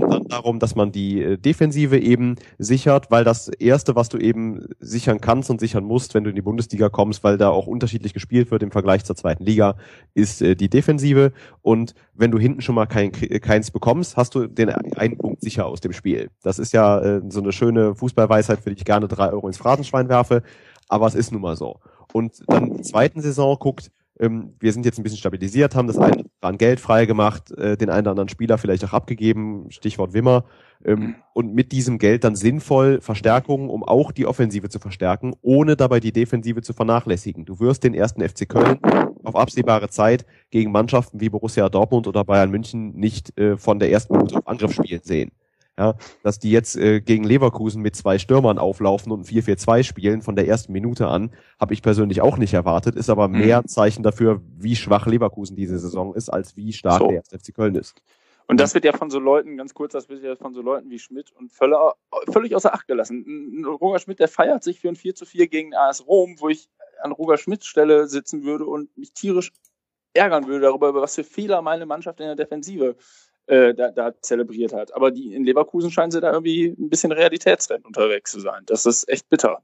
und dann darum, dass man die äh, Defensive eben sichert, weil das erste, was du eben sichern kannst und sichern musst, wenn du in die Bundesliga kommst, weil da auch unterschiedlich gespielt wird im Vergleich zur zweiten Liga, ist äh, die Defensive. Und wenn du hinten schon mal kein, keins bekommst, hast du den einen Punkt sicher aus dem Spiel. Das ist ja äh, so eine schöne Fußballweisheit, für die ich gerne drei Euro ins Phrasenschwein werfe, aber es ist nun mal so. Und dann in der zweiten Saison guckt, ähm, wir sind jetzt ein bisschen stabilisiert, haben das eine an Geld frei gemacht, äh, den einen oder anderen Spieler vielleicht auch abgegeben, Stichwort Wimmer, ähm, und mit diesem Geld dann sinnvoll Verstärkungen, um auch die Offensive zu verstärken, ohne dabei die Defensive zu vernachlässigen. Du wirst den ersten FC Köln auf absehbare Zeit gegen Mannschaften wie Borussia Dortmund oder Bayern München nicht äh, von der ersten Minute auf Angriff spielen sehen. Ja, dass die jetzt äh, gegen Leverkusen mit zwei Stürmern auflaufen und 4-4-2 spielen von der ersten Minute an, habe ich persönlich auch nicht erwartet, ist aber mehr Mhm. Zeichen dafür, wie schwach Leverkusen diese Saison ist, als wie stark So. der 1. FC Köln ist. Und das wird ja von so Leuten, ganz kurz, das wird ja von so Leuten wie Schmidt und Völler völlig außer Acht gelassen. Roger Schmidt, der feiert sich für ein 4 zu 4 gegen AS Rom, wo ich an Roger Schmidts Stelle sitzen würde und mich tierisch ärgern würde darüber, über was für Fehler meine Mannschaft in der Defensive äh, da, da zelebriert hat. Aber die in Leverkusen scheinen sie da irgendwie ein bisschen realitätsrennen unterwegs zu sein. Das ist echt bitter.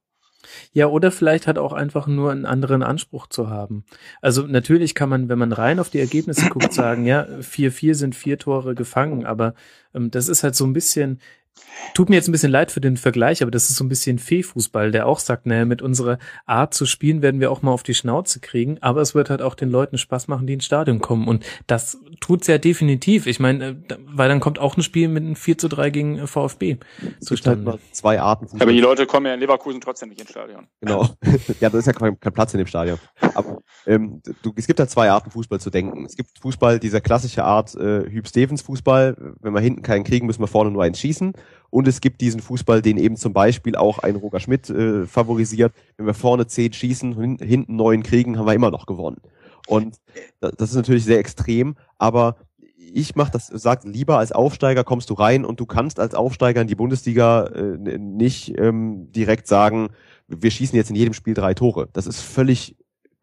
Ja, oder vielleicht hat auch einfach nur einen anderen Anspruch zu haben. Also natürlich kann man, wenn man rein auf die Ergebnisse guckt, sagen, ja, 4-4 sind vier Tore gefangen, aber ähm, das ist halt so ein bisschen, tut mir jetzt ein bisschen leid für den Vergleich, aber das ist so ein bisschen Fee-Fußball, der auch sagt, naja, mit unserer Art zu spielen werden wir auch mal auf die Schnauze kriegen, aber es wird halt auch den Leuten Spaß machen, die ins Stadion kommen. Und das tut's ja definitiv. Ich meine, äh, da- weil dann kommt auch ein Spiel mit einem 4 zu 3 gegen äh, VfB Es gibt halt zustande. mal zwei Arten Fußball. Aber die Leute kommen ja in Leverkusen trotzdem nicht ins Stadion. Genau. ja, da ist ja kein, kein Platz in dem Stadion. Aber ähm, du, es gibt ja zwei Arten, Fußball zu denken. Es gibt Fußball, dieser klassische Art äh, Hüb Stevens Fußball. Wenn wir hinten keinen kriegen, müssen wir vorne nur eins schießen. Und es gibt diesen Fußball, den eben zum Beispiel auch ein Roger Schmidt äh, favorisiert. Wenn wir vorne zehn schießen, hin, hinten neun kriegen, haben wir immer noch gewonnen. Und da- das ist natürlich sehr extrem, aber ich mach das, sag lieber als Aufsteiger kommst du rein und du kannst als Aufsteiger in die Bundesliga äh, nicht ähm, direkt sagen, wir schießen jetzt in jedem Spiel drei Tore. Das ist völlig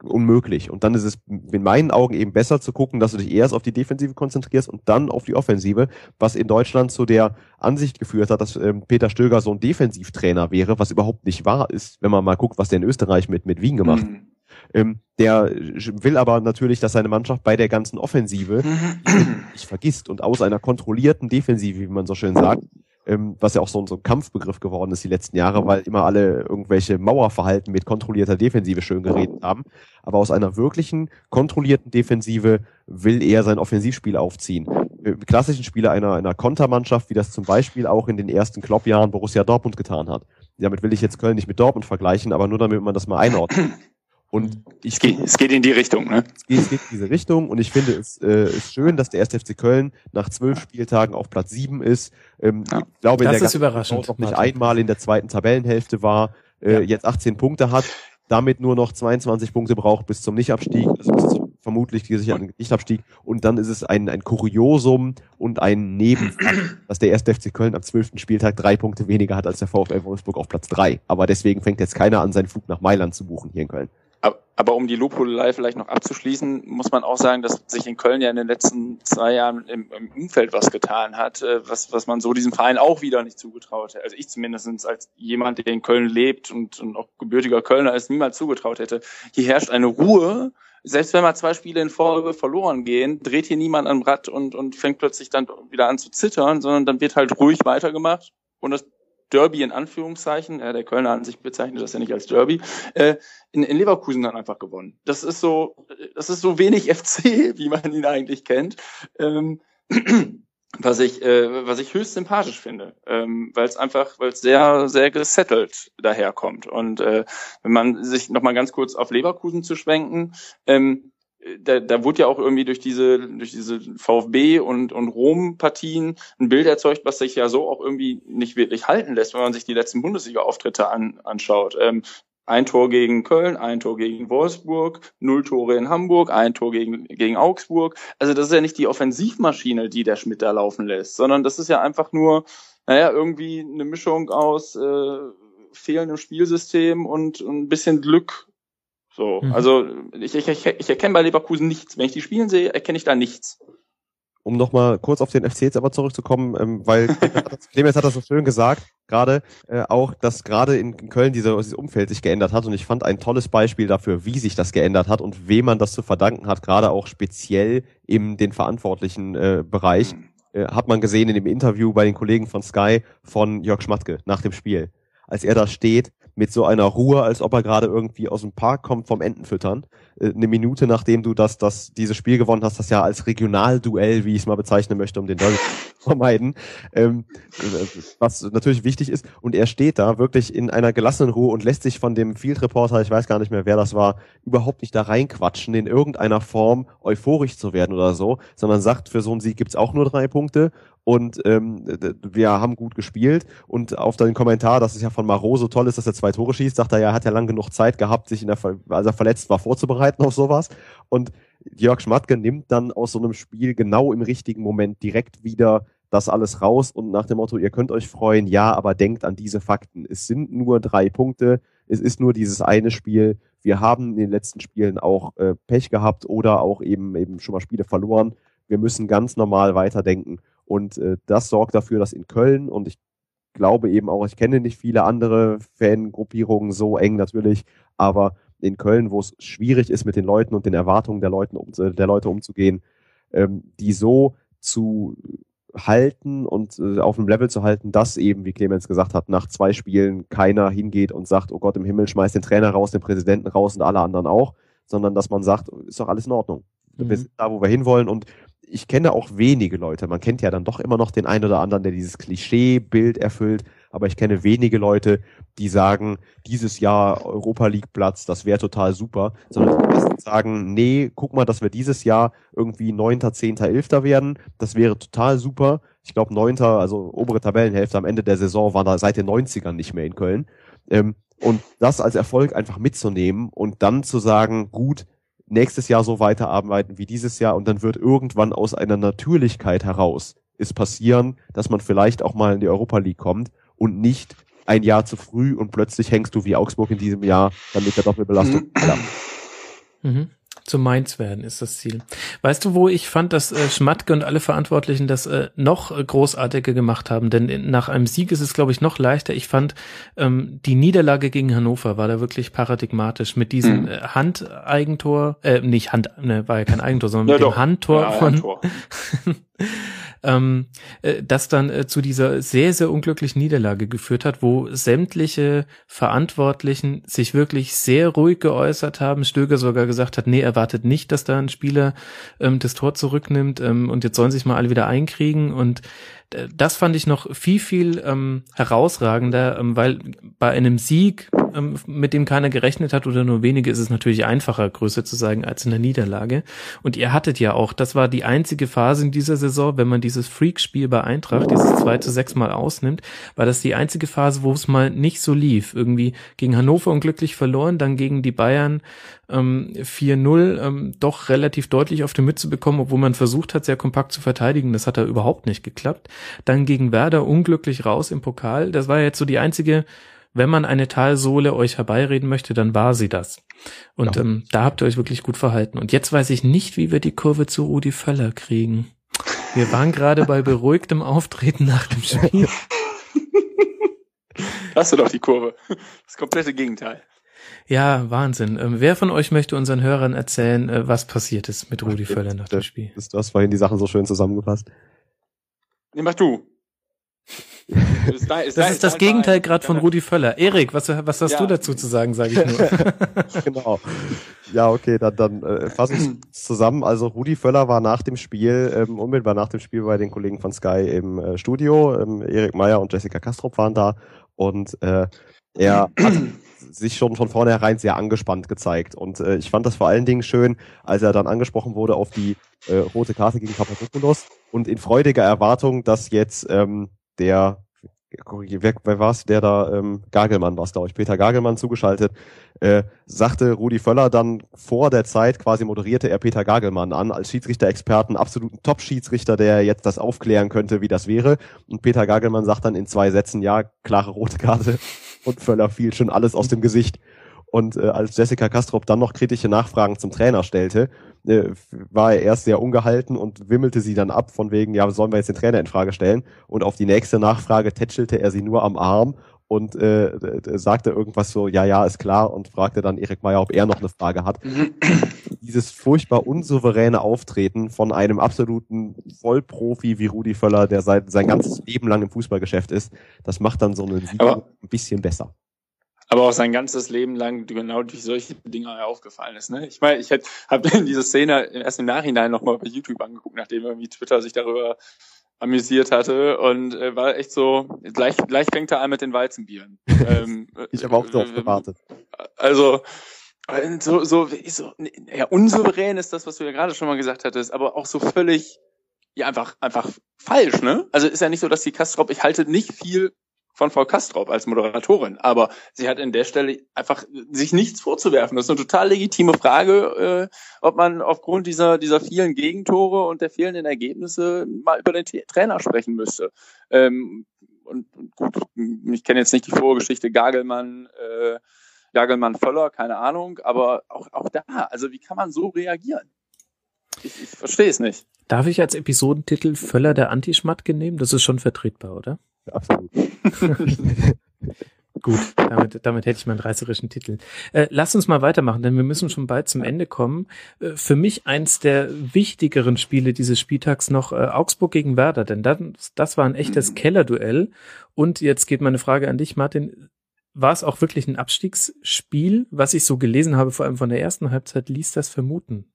unmöglich. Und dann ist es in meinen Augen eben besser zu gucken, dass du dich erst auf die Defensive konzentrierst und dann auf die Offensive, was in Deutschland zu der Ansicht geführt hat, dass ähm, Peter Stöger so ein Defensivtrainer wäre, was überhaupt nicht wahr ist, wenn man mal guckt, was der in Österreich mit, mit Wien gemacht hat. Mhm. Ähm, der will aber natürlich, dass seine Mannschaft bei der ganzen Offensive nicht vergisst und aus einer kontrollierten Defensive, wie man so schön sagt, ähm, was ja auch so, ein- so ein Kampfbegriff geworden ist die letzten Jahre, weil immer alle irgendwelche Mauerverhalten mit kontrollierter Defensive schön geredet haben. Aber aus einer wirklichen kontrollierten Defensive will er sein Offensivspiel aufziehen. Äh, Klassischen Spieler einer, einer Kontermannschaft, wie das zum Beispiel auch in den ersten Klopp-Jahren Borussia Dortmund getan hat. Damit will ich jetzt Köln nicht mit Dortmund vergleichen, aber nur damit man das mal einordnet. Und ich Es geht, es geht in die Richtung, ne? es geht, es geht in diese Richtung und ich finde es äh, ist schön, dass der 1. FC Köln nach zwölf Spieltagen auf Platz sieben ist. Ähm, Ja. Ich glaube, in Das der ist überraschend, noch nicht Martin. einmal in der zweiten Tabellenhälfte war, äh, Ja. jetzt 18 Punkte hat, damit nur noch 22 Punkte braucht bis zum Nichtabstieg, also bis zum vermutlich gesicherten Nichtabstieg. Und dann ist es ein, ein Kuriosum und ein Nebenfakt, dass der 1. FC Köln am 12. Spieltag drei Punkte weniger hat als der VfL Wolfsburg auf Platz drei. Aber deswegen fängt jetzt keiner an, seinen Flug nach Mailand zu buchen hier in Köln. Aber, aber um die Lobhudelei vielleicht noch abzuschließen, muss man auch sagen, dass sich in Köln ja in den letzten zwei Jahren im, im Umfeld was getan hat, äh, was, was man so diesem Verein auch wieder nicht zugetraut hätte. Also ich zumindest als jemand, der in Köln lebt und, und auch gebürtiger Kölner ist, niemals zugetraut hätte. Hier herrscht eine Ruhe. Selbst wenn mal zwei Spiele in Folge verloren gehen, dreht hier niemand am Rad und, und fängt plötzlich dann wieder an zu zittern, sondern dann wird halt ruhig weitergemacht und das Derby in Anführungszeichen, ja, der Kölner an sich bezeichnet das ja nicht als Derby, äh, in, in Leverkusen dann einfach gewonnen. Das ist so, das ist so wenig FC, wie man ihn eigentlich kennt. Ähm, was ich, äh, was ich höchst sympathisch finde, ähm, weil es einfach, weil es sehr, sehr gesettelt daherkommt. Und äh, wenn man sich noch mal ganz kurz auf Leverkusen zu schwenken, ähm, da, da wurde ja auch irgendwie durch diese durch diese VfB und und Rom-Partien ein Bild erzeugt, was sich ja so auch irgendwie nicht wirklich halten lässt, wenn man sich die letzten Bundesliga-Auftritte an, anschaut. Ähm, ein Tor gegen Köln, ein Tor gegen Wolfsburg, null Tore in Hamburg, ein Tor gegen, gegen Augsburg. Also das ist ja nicht die Offensivmaschine, die der Schmidt da laufen lässt, sondern das ist ja einfach nur, naja, irgendwie eine Mischung aus äh, fehlendem Spielsystem und, und ein bisschen Glück. So, mhm. also ich, ich, ich, erkenne bei Leverkusen nichts. Wenn ich die spielen sehe, erkenne ich da nichts um nochmal kurz auf den FC jetzt aber zurückzukommen, ähm, weil Clemens hat das so schön gesagt, gerade äh, auch, dass gerade in Köln diese, dieses Umfeld sich geändert hat und ich fand ein tolles Beispiel dafür, wie sich das geändert hat und wem man das zu verdanken hat, gerade auch speziell in den verantwortlichen äh, Bereich, mhm. äh, hat man gesehen in dem Interview bei den Kollegen von Sky von Jörg Schmatke nach dem Spiel. Als er da steht mit so einer Ruhe, als ob er gerade irgendwie aus dem Park kommt vom Entenfüttern. Äh, eine Minute nachdem du das, das, dieses Spiel gewonnen hast, das ja als Regionalduell, wie ich es mal bezeichnen möchte, um den Derby vermeiden, ähm, was natürlich wichtig ist. Und er steht da wirklich in einer gelassenen Ruhe und lässt sich von dem Field Reporter, ich weiß gar nicht mehr, wer das war, überhaupt nicht da reinquatschen, in irgendeiner Form euphorisch zu werden oder so, sondern sagt, für so einen Sieg gibt's auch nur drei Punkte und ähm, wir haben gut gespielt. Und auf den Kommentar, dass es ja von Maro so toll ist, dass er zwei Tore schießt, sagt er ja, er hat ja lang genug Zeit gehabt, sich in der, als er verletzt war, vorzubereiten auf sowas. Und Jörg Schmatke nimmt dann aus so einem Spiel genau im richtigen Moment direkt wieder das alles raus und nach dem Motto, ihr könnt euch freuen, ja, aber denkt an diese Fakten. Es sind nur drei Punkte, es ist nur dieses eine Spiel. Wir haben in den letzten Spielen auch äh, Pech gehabt oder auch eben eben schon mal Spiele verloren. Wir müssen ganz normal weiterdenken. Und äh, das sorgt dafür, dass in Köln und ich glaube eben auch, ich kenne nicht viele andere Fangruppierungen so eng natürlich, aber in Köln, wo es schwierig ist, mit den Leuten und den Erwartungen der, Leuten um, der Leute umzugehen, ähm, die so zu halten und äh, auf dem Level zu halten, dass eben, wie Clemens gesagt hat, nach zwei Spielen keiner hingeht und sagt, oh Gott im Himmel, schmeißt den Trainer raus, den Präsidenten raus und alle anderen auch, sondern dass man sagt, ist doch alles in Ordnung. Mhm. Wir sind da, wo wir hinwollen und ich kenne auch wenige Leute. Man kennt ja dann doch immer noch den einen oder anderen, der dieses Klischeebild erfüllt. Aber ich kenne wenige Leute, die sagen, dieses Jahr Europa League Platz, das wäre total super. Sondern die meisten sagen, nee, guck mal, dass wir dieses Jahr irgendwie neunter, zehnter, elfter werden. Das wäre total super. Ich glaube, neunter, also obere Tabellenhälfte am Ende der Saison war da seit den 90ern nicht mehr in Köln. Ähm, und das als Erfolg einfach mitzunehmen und dann zu sagen, gut, nächstes Jahr so weiterarbeiten wie dieses Jahr und dann wird irgendwann aus einer Natürlichkeit heraus es passieren, dass man vielleicht auch mal in die Europa League kommt und nicht ein Jahr zu früh und plötzlich hängst du wie Augsburg in diesem Jahr dann mit der Doppelbelastung. Mhm zu Mainz werden, ist das Ziel. Weißt du, wo ich fand, dass äh, Schmatke und alle Verantwortlichen das äh, noch äh, großartiger gemacht haben? Denn in, nach einem Sieg ist es, glaube ich, noch leichter. Ich fand, ähm, die Niederlage gegen Hannover war da wirklich paradigmatisch mit diesem mhm. äh, Handeigentor, äh, nicht Hand, ne, war ja kein Eigentor, sondern ja, mit doch. dem Handtor ja, von ähm, äh, das dann äh, zu dieser sehr, sehr unglücklichen Niederlage geführt hat, wo sämtliche Verantwortlichen sich wirklich sehr ruhig geäußert haben. Stöger sogar gesagt hat, nee, erwartet nicht, dass da ein Spieler ähm, das Tor zurücknimmt ähm, und jetzt sollen sich mal alle wieder einkriegen und das fand ich noch viel, viel ähm, herausragender, ähm, weil bei einem Sieg, ähm, mit dem keiner gerechnet hat oder nur wenige, ist es natürlich einfacher, Größe zu sagen als in der Niederlage. Und ihr hattet ja auch, das war die einzige Phase in dieser Saison, wenn man dieses Freak-Spiel bei Eintracht, dieses 2 zu 6 mal ausnimmt, war das die einzige Phase, wo es mal nicht so lief. Irgendwie gegen Hannover unglücklich verloren, dann gegen die Bayern ähm, 4-0 ähm, doch relativ deutlich auf die Mütze bekommen, obwohl man versucht hat, sehr kompakt zu verteidigen. Das hat da überhaupt nicht geklappt. Dann gegen Werder unglücklich raus im Pokal. Das war jetzt so die einzige, wenn man eine Talsohle euch herbeireden möchte, dann war sie das. Und ja. ähm, da habt ihr euch wirklich gut verhalten. Und jetzt weiß ich nicht, wie wir die Kurve zu Rudi Völler kriegen. Wir waren gerade bei beruhigtem Auftreten nach dem Spiel. Hast du doch die Kurve. Das komplette Gegenteil. Ja, Wahnsinn. Ähm, wer von euch möchte unseren Hörern erzählen, äh, was passiert ist mit Rudi Völler nach dem Spiel? Du hast vorhin die Sachen so schön zusammengefasst. Nee, mach du. Ist da, ist das da, ist das Gegenteil gerade von Rudi Völler. Erik, was, was hast ja. du dazu zu sagen, sage ich nur. genau. Ja, okay, dann, dann äh, fasse ich zusammen. Also Rudi Völler war nach dem Spiel, ähm, unmittelbar nach dem Spiel bei den Kollegen von Sky im äh, Studio. Ähm, Erik Meyer und Jessica Kastrop waren da und äh, er hat sich schon von vornherein sehr angespannt gezeigt. Und äh, ich fand das vor allen Dingen schön, als er dann angesprochen wurde auf die äh, rote Karte gegen Papadopoulos und in freudiger Erwartung, dass jetzt ähm, der wer, wer war's, der da, ähm, Gagelmann war's, glaube ich, Peter Gagelmann zugeschaltet, äh, sagte Rudi Völler dann vor der Zeit, quasi moderierte er Peter Gagelmann an, als Schiedsrichter-Experten, absoluten Top-Schiedsrichter, der jetzt das aufklären könnte, wie das wäre. Und Peter Gagelmann sagt dann in zwei Sätzen, ja, klare rote Karte. Und Völler fiel schon alles aus dem Gesicht. Und äh, als Jessica Kastrop dann noch kritische Nachfragen zum Trainer stellte, äh, war er erst sehr ungehalten und wimmelte sie dann ab von wegen, ja, sollen wir jetzt den Trainer in Frage stellen? Und auf die nächste Nachfrage tätschelte er sie nur am Arm und äh, sagte irgendwas so, ja, ja, ist klar und fragte dann Erik Meyer, ob er noch eine Frage hat. Dieses furchtbar unsouveräne Auftreten von einem absoluten Vollprofi wie Rudi Völler, der seit sein ganzes Leben lang im Fußballgeschäft ist, das macht dann so einen Sieg ein bisschen besser aber auch sein ganzes Leben lang genau durch solche Dinge aufgefallen ist. Ne? Ich meine, ich habe diese Szene erst im Nachhinein nochmal bei YouTube angeguckt, nachdem irgendwie Twitter sich darüber amüsiert hatte und äh, war echt so, gleich, gleich fängt er an mit den Weizenbieren. ähm, ich habe auch darauf gewartet. Also so, so, so ja, unsouverän ist das, was du ja gerade schon mal gesagt hattest, aber auch so völlig ja einfach einfach falsch, ne? Also ist ja nicht so, dass die Kastrop, ich halte nicht viel von Frau Kastrop als Moderatorin. Aber sie hat in der Stelle einfach sich nichts vorzuwerfen. Das ist eine total legitime Frage, äh, ob man aufgrund dieser, dieser vielen Gegentore und der fehlenden Ergebnisse mal über den Trainer sprechen müsste. Ähm, und, und gut, ich kenne jetzt nicht die Vorgeschichte Gagelmann, äh, Gagelmann Völler, keine Ahnung, aber auch, auch da, also wie kann man so reagieren? Ich, ich verstehe es nicht. Darf ich als Episodentitel Völler der Antischmatke nehmen? Das ist schon vertretbar, oder? Absolut. Gut, damit, damit hätte ich meinen reißerischen Titel. Äh, lass uns mal weitermachen, denn wir müssen schon bald zum Ende kommen. Äh, für mich eins der wichtigeren Spiele dieses Spieltags noch äh, Augsburg gegen Werder, denn das, das war ein echtes Kellerduell. Und jetzt geht meine Frage an dich, Martin. War es auch wirklich ein Abstiegsspiel? Was ich so gelesen habe, vor allem von der ersten Halbzeit, ließ das vermuten.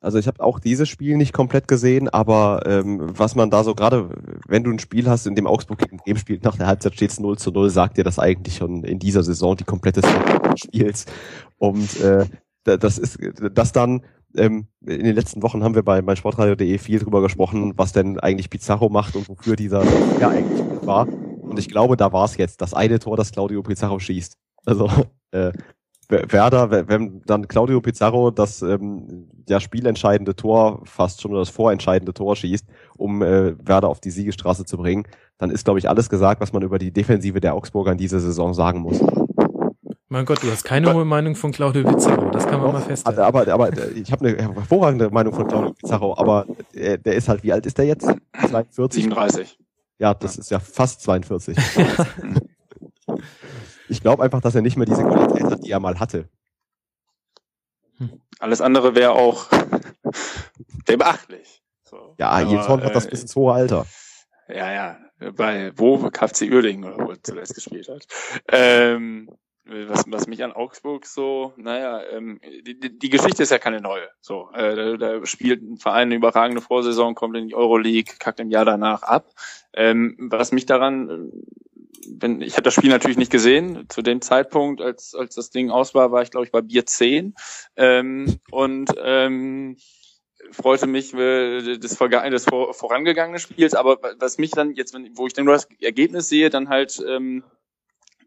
Also ich habe auch dieses Spiel nicht komplett gesehen, aber ähm, was man da so gerade, wenn du ein Spiel hast, in dem Augsburg gegen Bremen spielt, nach der Halbzeit steht es 0 zu 0, sagt dir das eigentlich schon in dieser Saison die komplette Saison des Spiels. Und äh, das ist das dann ähm, in den letzten Wochen haben wir bei, bei sportradio.de viel drüber gesprochen, was denn eigentlich Pizarro macht und wofür dieser ja eigentlich war. Und ich glaube, da war es jetzt das eine Tor, das Claudio Pizarro schießt. Also äh, Werder, wenn dann Claudio Pizarro das ähm, ja spielentscheidende Tor fast schon oder das vorentscheidende Tor schießt, um äh, Werder auf die Siegestraße zu bringen, dann ist glaube ich alles gesagt, was man über die Defensive der Augsburger in dieser Saison sagen muss. Mein Gott, du hast keine hohe Meinung von Claudio Pizarro, das kann man Doch, mal festhalten. Aber, aber, aber ich habe eine hervorragende Meinung von Claudio Pizarro, aber der, der ist halt, wie alt ist der jetzt? 42? 37. Ja, das ist ja fast 42. ich glaube einfach, dass er nicht mehr diese Qualität hat, die er mal hatte. Hm. Alles andere wäre auch beachtlich. So. Ja, Aber, Horn hat das bis ins hohe Alter. Ja, ja, bei wo KFC Uerdingen oder wo er zuletzt gespielt hat. Ähm, was, was mich an Augsburg so, naja, ähm, die, die Geschichte ist ja keine neue. So, äh, da, da spielt ein Verein eine überragende Vorsaison, kommt in die Euroleague, kackt im Jahr danach ab. Ähm, was mich daran wenn, ich habe das Spiel natürlich nicht gesehen. Zu dem Zeitpunkt, als, als das Ding aus war, war ich, glaube ich, bei Bier 10. Ähm, und ähm, freute mich äh, des, des vorangegangenen Spiels. Aber was mich dann jetzt, wenn, wo ich dann nur das Ergebnis sehe, dann halt ähm,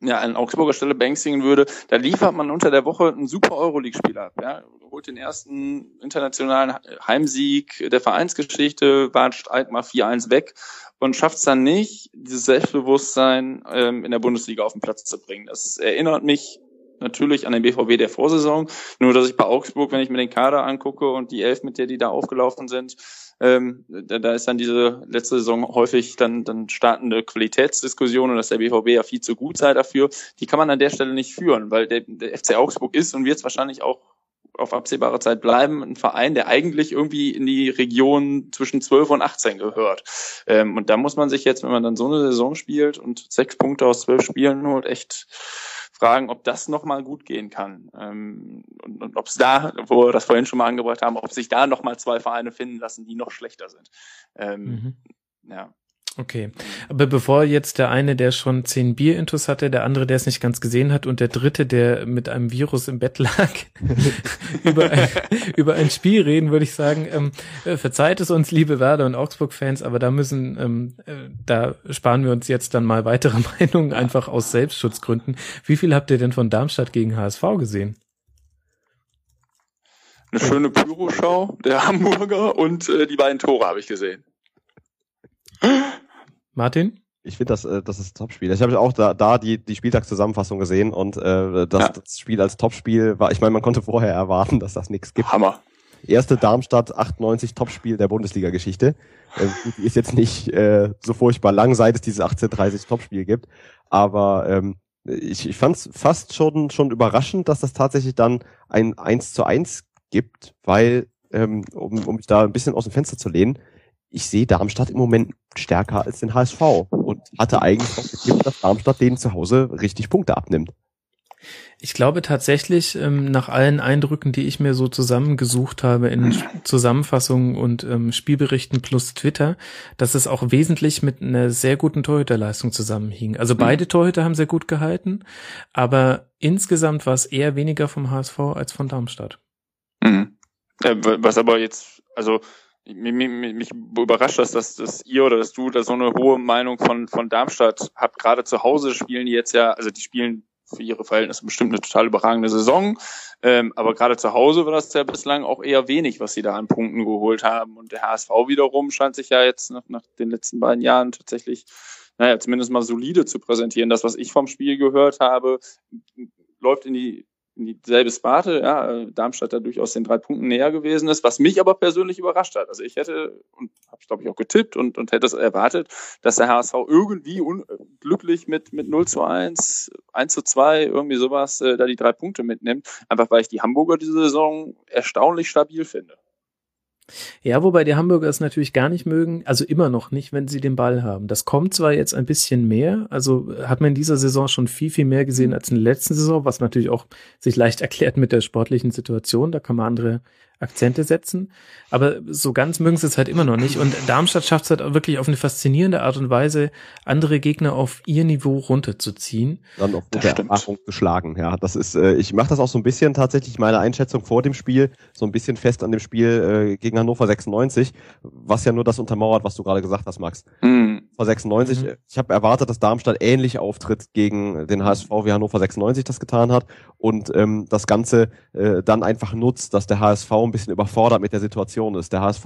ja, an Augsburger Stelle banksingen würde, da liefert man unter der Woche einen super Euroleague-Spiel ab. Ja? Holt den ersten internationalen Heimsieg der Vereinsgeschichte, watscht mal 4-1 weg und schafft es dann nicht, dieses Selbstbewusstsein ähm, in der Bundesliga auf den Platz zu bringen. Das erinnert mich natürlich an den BVB der Vorsaison, nur dass ich bei Augsburg, wenn ich mir den Kader angucke und die Elf, mit der die da aufgelaufen sind, ähm, da, da ist dann diese letzte Saison häufig dann, dann startende Qualitätsdiskussion und dass der BVB ja viel zu gut sei dafür. Die kann man an der Stelle nicht führen, weil der, der FC Augsburg ist und wird es wahrscheinlich auch auf absehbare Zeit bleiben, ein Verein, der eigentlich irgendwie in die Region zwischen 12 und 18 gehört. Ähm, und da muss man sich jetzt, wenn man dann so eine Saison spielt und sechs Punkte aus zwölf Spielen holt, echt fragen, ob das nochmal gut gehen kann. Ähm, und, und ob es da, wo wir das vorhin schon mal angebracht haben, ob sich da nochmal zwei Vereine finden lassen, die noch schlechter sind. Ähm, mhm. Ja. Okay. Aber bevor jetzt der eine, der schon zehn Bier-Intus hatte, der andere, der es nicht ganz gesehen hat und der dritte, der mit einem Virus im Bett lag, über, ein, über ein Spiel reden, würde ich sagen, ähm, äh, verzeiht es uns, liebe Werder und Augsburg-Fans, aber da müssen, ähm, äh, da sparen wir uns jetzt dann mal weitere Meinungen, einfach aus Selbstschutzgründen. Wie viel habt ihr denn von Darmstadt gegen HSV gesehen? Eine schöne Pyroschau der Hamburger und äh, die beiden Tore habe ich gesehen. Martin? Ich finde, das, äh, das ist ein Topspiel. Ich habe auch da, da die, die Spieltagszusammenfassung gesehen und äh, das, ja. das Spiel als Topspiel war, ich meine, man konnte vorher erwarten, dass das nichts gibt. Hammer. Erste Darmstadt 98 Topspiel der Bundesliga-Geschichte. Äh, die ist jetzt nicht äh, so furchtbar lang, seit es dieses 1830 Topspiel gibt. Aber ähm, ich, ich fand es fast schon, schon überraschend, dass das tatsächlich dann ein 1 zu 1 gibt, weil, ähm, um, um mich da ein bisschen aus dem Fenster zu lehnen, ich sehe Darmstadt im Moment stärker als den HSV und hatte eigentlich auch getippt, dass Darmstadt denen zu Hause richtig Punkte abnimmt. Ich glaube tatsächlich, ähm, nach allen Eindrücken, die ich mir so zusammengesucht habe in Zusammenfassungen und ähm, Spielberichten plus Twitter, dass es auch wesentlich mit einer sehr guten Torhüterleistung zusammenhing. Also beide mhm. Torhüter haben sehr gut gehalten, aber insgesamt war es eher weniger vom HSV als von Darmstadt. Mhm. Äh, was aber jetzt, also mich, mich, mich überrascht das, dass, dass ihr oder dass du da so eine hohe Meinung von, von Darmstadt habt. Gerade zu Hause spielen die jetzt ja, also die spielen für ihre Verhältnisse bestimmt eine total überragende Saison. Ähm, aber gerade zu Hause war das ja bislang auch eher wenig, was sie da an Punkten geholt haben. Und der HSV wiederum scheint sich ja jetzt nach, nach den letzten beiden Jahren tatsächlich, naja, zumindest mal solide zu präsentieren. Das, was ich vom Spiel gehört habe, läuft in die in dieselbe Sparte, ja, Darmstadt da durchaus den drei Punkten näher gewesen ist, was mich aber persönlich überrascht hat. Also ich hätte, und habe ich glaube ich auch getippt und, und hätte es erwartet, dass der HSV irgendwie unglücklich mit, mit 0 zu 1, 1 zu 2, irgendwie sowas, äh, da die drei Punkte mitnimmt, einfach weil ich die Hamburger diese Saison erstaunlich stabil finde. Ja, wobei die Hamburger es natürlich gar nicht mögen, also immer noch nicht, wenn sie den Ball haben. Das kommt zwar jetzt ein bisschen mehr, also hat man in dieser Saison schon viel, viel mehr gesehen als in der letzten Saison, was natürlich auch sich leicht erklärt mit der sportlichen Situation. Da kann man andere Akzente setzen. Aber so ganz mögen sie es halt immer noch nicht. Und Darmstadt schafft es halt auch wirklich auf eine faszinierende Art und Weise, andere Gegner auf ihr Niveau runterzuziehen. Dann auf der Erfahrung geschlagen. Ja, das ist, äh, ich mache das auch so ein bisschen tatsächlich meine Einschätzung vor dem Spiel, so ein bisschen fest an dem Spiel äh, gegen Hannover 96, was ja nur das untermauert, was du gerade gesagt hast, Max. Mhm. Hannover 96, mhm. ich habe erwartet, dass Darmstadt ähnlich auftritt gegen den HSV, wie Hannover 96 das getan hat und ähm, das Ganze äh, dann einfach nutzt, dass der HSV ein bisschen überfordert mit der Situation ist. Der HSV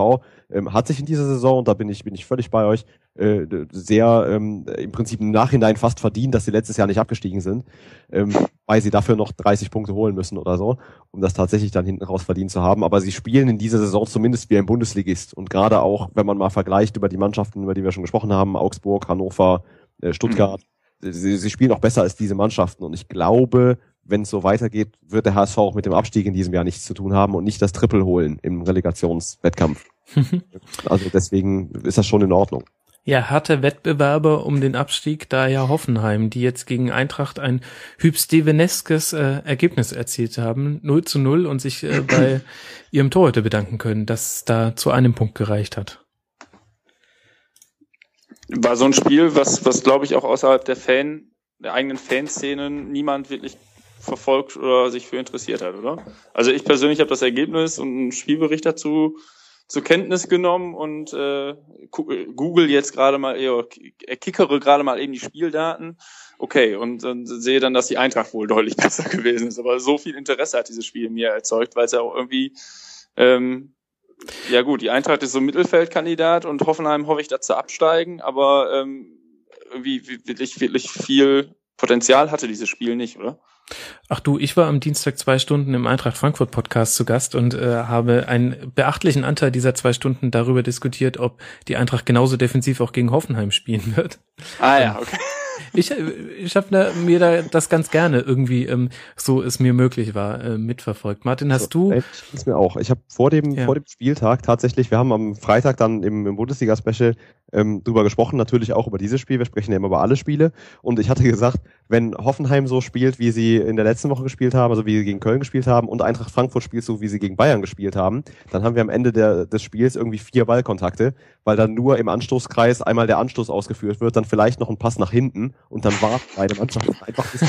ähm, hat sich in dieser Saison, und da bin ich, bin ich völlig bei euch, äh, sehr ähm, im Prinzip im Nachhinein fast verdient, dass sie letztes Jahr nicht abgestiegen sind, ähm, weil sie dafür noch 30 Punkte holen müssen oder so, um das tatsächlich dann hinten raus verdient zu haben. Aber sie spielen in dieser Saison zumindest wie ein Bundesligist. Und gerade auch, wenn man mal vergleicht über die Mannschaften, über die wir schon gesprochen haben, Augsburg, Hannover, äh, Stuttgart, mhm. sie, sie spielen auch besser als diese Mannschaften. Und ich glaube, wenn es so weitergeht, wird der HSV auch mit dem Abstieg in diesem Jahr nichts zu tun haben und nicht das Triple holen im Relegationswettkampf. also deswegen ist das schon in Ordnung. Ja, harte Wettbewerber um den Abstieg, da ja Hoffenheim, die jetzt gegen Eintracht ein hübsteveneskes äh, Ergebnis erzielt haben, 0 zu 0 und sich äh, bei ihrem Torhüter bedanken können, dass da zu einem Punkt gereicht hat. War so ein Spiel, was, was glaube ich auch außerhalb der Fan, der eigenen Fanszenen niemand wirklich verfolgt oder sich für interessiert hat, oder? Also ich persönlich habe das Ergebnis und einen Spielbericht dazu zur Kenntnis genommen und äh, google jetzt gerade mal, eher, kickere gerade mal eben die Spieldaten. Okay, und, und sehe dann, dass die Eintracht wohl deutlich besser gewesen ist. Aber so viel Interesse hat dieses Spiel mir erzeugt, weil es ja auch irgendwie, ähm, ja gut, die Eintracht ist so ein Mittelfeldkandidat und Hoffenheim hoffe ich dazu absteigen, aber ähm, irgendwie wirklich, wirklich viel Potenzial hatte dieses Spiel nicht, oder? Ach du, ich war am Dienstag zwei Stunden im Eintracht Frankfurt Podcast zu Gast und äh, habe einen beachtlichen Anteil dieser zwei Stunden darüber diskutiert, ob die Eintracht genauso defensiv auch gegen Hoffenheim spielen wird. Ah ja, okay. Ich ich habe mir da das ganz gerne irgendwie, ähm, so es mir möglich war, äh, mitverfolgt. Martin, hast so, du? Ist mir auch. Ich habe vor dem Ja. vor dem Spieltag tatsächlich, wir haben am Freitag dann im, im Bundesliga-Special ähm, drüber gesprochen, natürlich auch über dieses Spiel. Wir sprechen ja immer über alle Spiele. Und ich hatte gesagt, wenn Hoffenheim so spielt, wie sie in der letzten Woche gespielt haben, also wie sie gegen Köln gespielt haben, und Eintracht Frankfurt spielt so, wie sie gegen Bayern gespielt haben, dann haben wir am Ende der, des Spiels irgendwie vier Ballkontakte, weil dann nur im Anstoßkreis einmal der Anstoß ausgeführt wird, dann vielleicht noch ein Pass nach hinten und dann warten beide Mannschaften einfach bis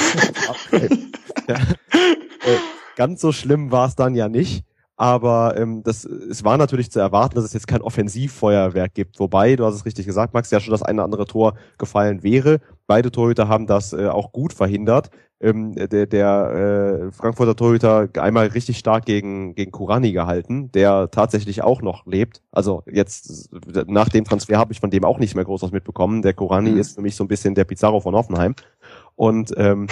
ja. äh, Ganz so schlimm war es dann ja nicht. Aber ähm, das, es war natürlich zu erwarten, dass es jetzt kein Offensivfeuerwerk gibt. Wobei, du hast es richtig gesagt, Max, ja schon das eine oder andere Tor gefallen wäre. Beide Torhüter haben das äh, auch gut verhindert. Ähm, der der äh, Frankfurter Torhüter einmal richtig stark gegen, gegen Kurani gehalten, der tatsächlich auch noch lebt. Also jetzt nach dem Transfer habe ich von dem auch nicht mehr groß was mitbekommen. Der Kurani Mhm. ist für mich so ein bisschen der Pizarro von Hoffenheim. Und ähm,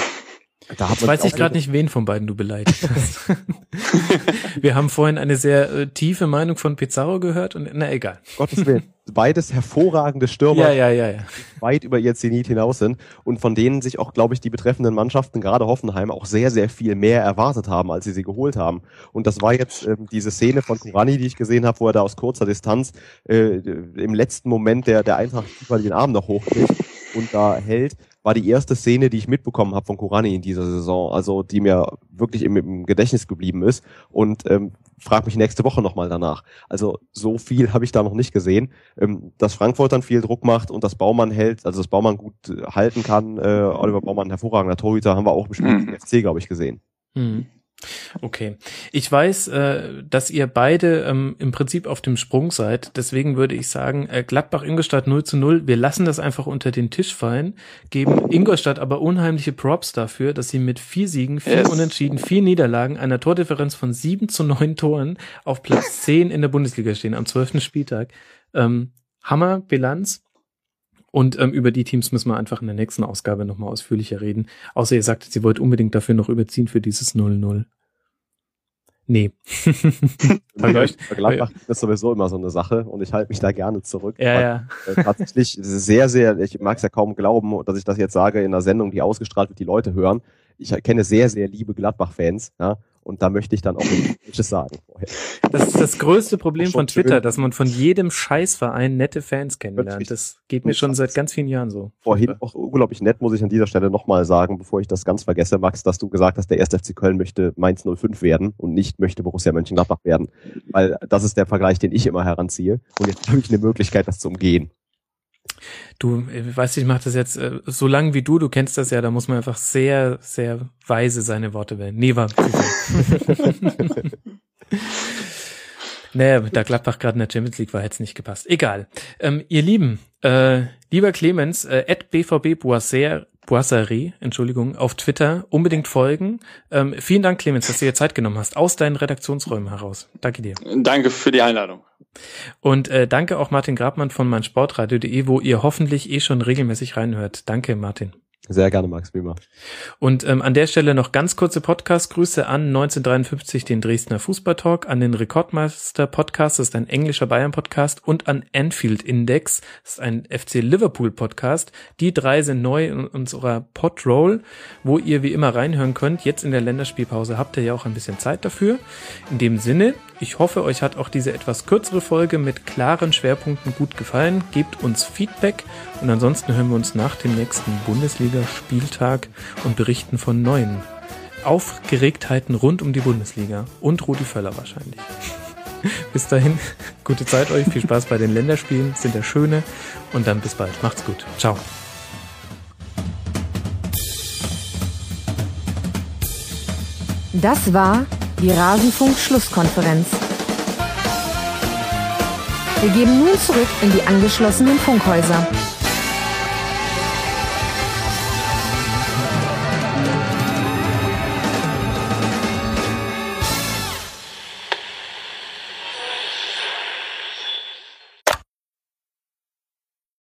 Jetzt weiß ich gerade nicht, wen von beiden du beleidigt hast. Wir haben vorhin eine sehr äh, tiefe Meinung von Pizarro gehört und na egal. Gottes Willen. Beides hervorragende Stürmer, Ja, ja, ja, ja. die weit über ihr Zenit hinaus sind und von denen sich auch, glaube ich, die betreffenden Mannschaften, gerade Hoffenheim, auch sehr, sehr viel mehr erwartet haben, als sie sie geholt haben. Und das war jetzt ähm, diese Szene von Kurani, die ich gesehen habe, wo er da aus kurzer Distanz äh, im letzten Moment der, der Eintracht den Arm noch hochkriegt und da hält, war die erste Szene, die ich mitbekommen habe von Kurani in dieser Saison, also die mir wirklich im, im Gedächtnis geblieben ist und ähm, frag mich nächste Woche nochmal danach. Also so viel habe ich da noch nicht gesehen. Ähm, dass Frankfurt dann viel Druck macht und dass Baumann hält, also dass Baumann gut äh, halten kann, äh, Oliver Baumann, hervorragender Torhüter, haben wir auch im Spiel Mhm. FC, glaube ich, gesehen. Hm. Okay. Ich weiß, äh, dass ihr beide ähm, im Prinzip auf dem Sprung seid. Deswegen würde ich sagen, äh, Gladbach-Ingolstadt 0 zu 0. Wir lassen das einfach unter den Tisch fallen, geben Ingolstadt aber unheimliche Props dafür, dass sie mit vier Siegen, vier Yes. Unentschieden, vier Niederlagen, einer Tordifferenz von sieben zu neun Toren auf Platz 10 in der Bundesliga stehen am zwölften Spieltag. Ähm, Hammer Bilanz. Und ähm, über die Teams müssen wir einfach in der nächsten Ausgabe nochmal ausführlicher reden. Außer ihr sagt, sie wollt unbedingt dafür noch überziehen für dieses 0-0. Nee. Vergleicht. Gladbach ist sowieso immer so eine Sache und ich halte mich da gerne zurück. Ja, ja. äh, tatsächlich sehr, sehr, ich mag es ja kaum glauben, dass ich das jetzt sage in einer Sendung, die ausgestrahlt wird, die Leute hören. Ich kenne sehr, sehr liebe Gladbach-Fans, ja, und da möchte ich dann auch nichts sagen vorher. Das ist das größte Problem von Twitter, schön. dass man von jedem Scheißverein nette Fans kennenlernt. Das geht mir schon seit ganz vielen Jahren so. Vorhin auch unglaublich nett, muss ich an dieser Stelle nochmal sagen, bevor ich das ganz vergesse, Max, dass du gesagt hast, der 1. FC Köln möchte Mainz 05 werden und nicht möchte Borussia Mönchengladbach werden. Weil das ist der Vergleich, den ich immer heranziehe. Und jetzt habe ich eine Möglichkeit, das zu umgehen. Du, äh, weißt du, ich mache das jetzt äh, so lang wie du, du kennst das ja, da muss man einfach sehr, sehr weise seine Worte wählen. Nee, war. Naja, da Gladbach gerade in der Champions League war, hätte es nicht gepasst. Egal. Ähm, ihr Lieben, äh, lieber Clemens, äh, at BVB Boisser, Boisserie, Entschuldigung, auf Twitter unbedingt folgen. Ähm, vielen Dank, Clemens, dass du dir Zeit genommen hast, aus deinen Redaktionsräumen heraus. Danke dir. Danke für die Einladung. Und äh, danke auch Martin Grabmann von meinsportradio.de, wo ihr hoffentlich eh schon regelmäßig reinhört. Danke, Martin. Sehr gerne, Max, wie immer. Und ähm, an der Stelle noch ganz kurze Podcast-Grüße an 1953, den Dresdner Fußballtalk, an den Rekordmeister Podcast, das ist ein englischer Bayern-Podcast, und an Anfield Index, das ist ein FC Liverpool Podcast. Die drei sind neu in unserer Podroll, wo ihr wie immer reinhören könnt. Jetzt in der Länderspielpause habt ihr ja auch ein bisschen Zeit dafür. In dem Sinne, ich hoffe, euch hat auch diese etwas kürzere Folge mit klaren Schwerpunkten gut gefallen. Gebt uns Feedback und ansonsten hören wir uns nach dem nächsten Bundesliga-Spieltag und berichten von neuen Aufgeregtheiten rund um die Bundesliga und Rudi Völler wahrscheinlich. bis dahin, gute Zeit euch, viel Spaß bei den Länderspielen, sind ja schöne und dann bis bald. Macht's gut. Ciao. Das war die Rasenfunk-Schlusskonferenz. Wir geben nun zurück in die angeschlossenen Funkhäuser.